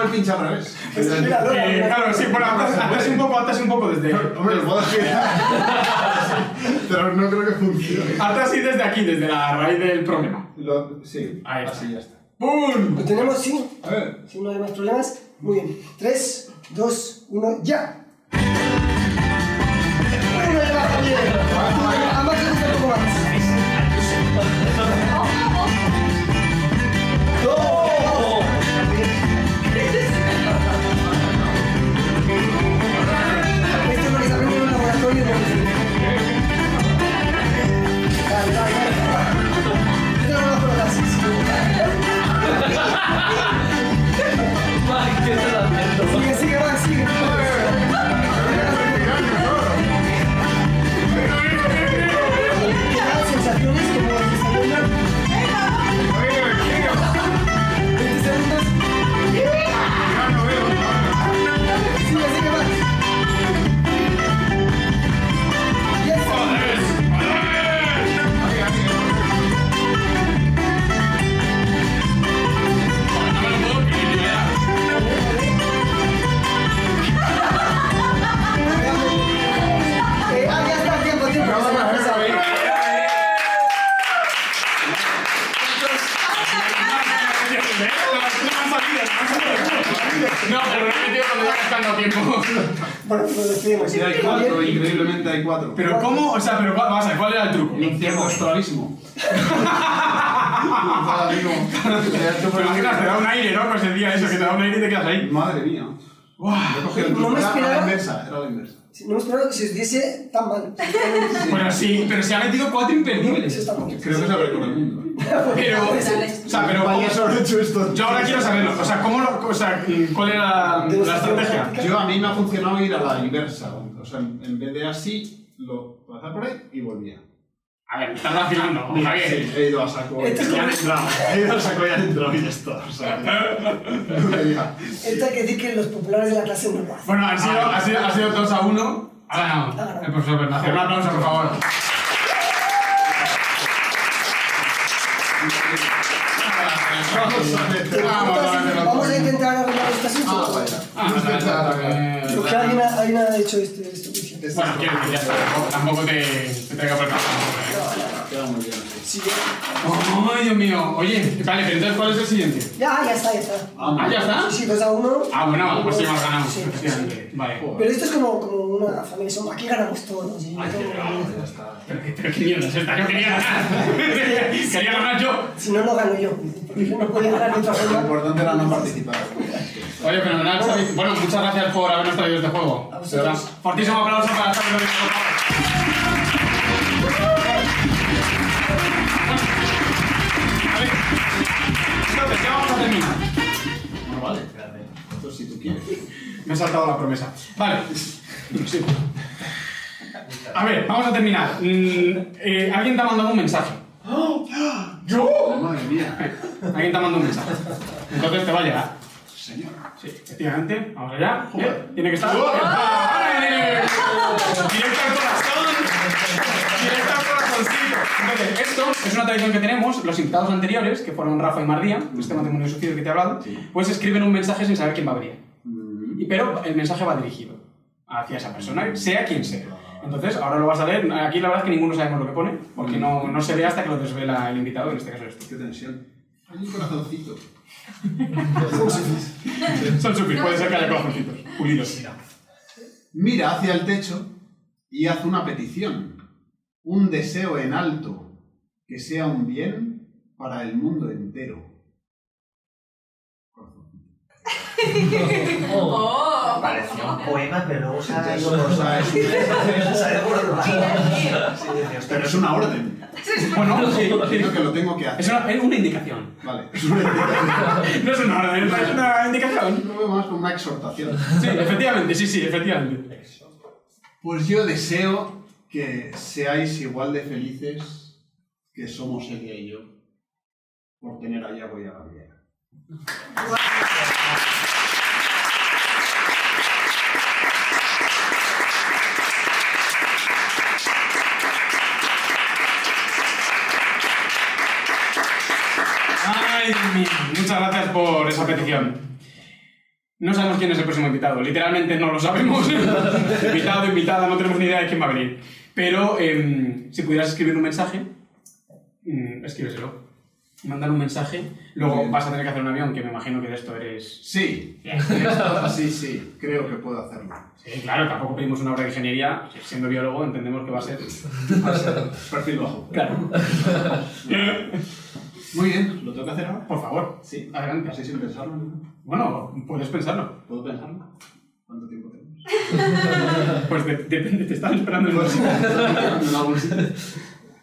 el pinche al revés. Eh, claro, sí, bueno, atrás, atrás un poco, atrás un poco desde. Hombre, lo puedo girar. *laughs* Pero no creo que funcione. Atrás y desde aquí, desde la raíz del problema. Lo- sí, Ahí está. así ya está. ¡Pum! Lo tenemos, sí. A ver. Si no hay más problemas. Muy bien. 3, 2, 1, ya. Uno de baja, Mike, ¿qué Bueno, nos despedimos. Sí, hay Muy cuatro, increíblemente hay cuatro. Pero ¿cómo? O sea, pero ¿cuál- vamos a ver, ¿cuál era el truco? Infierno astralísimo. *laughs* Pero imaginas, te da un aire, ¿no? Pues el día eso, que te da un aire y te quedas ahí. Madre mía. Buah. He cogido el No truco. me Era- Era la inversa, era la inversa. No me esperaba que se os diese tan mal. Bueno, sí, pero se ha metido cuatro Eso imperdibles. está mal. Creo que se el mundo. Pero, o sea, pero ¿cómo- hecho esto. yo ahora quiero saberlo. O sea, ¿cómo lo, o sea, ¿cuál era la estrategia? Yo a mí me ha funcionado ir a la inversa. O sea, en en vez de así, lo pasar por ahí y volvía. A ver, me estás vacilando, Mira, Javier. sí, he ido a saco. Esto es y han como- entrado. He ido a saco y han entrado y ya está. O sea, no me diga. Esto hay que decir que los populares de la clase no lo hacen. Bueno, han sido, ha sido, ha sido 2 a 1. Ha ganado el profesor Bernacer. Un aplauso, por favor. Vamos a meter. Vamos, Entonces, vamos, Vamos a intentar arreglar este asunto. Ah. Ah, Intentar, eh, alguien ha, alguien ha hecho este, esto. Bueno, quiero decir, ya está. Tampoco, te, te traiga por el. ¿eh? Queda muy bien. Sí, ¡Ay, Dios mío! Oye, vale, pero entonces, ¿cuál es el siguiente? ya, ya está, ya está. Ah, ¿ya está? Sí, sí, 2 a 1. Ah, bueno, pues sí, hemos ganado. Sí. Vale. Pero esto es como, como una familia, somos, aquí ganamos todos. ¿sí? Ay, Pero, pero qué mierda es esta, yo quería ganar. *laughs* quería ganar yo. Si no, no gano yo. Porque yo no podía ganar de otra Lo forma. importante era no participar. Oye, fenomenal, Xavi. Bueno, muchas gracias por habernos traído este juego. Fortísimo aplauso para Xavi entonces, ¿qué vamos a terminar? Bueno, vale, espérate. Esto si tú quieres. Me he saltado la promesa. Vale. Sí. A ver, vamos a terminar. Mm, eh, Alguien te ha mandado un mensaje. ¿Yo? Madre mía. Alguien te ha mandado un mensaje. Entonces te va a llegar. Señor. Sí, efectivamente. Vamos allá. ¿Eh? Tiene que estar. ¡Vale! Directo al corazón. Directo al corazoncito. Entonces, esto es una tradición que tenemos. Los invitados anteriores, que fueron Rafa y Mardía, este matrimonio suicidio que te he hablado, pues escriben un mensaje sin saber quién va a venir. Mm, Y- Pero el mensaje va dirigido hacia esa persona, sea quien sea. Entonces, ahora lo vas a leer. Aquí la verdad es que ninguno sabemos lo que pone, porque no, no se ve hasta que lo desvela el invitado, en este caso eres tú. Qué tensión. Hay un corazoncito. *laughs* Son supis, puede ser que haya corazoncitos pulidos. Mira hacia el techo y haz una petición. Un deseo en alto que sea un bien para el mundo entero. *laughs* Oh. Parecía un poema, pero luego se ha ido por Pero es una orden. *laughs* Bueno, sí, Entiendo que lo tengo que es hacer. una, es una indicación. Vale, es una indicación. *laughs* No es una orden, es una indicación. Lo veo más como una exhortación. Sí, efectivamente, sí, sí, efectivamente. Pues yo deseo que seáis igual de felices que somos ella y yo por tener a Yago y a Gabriela. Ay, Dios mío, muchas gracias por esa petición. No sabemos quién es el próximo invitado, literalmente no lo sabemos. *laughs* invitado, invitada, no tenemos ni idea de quién va a venir. Pero em, si pudieras escribir un mensaje, mm, escríbeselo. Mandar un mensaje, luego Bien. vas a tener que hacer un avión, que me imagino que de esto eres... Sí, esto- *laughs* sí, sí, creo que puedo hacerlo. Sí, claro, tampoco pedimos una obra de ingeniería, siendo biólogo entendemos que va a ser... *laughs* Va a ser perfil bajo. Claro. Muy bien, ¿lo tengo que hacer ahora? Por favor, Sí, adelante. así sin pensarlo. ¿no? Bueno, puedes pensarlo. ¿Puedo pensarlo? ¿Cuánto tiempo tenemos? *laughs* Pues de- depende, te están esperando en el Pues, la *laughs* bolsita.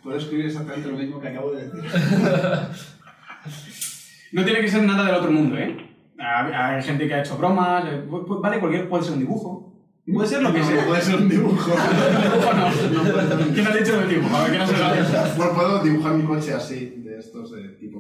Puedo escribir exactamente lo mismo que acabo de decir. No tiene que ser nada del otro mundo, ¿eh? Hay, gente que ha hecho bromas, eh, vale, cualquier, puede ser un dibujo. Puede ser lo que No, sea. Puede ser un dibujo. Dibujo *laughs* no. No un ¿Quién ha dicho del dibujo? A ver, ¿quién ha? Bueno, puedo dibujar mi coche así,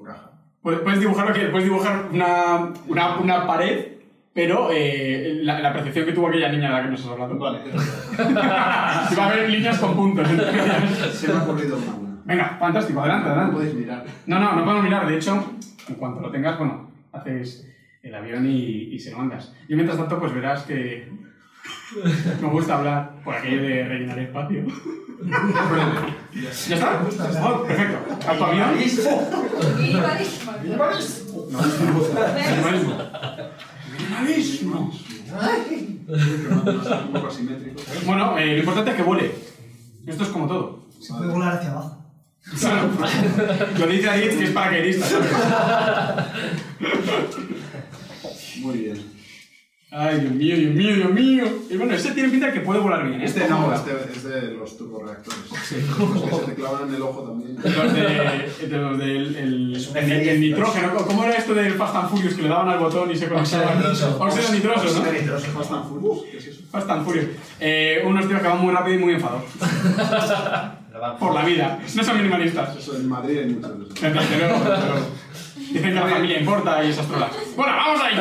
de estos de tipo caja. Puedes dibujar puedes dibujar una, una, una pared, pero eh, la, la percepción que tuvo aquella niña de la que nos has hablado. Vale, *laughs* Si va a haber líneas con puntos. ellas. *laughs* se me ha ocurrido una. Venga, fantástico, adelante, No adelante. podéis mirar. No, no, no podemos mirar. De hecho, en cuanto lo tengas, bueno, haces el avión y, y se lo mandas. Yo mientras tanto, pues verás que me gusta hablar por aquello de rellenar espacio. ¿Ya está? Oh, perfecto. ¿A tu avión? Minimalismo. Minimalismo. Un poco asimétrico. Bueno, eh, lo importante es que vuele. Esto es como todo. Se puede volar hacia abajo. Claro. Lo dice Adit que es paracaidista. ¿sabes? Muy bien. Ay, Dios mío, Dios mío, Dios mío. Y bueno, ese tiene pinta de que puede volar bien. ¿eh? Este no, este es de los turboreactores. Los que se te clavan en el ojo también. Los de, de los del el, el, el nitrógeno. ¿Cómo era esto del Fast and Furious que le daban al botón y se conectaban? nitroso. Óxido nitroso, ¿no? nitroso. Fast and Furious, ¿qué es eso? Fast and Furious. Eh, unos tíos que van muy rápido y muy enfadados. *laughs* Por la vida. No son minimalistas. Eso en Madrid hay muchos de esos. Desde luego, desde luego. Dicen que la familia importa y esas trolas. Bueno, vamos ahí.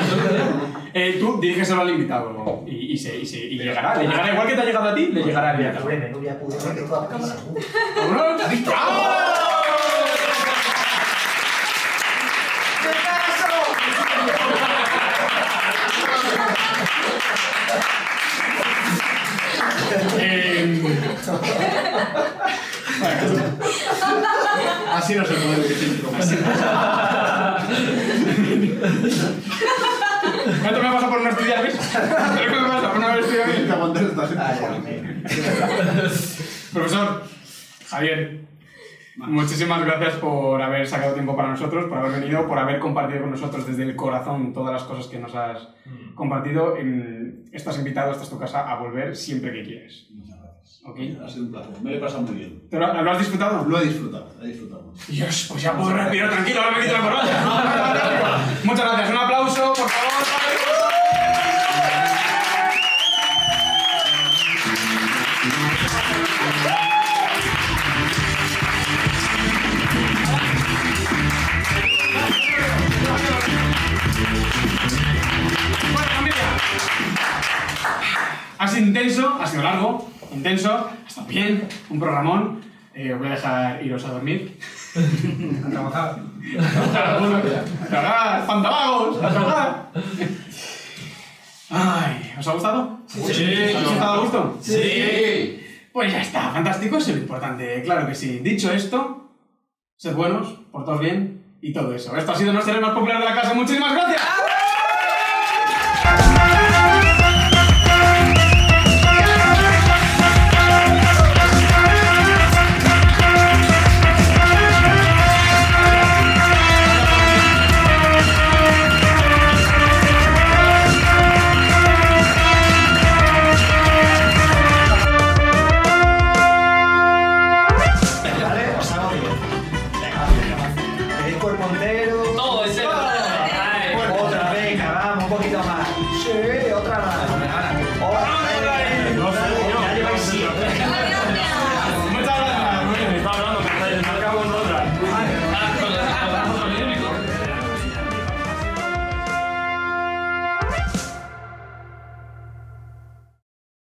*laughs* Eh, tú dirígeselo al invitado y, y, se, y, se, y llegará. Le llegará igual que te ha llegado a ti, le llegará invitado. Pobre menú, ya pude ver que. ¿Vámonos? ¡Vamos! Eh, Así no se puede vivir. *laughs* ¿Cuánto me pasa por gente. Ay, Dios mío. Profesor, Javier, muchísimas gracias por haber sacado tiempo para nosotros, por haber venido, por haber compartido con nosotros desde el corazón todas las cosas que nos has compartido. En- Estás invitado, esta es tu casa, a volver siempre que quieras. Muchas gracias. ¿Ok? Ha sido un placer. Me lo he pasado muy bien. ¿Te ¿Lo, has disfrutado? Lo he disfrutado, he disfrutado. Dios, pues ya puedo respirar tranquilo, ahora me quito la. Fantástico. Muchas gracias, un aplauso, por favor. Bueno, familia. Ha sido intenso, ha sido largo, intenso, ha estado bien, un programón. Eh, os voy a dejar iros a dormir. *laughs* A trabajar. A trabajar, a trabajar, fantavagos, a trabajar. Ay, ¿os ha gustado? Sí. ¿Os ha estado a gusto? Sí. Pues ya está, fantástico, es lo importante, claro que sí. Dicho esto, sed buenos, portaos bien y todo eso. Esto ha sido nuestro más popular de la casa. Muchísimas gracias.